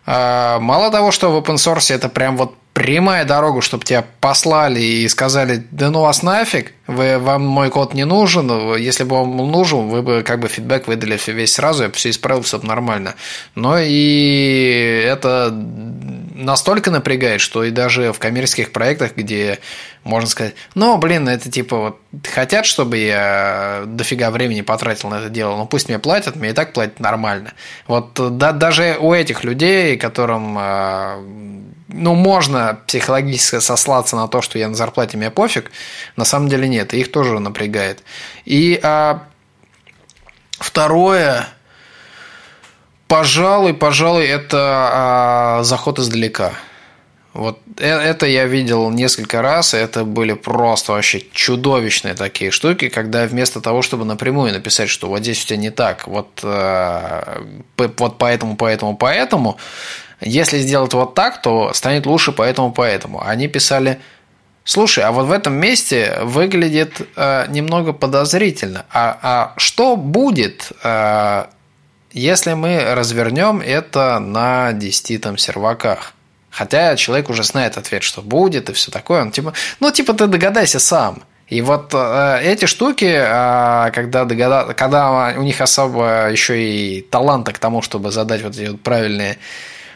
мало того, что в open source это прям вот прямая дорога, чтобы тебя послали и сказали, да ну вас нафиг, вы, вам мой код не нужен, если бы был нужен, вы бы как бы фидбэк выдали весь сразу, я бы все исправил, все нормально. Но и это настолько напрягает, что и даже в коммерческих проектах, где можно сказать, ну, блин, это типа вот хотят, чтобы я дофига времени потратил на это дело, ну пусть мне платят, мне и так платят нормально. Вот да, даже у этих людей, которым а, ну, можно психологически сослаться на то, что я на зарплате, мне пофиг, на самом деле нет, их тоже напрягает. И а, второе, пожалуй, пожалуй, это а, заход издалека. Вот э, это я видел несколько раз, и это были просто вообще чудовищные такие штуки, когда вместо того, чтобы напрямую написать, что вот здесь у тебя не так, вот, э, вот поэтому, поэтому, поэтому, если сделать вот так, то станет лучше поэтому, поэтому. Они писали, слушай, а вот в этом месте выглядит э, немного подозрительно. А, а что будет, э, если мы развернем это на 10 там серваках? Хотя человек уже знает ответ, что будет и все такое. Он типа, ну, типа, ты догадайся сам. И вот э, эти штуки, э, когда, догада... когда у них особо еще и таланта к тому, чтобы задать вот эти вот правильные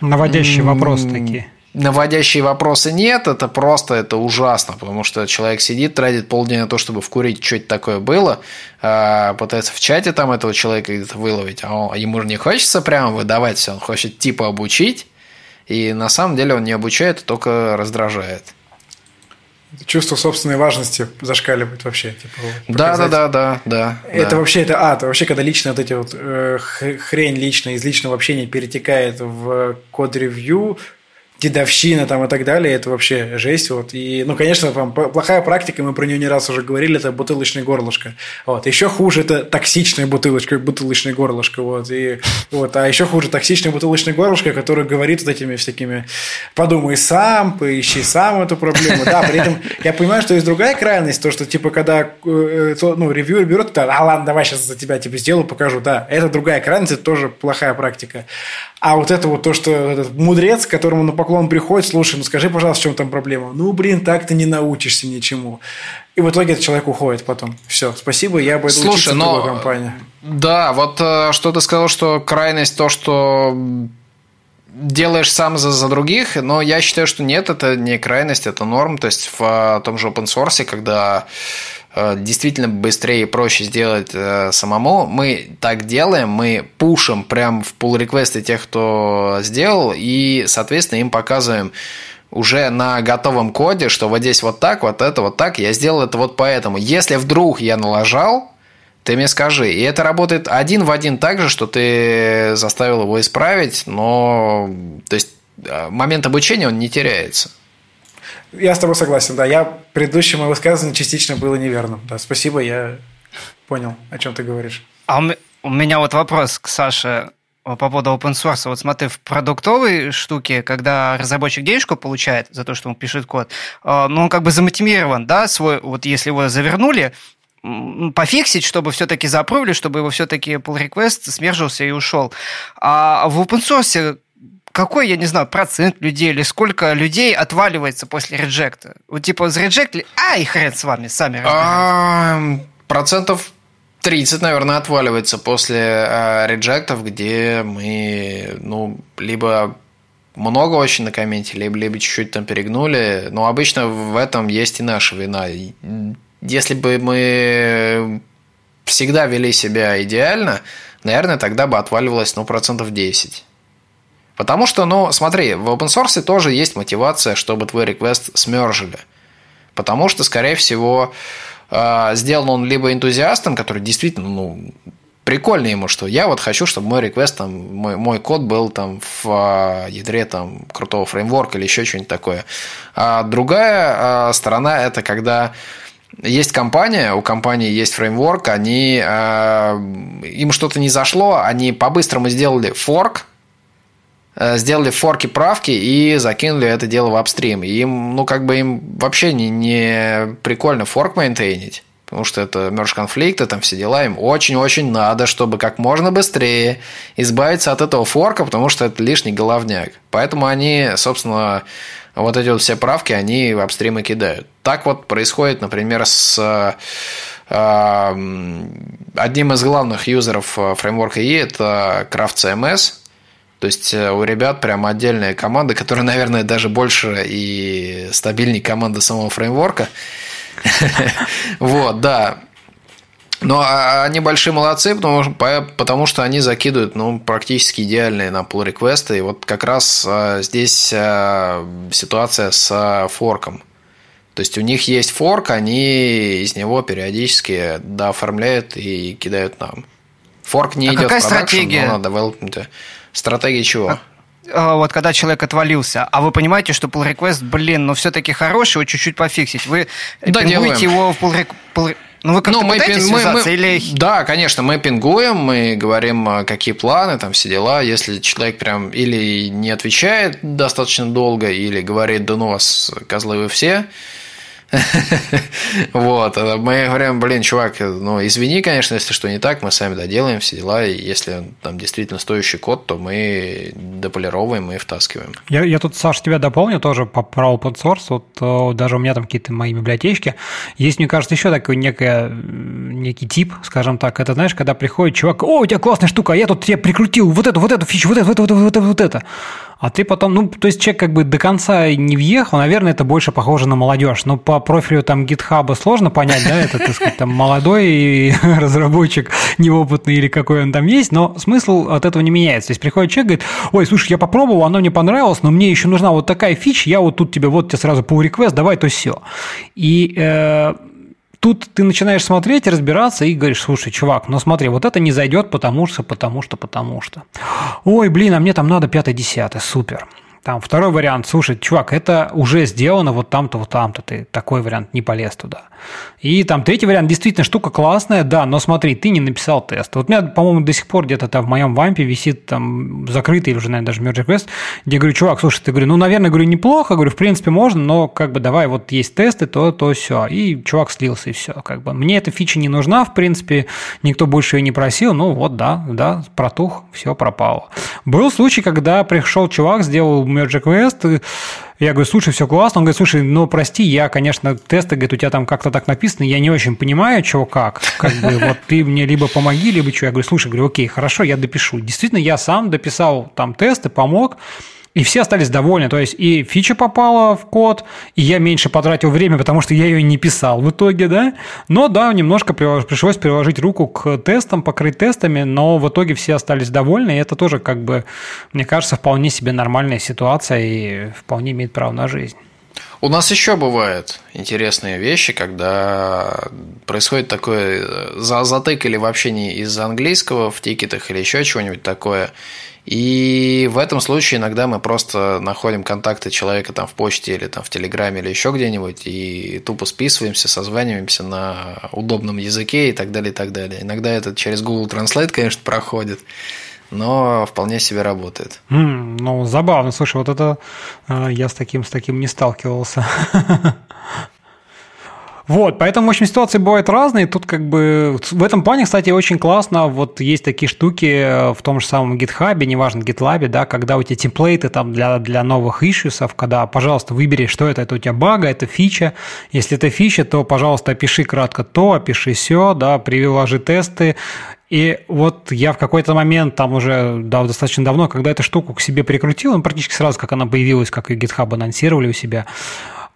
Наводящие вопросы такие. Наводящие вопросы нет, это просто это ужасно, потому что человек сидит, тратит полдня на то, чтобы вкурить, что это такое было, а, пытается в чате там этого человека выловить, а ему же не хочется прямо выдавать все, он хочет типа обучить, и на самом деле он не обучает, а только раздражает. Чувство собственной важности зашкаливает вообще. Типа, да, да, да, да, да. Это да. вообще это а, это вообще когда лично вот эти вот э, хрень лично из личного общения перетекает в код-ревью, дедовщина там и так далее, это вообще жесть. Вот. И, ну, конечно, там, плохая практика, мы про нее не раз уже говорили, это бутылочное горлышко. Вот. Еще хуже это токсичная бутылочка, бутылочное горлышко. Вот. И, вот. А еще хуже токсичное бутылочное горлышко, которое говорит вот этими всякими подумай сам, поищи сам эту проблему. Да, при этом я понимаю, что есть другая крайность, то, что типа когда э, ну, ревьюер берет, то, а ладно, давай сейчас за тебя типа сделаю, покажу. Да, это другая крайность, это тоже плохая практика. А вот это вот то, что этот мудрец, которому на поклон приходит, слушай, ну скажи, пожалуйста, в чем там проблема? Ну, блин, так ты не научишься ничему. И в итоге этот человек уходит потом. Все, спасибо, я пойду Слушай, учиться но... в другой компании. Да, вот э, что ты сказал, что крайность то, что делаешь сам за, за других, но я считаю, что нет, это не крайность, это норм. То есть в том же open source, когда Э, действительно быстрее и проще сделать э, самому. Мы так делаем, мы пушим прям в pull реквесты тех, кто сделал, и, соответственно, им показываем уже на готовом коде, что вот здесь вот так, вот это вот так, я сделал это вот поэтому. Если вдруг я налажал, ты мне скажи. И это работает один в один так же, что ты заставил его исправить, но то есть э, момент обучения он не теряется. Я с тобой согласен, да. Я предыдущее мое высказывание частично было неверным. Да, спасибо, я понял, о чем ты говоришь. А у меня вот вопрос к Саше по поводу open source. Вот смотри, в продуктовой штуке, когда разработчик денежку получает за то, что он пишет код, э, ну, он как бы замотивирован, да, свой, вот если его завернули, пофиксить, чтобы все-таки запровили, чтобы его все-таки pull request смержился и ушел. А в open source какой, я не знаю, процент людей или сколько людей отваливается после реджекта? Вот типа зарежектили, а и хрен с вами, сами а, Процентов 30, наверное, отваливается после э, реджектов, где мы, ну, либо много очень на комменте, либо, либо чуть-чуть там перегнули. Но обычно в этом есть и наша вина. Если бы мы всегда вели себя идеально, наверное, тогда бы отваливалось, ну, процентов 10. Потому что, ну, смотри, в open source тоже есть мотивация, чтобы твой реквест смержили. Потому что, скорее всего, э, сделан он либо энтузиастом, который действительно, ну, прикольно ему, что я вот хочу, чтобы мой реквест, там, мой, мой код был там в э, ядре там, крутого фреймворка или еще что-нибудь такое. А другая э, сторона – это когда есть компания, у компании есть фреймворк, они, им что-то не зашло, они по-быстрому сделали форк, Э, сделали форки правки и закинули это дело в апстрим. Им, ну, как бы им вообще не, не прикольно форк мейнтейнить, потому что это мерж конфликты, там все дела, им очень-очень надо, чтобы как можно быстрее избавиться от этого форка, потому что это лишний головняк. Поэтому они, собственно, вот эти вот все правки они в апстримы кидают. Так вот происходит, например, с одним из главных юзеров фреймворка E это Craft CMS. То есть у ребят прям отдельная команда, которая, наверное, даже больше и стабильнее команды самого фреймворка. (laughs) Вот, да. Но а, они большие молодцы, потому, потому что они закидывают ну, практически идеальные на pull реквесты. И вот как раз а, здесь а, ситуация с форком. То есть у них есть форк, они из него периодически дооформляют и кидают нам. Форк не а идет какая в продакшн, стратегия? но на development. Стратегия чего? А, вот когда человек отвалился, а вы понимаете, что pull request, блин, но все-таки хороший, его чуть-чуть пофиксить. Вы Да, пингуете делаем. его в pull, pull ну, вы как-то Ну, мы пытаетесь мы- связаться мы- или... Да, конечно, мы пингуем, мы говорим, а, какие планы, там все дела. Если человек прям или не отвечает достаточно долго, или говорит, да ну вас, козлы вы все, (laughs) вот, мы говорим, блин, чувак, ну, извини, конечно, если что не так, мы сами доделаем все дела, и если там действительно стоящий код, то мы дополировываем и втаскиваем. Я, я тут, Саш, тебя дополню тоже по про open source. Вот э, даже у меня там какие-то мои библиотечки. Есть, мне кажется, еще такой некое, м, некий тип, скажем так. Это, знаешь, когда приходит чувак, о, у тебя классная штука, а я тут тебе прикрутил вот эту, вот эту фичу, вот это, вот это, вот это, вот это. А ты потом, ну, то есть человек как бы до конца не въехал, наверное, это больше похоже на молодежь. Но по профилю там гитхаба сложно понять, да, это, так сказать, там молодой (laughs) разработчик, неопытный или какой он там есть, но смысл от этого не меняется. То есть приходит человек, говорит, ой, слушай, я попробовал, оно мне понравилось, но мне еще нужна вот такая фича, я вот тут тебе, вот тебе сразу pull request, давай то все. И э, тут ты начинаешь смотреть, разбираться и говоришь, слушай, чувак, ну смотри, вот это не зайдет, потому что, потому что, потому что. Ой, блин, а мне там надо пятое-десятое, супер. Там второй вариант, слушай, чувак, это уже сделано вот там-то, вот там-то, ты такой вариант не полез туда. И там третий вариант, действительно, штука классная, да, но смотри, ты не написал тест. Вот у меня, по-моему, до сих пор где-то там в моем вампе висит там закрытый или уже, наверное, даже merge request, где я говорю, чувак, слушай, ты говорю, ну, наверное, говорю, неплохо, говорю, в принципе, можно, но как бы давай, вот есть тесты, то, то, все. И чувак слился, и все. Как бы мне эта фича не нужна, в принципе, никто больше ее не просил, ну, вот, да, да, протух, все пропало. Был случай, когда пришел чувак, сделал merge request, я говорю, слушай, все классно. Он говорит, слушай, ну прости, я, конечно, тесты, говорит, у тебя там как-то так написано, я не очень понимаю, чего как. Как бы вот ты мне либо помоги, либо что. Я говорю, слушай, говорю, окей, хорошо, я допишу. Действительно, я сам дописал там тесты, помог. И все остались довольны. То есть и фича попала в код, и я меньше потратил время, потому что я ее не писал в итоге, да. Но да, немножко пришлось приложить руку к тестам, покрыть тестами, но в итоге все остались довольны, и это тоже, как бы, мне кажется, вполне себе нормальная ситуация и вполне имеет право на жизнь. У нас еще бывают интересные вещи, когда происходит такое затык или вообще не из-за английского в тикетах или еще чего-нибудь такое. И в этом случае иногда мы просто находим контакты человека там в почте или там в Телеграме или еще где-нибудь и тупо списываемся, созваниваемся на удобном языке и так далее, и так далее. Иногда это через Google Translate, конечно, проходит, но вполне себе работает. Mm, ну, забавно. Слушай, вот это э, я с таким, с таким не сталкивался. (laughs) Вот, поэтому, в общем, ситуации бывают разные. Тут как бы в этом плане, кстати, очень классно. Вот есть такие штуки в том же самом GitHub, неважно, GitLab, да, когда у тебя темплейты там для, для новых ишьюсов, когда, пожалуйста, выбери, что это, это у тебя бага, это фича. Если это фича, то, пожалуйста, опиши кратко то, опиши все, да, приложи тесты, и вот я в какой-то момент, там уже да, достаточно давно, когда эту штуку к себе прикрутил, ну, практически сразу, как она появилась, как и GitHub анонсировали у себя,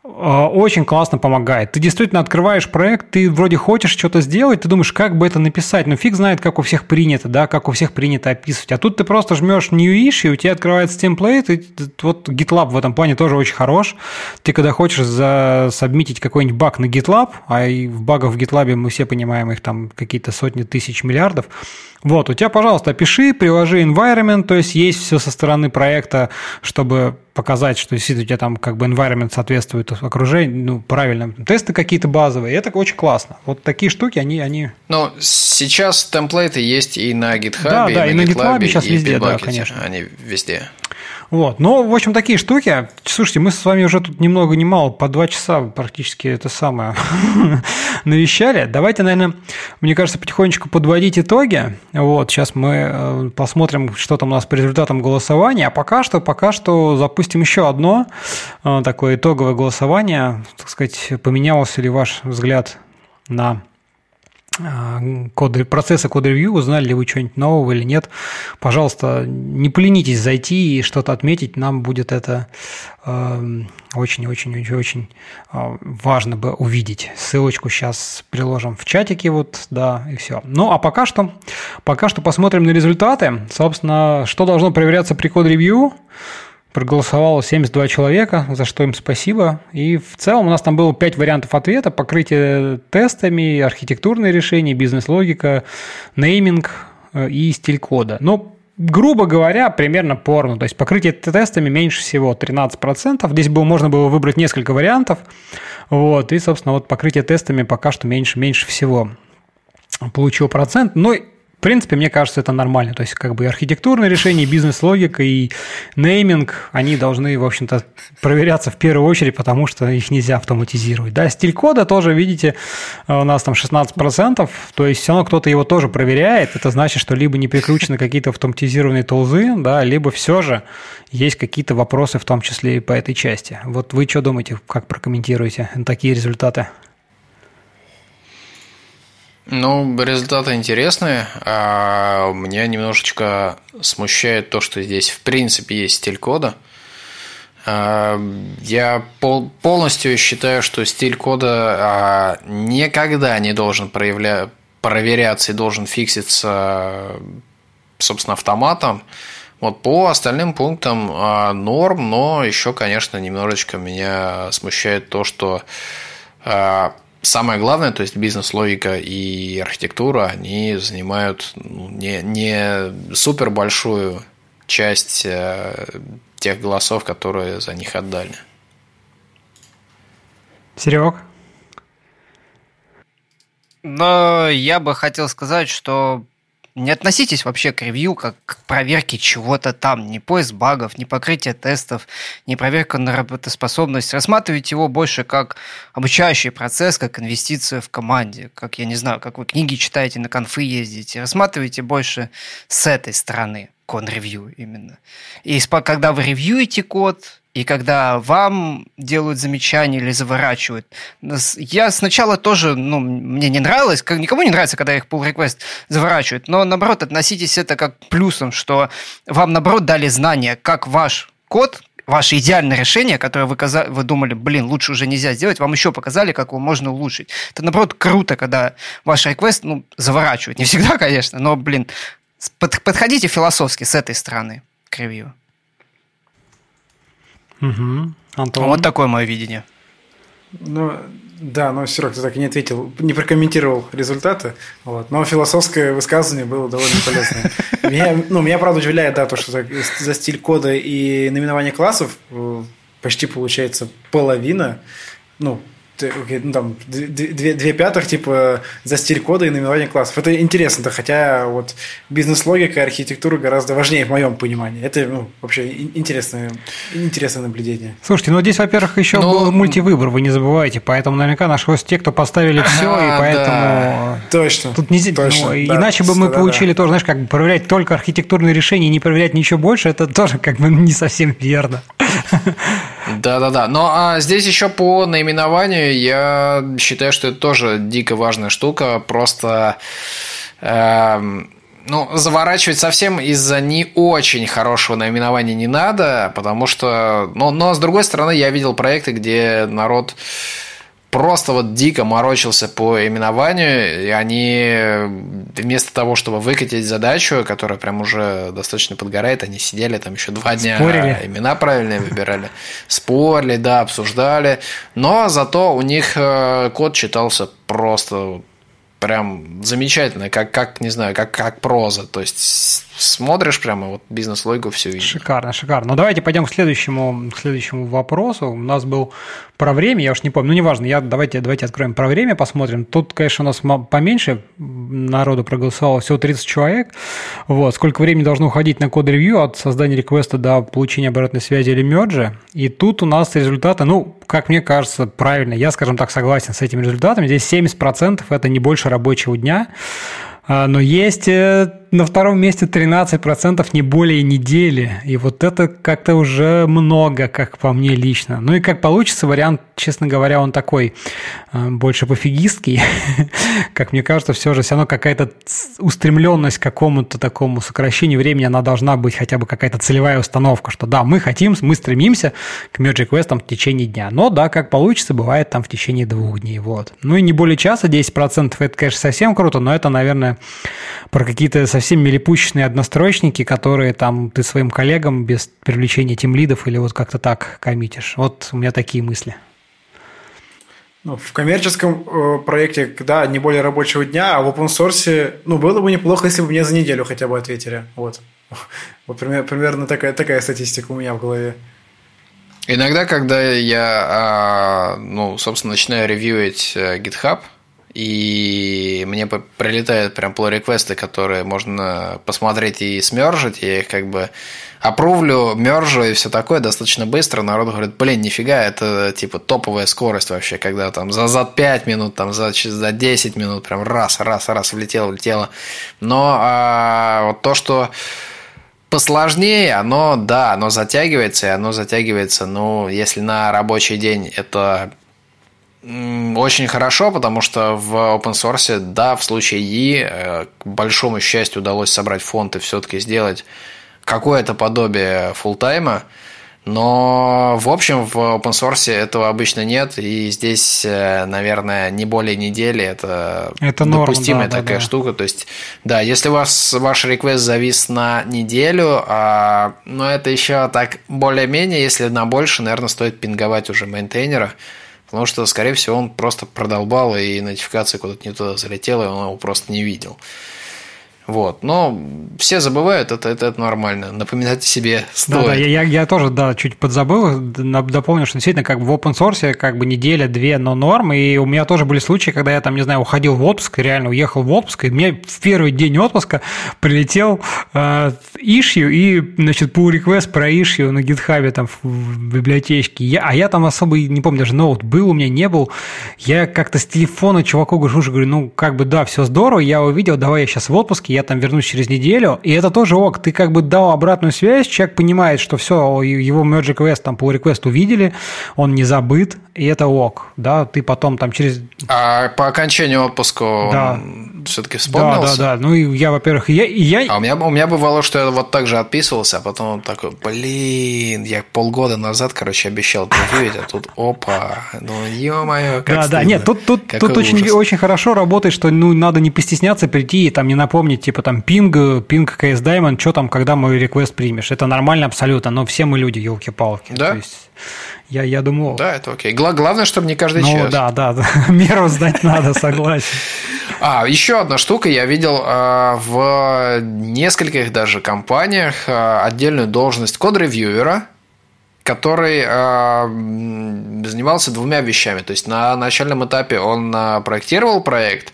очень классно помогает. Ты действительно открываешь проект, ты вроде хочешь что-то сделать, ты думаешь, как бы это написать, но фиг знает, как у всех принято, да, как у всех принято описывать. А тут ты просто жмешь new issue, у тебя открывается темплейт, и вот GitLab в этом плане тоже очень хорош. Ты когда хочешь засабмитить какой-нибудь баг на GitLab, а и в багах в GitLab мы все понимаем, их там какие-то сотни тысяч миллиардов, вот, у тебя, пожалуйста, опиши, приложи environment, то есть есть все со стороны проекта, чтобы показать, что действительно у тебя там как бы environment соответствует окружению, ну, правильно, тесты какие-то базовые, это очень классно. Вот такие штуки, они... они... Ну, сейчас темплейты есть и на GitHub, да, и да, на и на GitLab, GitLab сейчас и везде, да, конечно. Они везде. Вот. Ну, в общем, такие штуки. Слушайте, мы с вами уже тут ни много ни мало, по два часа практически это самое (laughs) навещали. Давайте, наверное, мне кажется, потихонечку подводить итоги. Вот, сейчас мы э, посмотрим, что там у нас по результатам голосования. А пока что, пока что запустим еще одно э, такое итоговое голосование. Так сказать, поменялся ли ваш взгляд на коды, процесса код-ревью, узнали ли вы что-нибудь нового или нет. Пожалуйста, не поленитесь зайти и что-то отметить, нам будет это очень-очень-очень-очень а, важно бы увидеть. Ссылочку сейчас приложим в чатике, вот, да, и все. Ну, а пока что, пока что посмотрим на результаты. Собственно, что должно проверяться при код-ревью? Проголосовало 72 человека, за что им спасибо. И в целом у нас там было 5 вариантов ответа. Покрытие тестами, архитектурные решения, бизнес-логика, нейминг э, и стиль кода. Но грубо говоря, примерно порно. То есть покрытие тестами меньше всего 13%. Здесь было, можно было выбрать несколько вариантов. Вот, и, собственно, вот покрытие тестами пока что меньше, меньше всего получил процент. Но в принципе, мне кажется, это нормально. То есть, как бы архитектурные решения, бизнес-логика и нейминг, они должны, в общем-то, проверяться в первую очередь, потому что их нельзя автоматизировать. Да, стиль кода тоже, видите, у нас там 16%, то есть все равно кто-то его тоже проверяет. Это значит, что либо не прикручены какие-то автоматизированные тулзы, да, либо все же есть какие-то вопросы, в том числе и по этой части. Вот вы что думаете, как прокомментируете такие результаты? Ну, результаты интересные. А меня немножечко смущает то, что здесь в принципе есть стиль кода. А, я пол, полностью считаю, что стиль кода а, никогда не должен проявля, проверяться и должен фикситься, собственно, автоматом. Вот по остальным пунктам а, норм, но еще, конечно, немножечко меня смущает то, что самое главное, то есть бизнес-логика и архитектура, они занимают ну, не, не супер большую часть э, тех голосов, которые за них отдали. Серег? Но я бы хотел сказать, что не относитесь вообще к ревью как к проверке чего-то там, не поиск багов, не покрытие тестов, не проверка на работоспособность. Рассматривайте его больше как обучающий процесс, как инвестицию в команде, как, я не знаю, как вы книги читаете, на конфы ездите. Рассматривайте больше с этой стороны код-ревью именно. И когда вы ревьюете код, и когда вам делают замечания или заворачивают, я сначала тоже, ну, мне не нравилось, как никому не нравится, когда их pull request заворачивают, но наоборот, относитесь это как плюсом, что вам наоборот дали знания, как ваш код, ваше идеальное решение, которое вы, вы думали, блин, лучше уже нельзя сделать, вам еще показали, как его можно улучшить. Это, наоборот, круто, когда ваш request ну, заворачивают. Не всегда, (laughs) конечно, но, блин, подходите философски с этой стороны к ревью. Угу. Антон? Вот такое мое видение. Ну, да, но Серег, ты так и не ответил, не прокомментировал результаты. Вот. Но философское высказывание было довольно полезное. (laughs) Меня, ну, меня, правда, удивляет, да, то, что за стиль кода и наименование классов э, почти получается половина. Ну, ну, там, две, две пятых, типа, за стиль кода и наименование классов. Это интересно-то, хотя вот бизнес-логика и архитектура гораздо важнее в моем понимании. Это, ну, вообще интересное, интересное наблюдение. Слушайте, ну здесь, во-первых, еще Но... был мультивыбор, вы не забывайте, поэтому наверняка нашлось те, кто поставили все, а, и поэтому... Да. Точно. Тут нельзя... Точно, ну, да, иначе бы мы да, получили да. тоже, знаешь, как бы проверять только архитектурные решения и не проверять ничего больше, это тоже как бы не совсем верно. Да-да-да. Но а здесь еще по наименованию я считаю, что это тоже дико важная штука. Просто э, ну, заворачивать совсем из-за не очень хорошего наименования не надо, потому что... Но, но с другой стороны, я видел проекты, где народ просто вот дико морочился по именованию, и они вместо того, чтобы выкатить задачу, которая прям уже достаточно подгорает, они сидели там еще два дня, Спорили. имена правильные выбирали, спорили, да, обсуждали, но зато у них э, код читался просто прям замечательно, как, как не знаю, как, как проза. То есть смотришь прямо вот бизнес-логику все видишь. Шикарно, шикарно. Ну давайте пойдем к следующему, к следующему вопросу. У нас был про время, я уж не помню, ну неважно, я, давайте, давайте откроем про время, посмотрим. Тут, конечно, у нас поменьше народу проголосовало, всего 30 человек. Вот, сколько времени должно уходить на код-ревью от создания реквеста до получения обратной связи или мерджа. И тут у нас результаты, ну, как мне кажется, правильно, я, скажем так, согласен с этими результатами. Здесь 70% это не больше рабочего дня. А, но есть э, на втором месте 13%, не более недели. И вот это как-то уже много, как по мне лично. Ну и как получится, вариант, честно говоря, он такой э, больше пофигистский. (laughs) как мне кажется, все же все равно какая-то устремленность к какому-то такому сокращению времени, она должна быть хотя бы какая-то целевая установка, что да, мы хотим, мы стремимся к Merge Quest в течение дня. Но да, как получится, бывает там в течение двух дней. Вот. Ну и не более часа, 10% это, конечно, совсем круто, но это, наверное, про какие-то совсем милипущенные однострочники, которые там ты своим коллегам без привлечения тимлидов или вот как-то так коммитишь. Вот у меня такие мысли. Ну, в коммерческом э, проекте, да, не более рабочего дня, а в open source, ну, было бы неплохо, если бы мне за неделю хотя бы ответили. Вот. (laughs) Вот пример, примерно такая, такая статистика у меня в голове. Иногда, когда я, а, ну, собственно, начинаю ревьюить э, GitHub, и мне прилетают прям pull реквесты которые можно посмотреть и смержить, я их как бы опровлю, мержу и все такое достаточно быстро. Народ говорит, блин, нифига, это типа топовая скорость вообще, когда там за, за 5 минут, там за, за 10 минут прям раз, раз, раз влетело, влетело. Но а, вот то, что посложнее, оно, да, оно затягивается, и оно затягивается, ну, если на рабочий день это очень хорошо, потому что в open source, да, в случае э, к большому счастью, удалось собрать фонд и все-таки сделать какое-то подобие фултайма, но, в общем, в open source этого обычно нет, и здесь, э, наверное, не более недели это, это норм, допустимая да, такая да, штука. То есть, да, если у вас ваш реквест завис на неделю, а, но это еще так более-менее, если на больше, наверное, стоит пинговать уже мейнтейнера, Потому что, скорее всего, он просто продолбал, и нотификация куда-то не туда залетела, и он его просто не видел. Вот. Но все забывают, это, это, это нормально. Напоминать себе стоит. Да, да я, я тоже, да, чуть подзабыл, дополню, что действительно как бы в open source как бы неделя-две, но норм, и у меня тоже были случаи, когда я там, не знаю, уходил в отпуск, реально уехал в отпуск, и мне в первый день отпуска прилетел э, issue и, значит, pull request про issue на гитхабе там в библиотечке. Я, а я там особо, не помню, даже ноут был у меня, не был. Я как-то с телефона чуваку говорю, говорю, ну, как бы, да, все здорово, я увидел, давай я сейчас в отпуске, я там вернусь через неделю, и это тоже ок, ты как бы дал обратную связь, человек понимает, что все, его merge request, там, pull request увидели, он не забыт, и это ок, да, ты потом там через... А по окончанию отпуска да. все-таки вспомнился? Да, да, да, ну и я, во-первых, я, я... А у меня, у меня бывало, что я вот так же отписывался, а потом такой, блин, я полгода назад, короче, обещал превьюить, а тут опа, ну ё-моё, как Да, стыдно. да, нет, тут, тут, тут очень, очень хорошо работает, что ну, надо не постесняться прийти и там не напомнить, типа там пинг, пинг CS Diamond, что там, когда мой реквест примешь. Это нормально абсолютно, но все мы люди, елки-палки. Да? То есть, я, я думал... Да, это окей. Гла- главное, чтобы не каждый ну, час. да, да, да. (laughs) меру сдать надо, согласен. А, еще одна штука. Я видел э, в нескольких даже компаниях э, отдельную должность код-ревьюера, который э, занимался двумя вещами. То есть на начальном этапе он проектировал проект,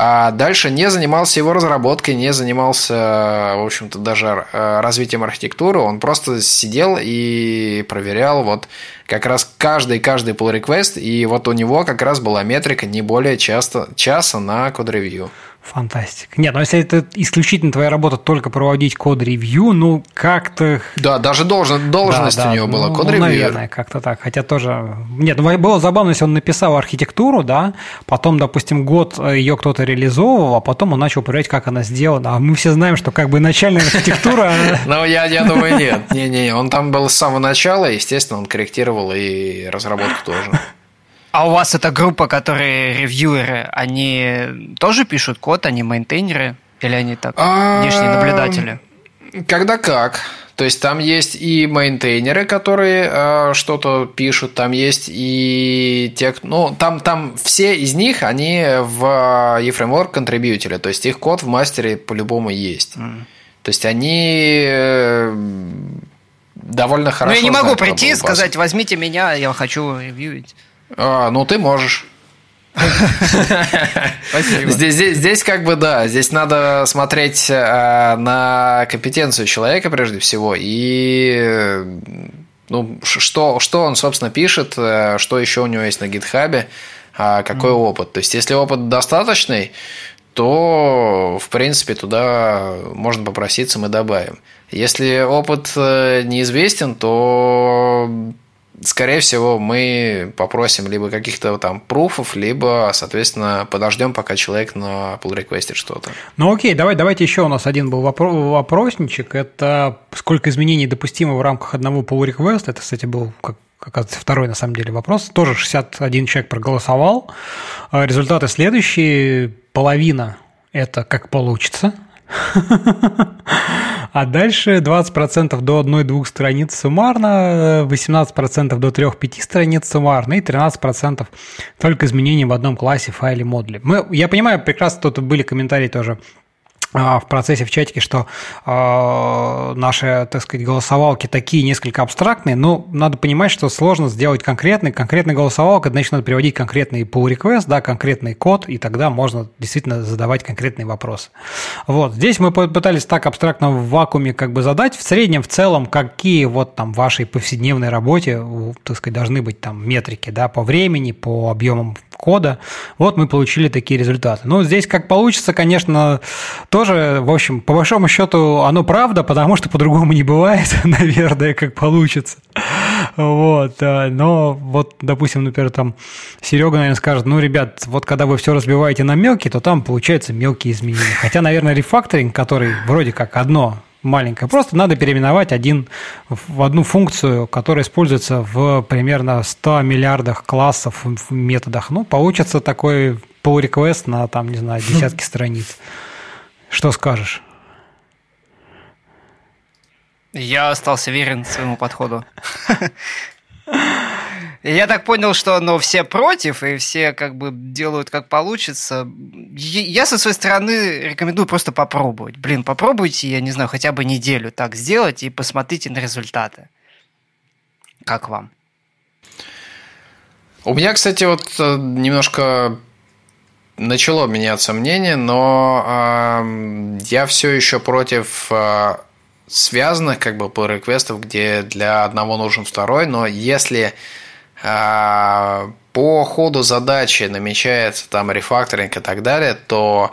а дальше не занимался его разработкой, не занимался, в общем-то, даже э, развитием архитектуры. Он просто сидел и проверял вот как раз каждый-каждый pull request, и вот у него как раз была метрика не более часто, часа на код-ревью. Фантастика. Нет, ну если это исключительно твоя работа только проводить код-ревью, ну как-то... Да, даже должен, должность да, да, у него была, ну, код-ревью. Ну, наверное, как-то так. Хотя тоже... Нет, ну было забавно, если он написал архитектуру, да, потом, допустим, год ее кто-то реализовывал, а потом он начал проверять, как она сделана. А мы все знаем, что как бы начальная архитектура... (laughs) Ну, я, я думаю, нет. Не-не, он там был с самого начала, естественно, он корректировал и разработку тоже. А у вас эта группа, которые ревьюеры, они тоже пишут код, они мейнтейнеры? Или они так, внешние наблюдатели? Когда как. То есть там есть и мейнтейнеры, которые э, что-то пишут, там есть и те, ну, там, там все из них, они в eFramework контрибьютили, то есть их код в мастере по-любому есть. Mm. То есть они э, довольно хорошо. Ну, я не могу прийти и сказать, возьмите меня, я хочу ревьюить. А, ну, ты можешь. Спасибо. Здесь, здесь, здесь как бы да, здесь надо смотреть э, на компетенцию человека прежде всего и ну, что, что он, собственно, пишет, э, что еще у него есть на гитхабе, э, какой mm. опыт. То есть, если опыт достаточный, то, в принципе, туда можно попроситься, мы добавим. Если опыт э, неизвестен, то скорее всего, мы попросим либо каких-то там пруфов, либо, соответственно, подождем, пока человек на pull реквестит что-то. Ну окей, давай, давайте еще у нас один был вопросничек. Это сколько изменений допустимо в рамках одного pull request. Это, кстати, был как оказывается, второй на самом деле вопрос. Тоже 61 человек проголосовал. А результаты следующие. Половина – это как получится (laughs) – а дальше 20% до 1-2 страниц суммарно, 18% до 3-5 страниц суммарно и 13% только изменений в одном классе, файле, модуле. Мы, я понимаю, прекрасно тут были комментарии тоже в процессе в чатике, что э, наши, так сказать, голосовалки такие несколько абстрактные, но надо понимать, что сложно сделать конкретный. Конкретный голосовалка, значит, надо приводить конкретный pull request, да, конкретный код, и тогда можно действительно задавать конкретные вопросы. Вот, здесь мы пытались так абстрактно в вакууме как бы задать. В среднем, в целом, какие вот там в вашей повседневной работе, так сказать, должны быть там метрики, да, по времени, по объемам кода. Вот мы получили такие результаты. Ну, здесь как получится, конечно, тоже, в общем, по большому счету оно правда, потому что по-другому не бывает, (laughs) наверное, как получится. Вот, но вот, допустим, например, там Серега, наверное, скажет, ну, ребят, вот когда вы все разбиваете на мелкие, то там получаются мелкие изменения. Хотя, наверное, рефакторинг, который вроде как одно маленькая. Просто надо переименовать один в одну функцию, которая используется в примерно 100 миллиардах классов в методах. Ну, получится такой pull request на, там, не знаю, десятки (laughs) страниц. Что скажешь? Я остался верен своему подходу. (laughs) Я так понял, что ну, все против, и все как бы делают как получится. Я со своей стороны рекомендую просто попробовать. Блин, попробуйте, я не знаю, хотя бы неделю так сделать и посмотрите на результаты. Как вам? У меня, кстати, вот э, немножко начало меняться мнение, но э, я все еще против э, связанных как бы pull реквестов где для одного нужен второй, но если по ходу задачи намечается там рефакторинг и так далее, то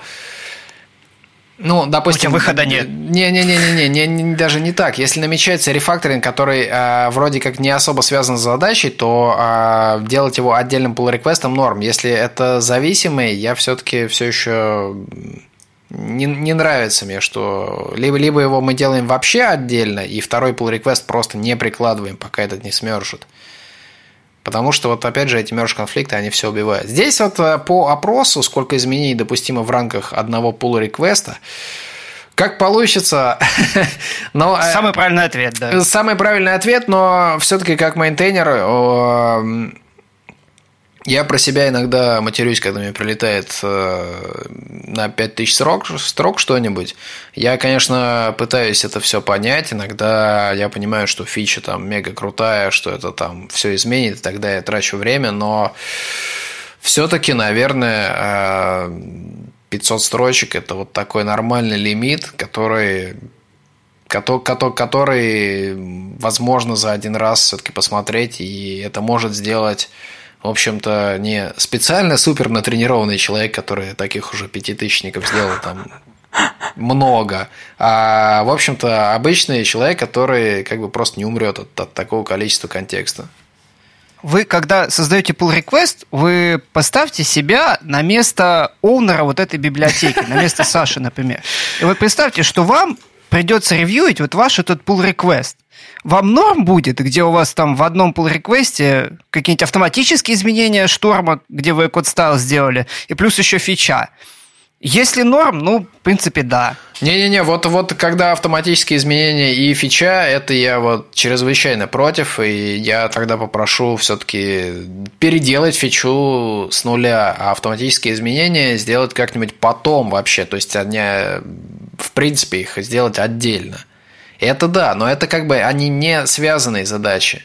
ну, допустим, выхода нет. Не-не-не-не, не, не, даже не так. Если намечается рефакторинг, который э, вроде как не особо связан с задачей, то э, делать его отдельным pull реквестом норм. Если это зависимый, я все-таки все еще не, не нравится мне, что либо, либо его мы делаем вообще отдельно, и второй pull request просто не прикладываем, пока этот не смержит. Потому что вот опять же эти мерж-конфликты, они все убивают. Здесь вот э, по опросу, сколько изменений допустимо в рамках одного pull request а, как получится, (laughs) но... Э, самый правильный ответ, да. Самый правильный ответ, но все-таки как мейнтейнер я про себя иногда матерюсь, когда мне прилетает э, на 5000 строк, строк что-нибудь. Я, конечно, пытаюсь это все понять. Иногда я понимаю, что фича там мега крутая, что это там все изменит, тогда я трачу время, но все-таки, наверное, 500 э, строчек – это вот такой нормальный лимит, который который возможно за один раз все-таки посмотреть, и это может сделать в общем-то, не специально супер натренированный человек, который таких уже пятитысячников сделал там много, а, в общем-то, обычный человек, который как бы просто не умрет от, от такого количества контекста. Вы, когда создаете pull request, вы поставьте себя на место оунера вот этой библиотеки, на место Саши, например. И вот представьте, что вам придется ревьюить вот ваш этот pull request вам норм будет, где у вас там в одном pull реквесте какие-нибудь автоматические изменения шторма, где вы код стайл сделали, и плюс еще фича. Если норм, ну, в принципе, да. Не-не-не, вот, вот когда автоматические изменения и фича, это я вот чрезвычайно против, и я тогда попрошу все-таки переделать фичу с нуля, а автоматические изменения сделать как-нибудь потом вообще, то есть они, в принципе, их сделать отдельно. Это да, но это как бы они не связанные задачи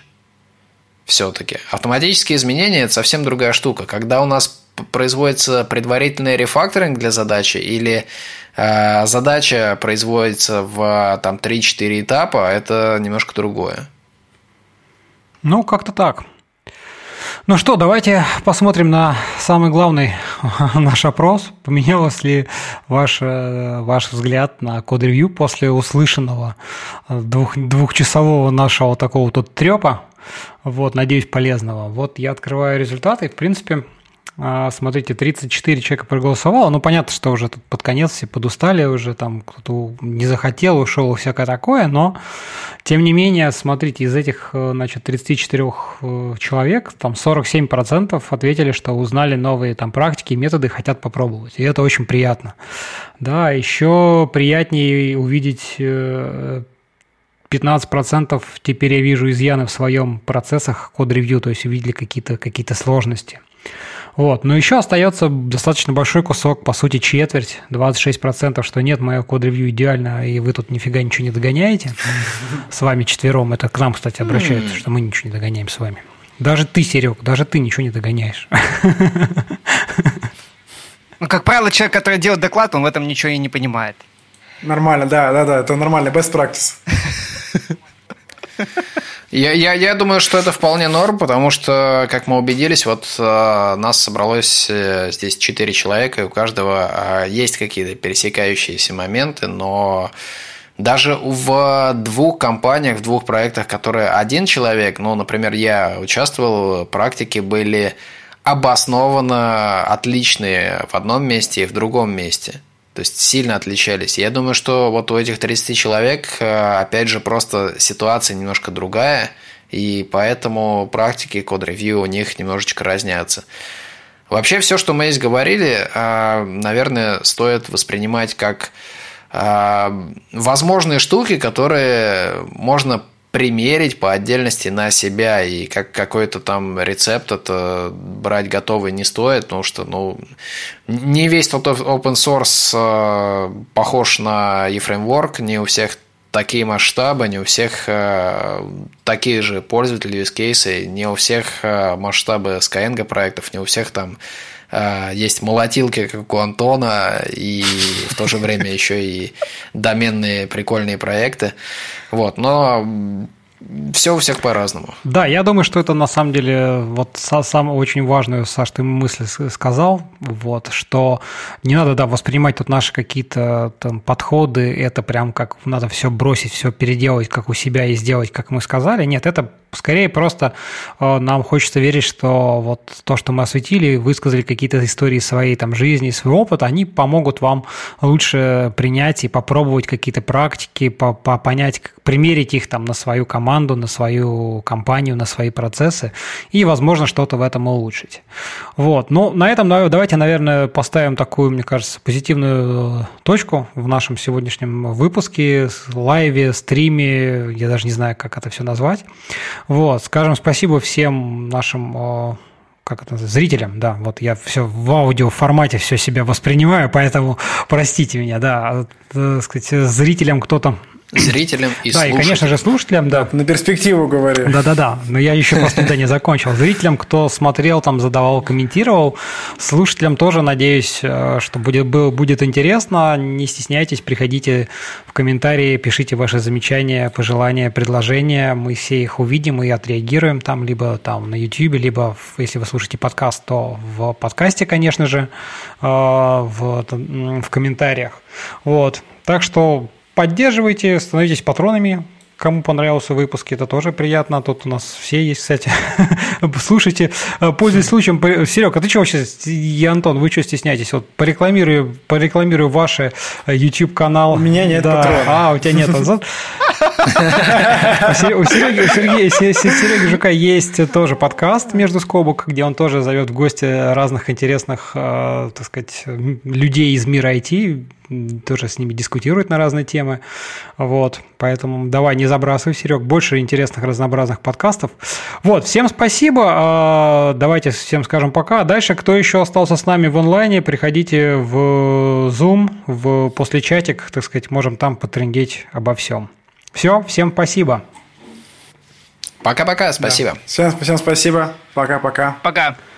все-таки. Автоматические изменения – это совсем другая штука. Когда у нас производится предварительный рефакторинг для задачи или э, задача производится в там 3-4 этапа, это немножко другое. Ну, как-то так. Ну что, давайте посмотрим на самый главный (laughs) наш опрос. Поменялось ли ваш, э, ваш взгляд на код-ревью после услышанного двух, двухчасового нашего такого тут трепа? Вот, надеюсь, полезного. Вот я открываю результаты. В принципе, а, смотрите, 34 человека проголосовало. Ну, понятно, что уже тут под конец все подустали уже, там кто-то не захотел, ушел и всякое такое, но тем не менее, смотрите, из этих, э, значит, 34 э, человек, там 47% ответили, что узнали новые там практики, методы, хотят попробовать. И это очень приятно. Да, еще приятнее увидеть 15% э, теперь я вижу изъяны в своем процессах код-ревью, то есть увидели какие-то какие сложности. Вот. Но еще остается достаточно большой кусок, по сути, четверть, 26%, что нет, мое код-ревью идеально, и вы тут нифига ничего не догоняете. С вами четвером. Это к нам, кстати, обращаются, что мы ничего не догоняем с вами. Даже ты, Серег, даже ты ничего не догоняешь. Ну, как правило, человек, который делает доклад, он в этом ничего и не понимает. Нормально, да, да, да, это нормально, best practice. Я, я, я думаю, что это вполне норм, потому что, как мы убедились, вот э, нас собралось э, здесь четыре человека, и у каждого э, есть какие-то пересекающиеся моменты, но даже в двух компаниях, в двух проектах, которые один человек, ну, например, я участвовал, практики были обоснованно отличные в одном месте и в другом месте. То есть сильно отличались. Я думаю, что вот у этих 30 человек, э, опять же, просто ситуация немножко другая, и поэтому практики код-ревью у них немножечко разнятся. Вообще все, что мы здесь говорили, э, наверное, стоит воспринимать как э, возможные штуки, которые можно примерить по отдельности на себя. И как какой-то там рецепт это брать готовый не стоит, потому что ну, не весь тот open source э, похож на eFramework, не у всех такие масштабы, не у всех э, такие же пользователи use cases, не у всех э, масштабы Skyeng проектов, не у всех там есть молотилки, как у Антона, и в то же время еще и доменные прикольные проекты. Вот, но все у всех по-разному. Да, я думаю, что это на самом деле вот самую очень важную, Саш, ты мысль сказал, вот, что не надо, да, воспринимать тут наши какие-то там подходы, это прям как надо все бросить, все переделать, как у себя и сделать, как мы сказали. Нет, это скорее просто э, нам хочется верить, что вот то, что мы осветили, высказали какие-то истории своей там жизни, своего опыта, они помогут вам лучше принять и попробовать какие-то практики, по, по понять, примерить их там на свою команду, на свою компанию, на свои процессы и, возможно, что-то в этом улучшить. Вот. Ну, на этом давайте, наверное, поставим такую, мне кажется, позитивную точку в нашем сегодняшнем выпуске, лайве, стриме, я даже не знаю, как это все назвать. Вот, скажем спасибо всем нашим как это зрителям, да, вот я все в аудио формате все себя воспринимаю, поэтому простите меня, да, э, так сказать, зрителям кто-то Зрителям и да, слушателям. Да, и, конечно же, слушателям, да. На перспективу говорю. Да-да-да, но я еще просто да, не закончил. Зрителям, кто смотрел, там задавал, комментировал, слушателям тоже, надеюсь, э, что будет, будет интересно. Не стесняйтесь, приходите в комментарии, пишите ваши замечания, пожелания, предложения. Мы все их увидим и отреагируем там, либо там на YouTube, либо, если вы слушаете подкаст, то в подкасте, конечно же, э, в, в комментариях. Вот. Так что Поддерживайте, становитесь патронами кому понравился выпуск, это тоже приятно. Тут у нас все есть, кстати. (laughs) Слушайте, пользуясь случаем. Серега, а ты чего сейчас, и Антон, вы что стесняетесь? Вот порекламирую, порекламирую ваш YouTube-канал. У меня нет да. патрона. А, у тебя нет. (laughs) У Сереги Жука есть тоже подкаст «Между скобок», где он тоже зовет в гости разных интересных, э, так сказать, людей из мира IT, тоже с ними дискутирует на разные темы. Вот, поэтому давай не забрасывай, Серег, больше интересных разнообразных подкастов. Вот, всем спасибо, э, давайте всем скажем пока. Дальше, кто еще остался с нами в онлайне, приходите в Zoom, в после чатик, так сказать, можем там потрендеть обо всем. Все, всем спасибо. Пока-пока, спасибо. Да. Всем, всем спасибо. Пока-пока. Пока. -пока. Пока.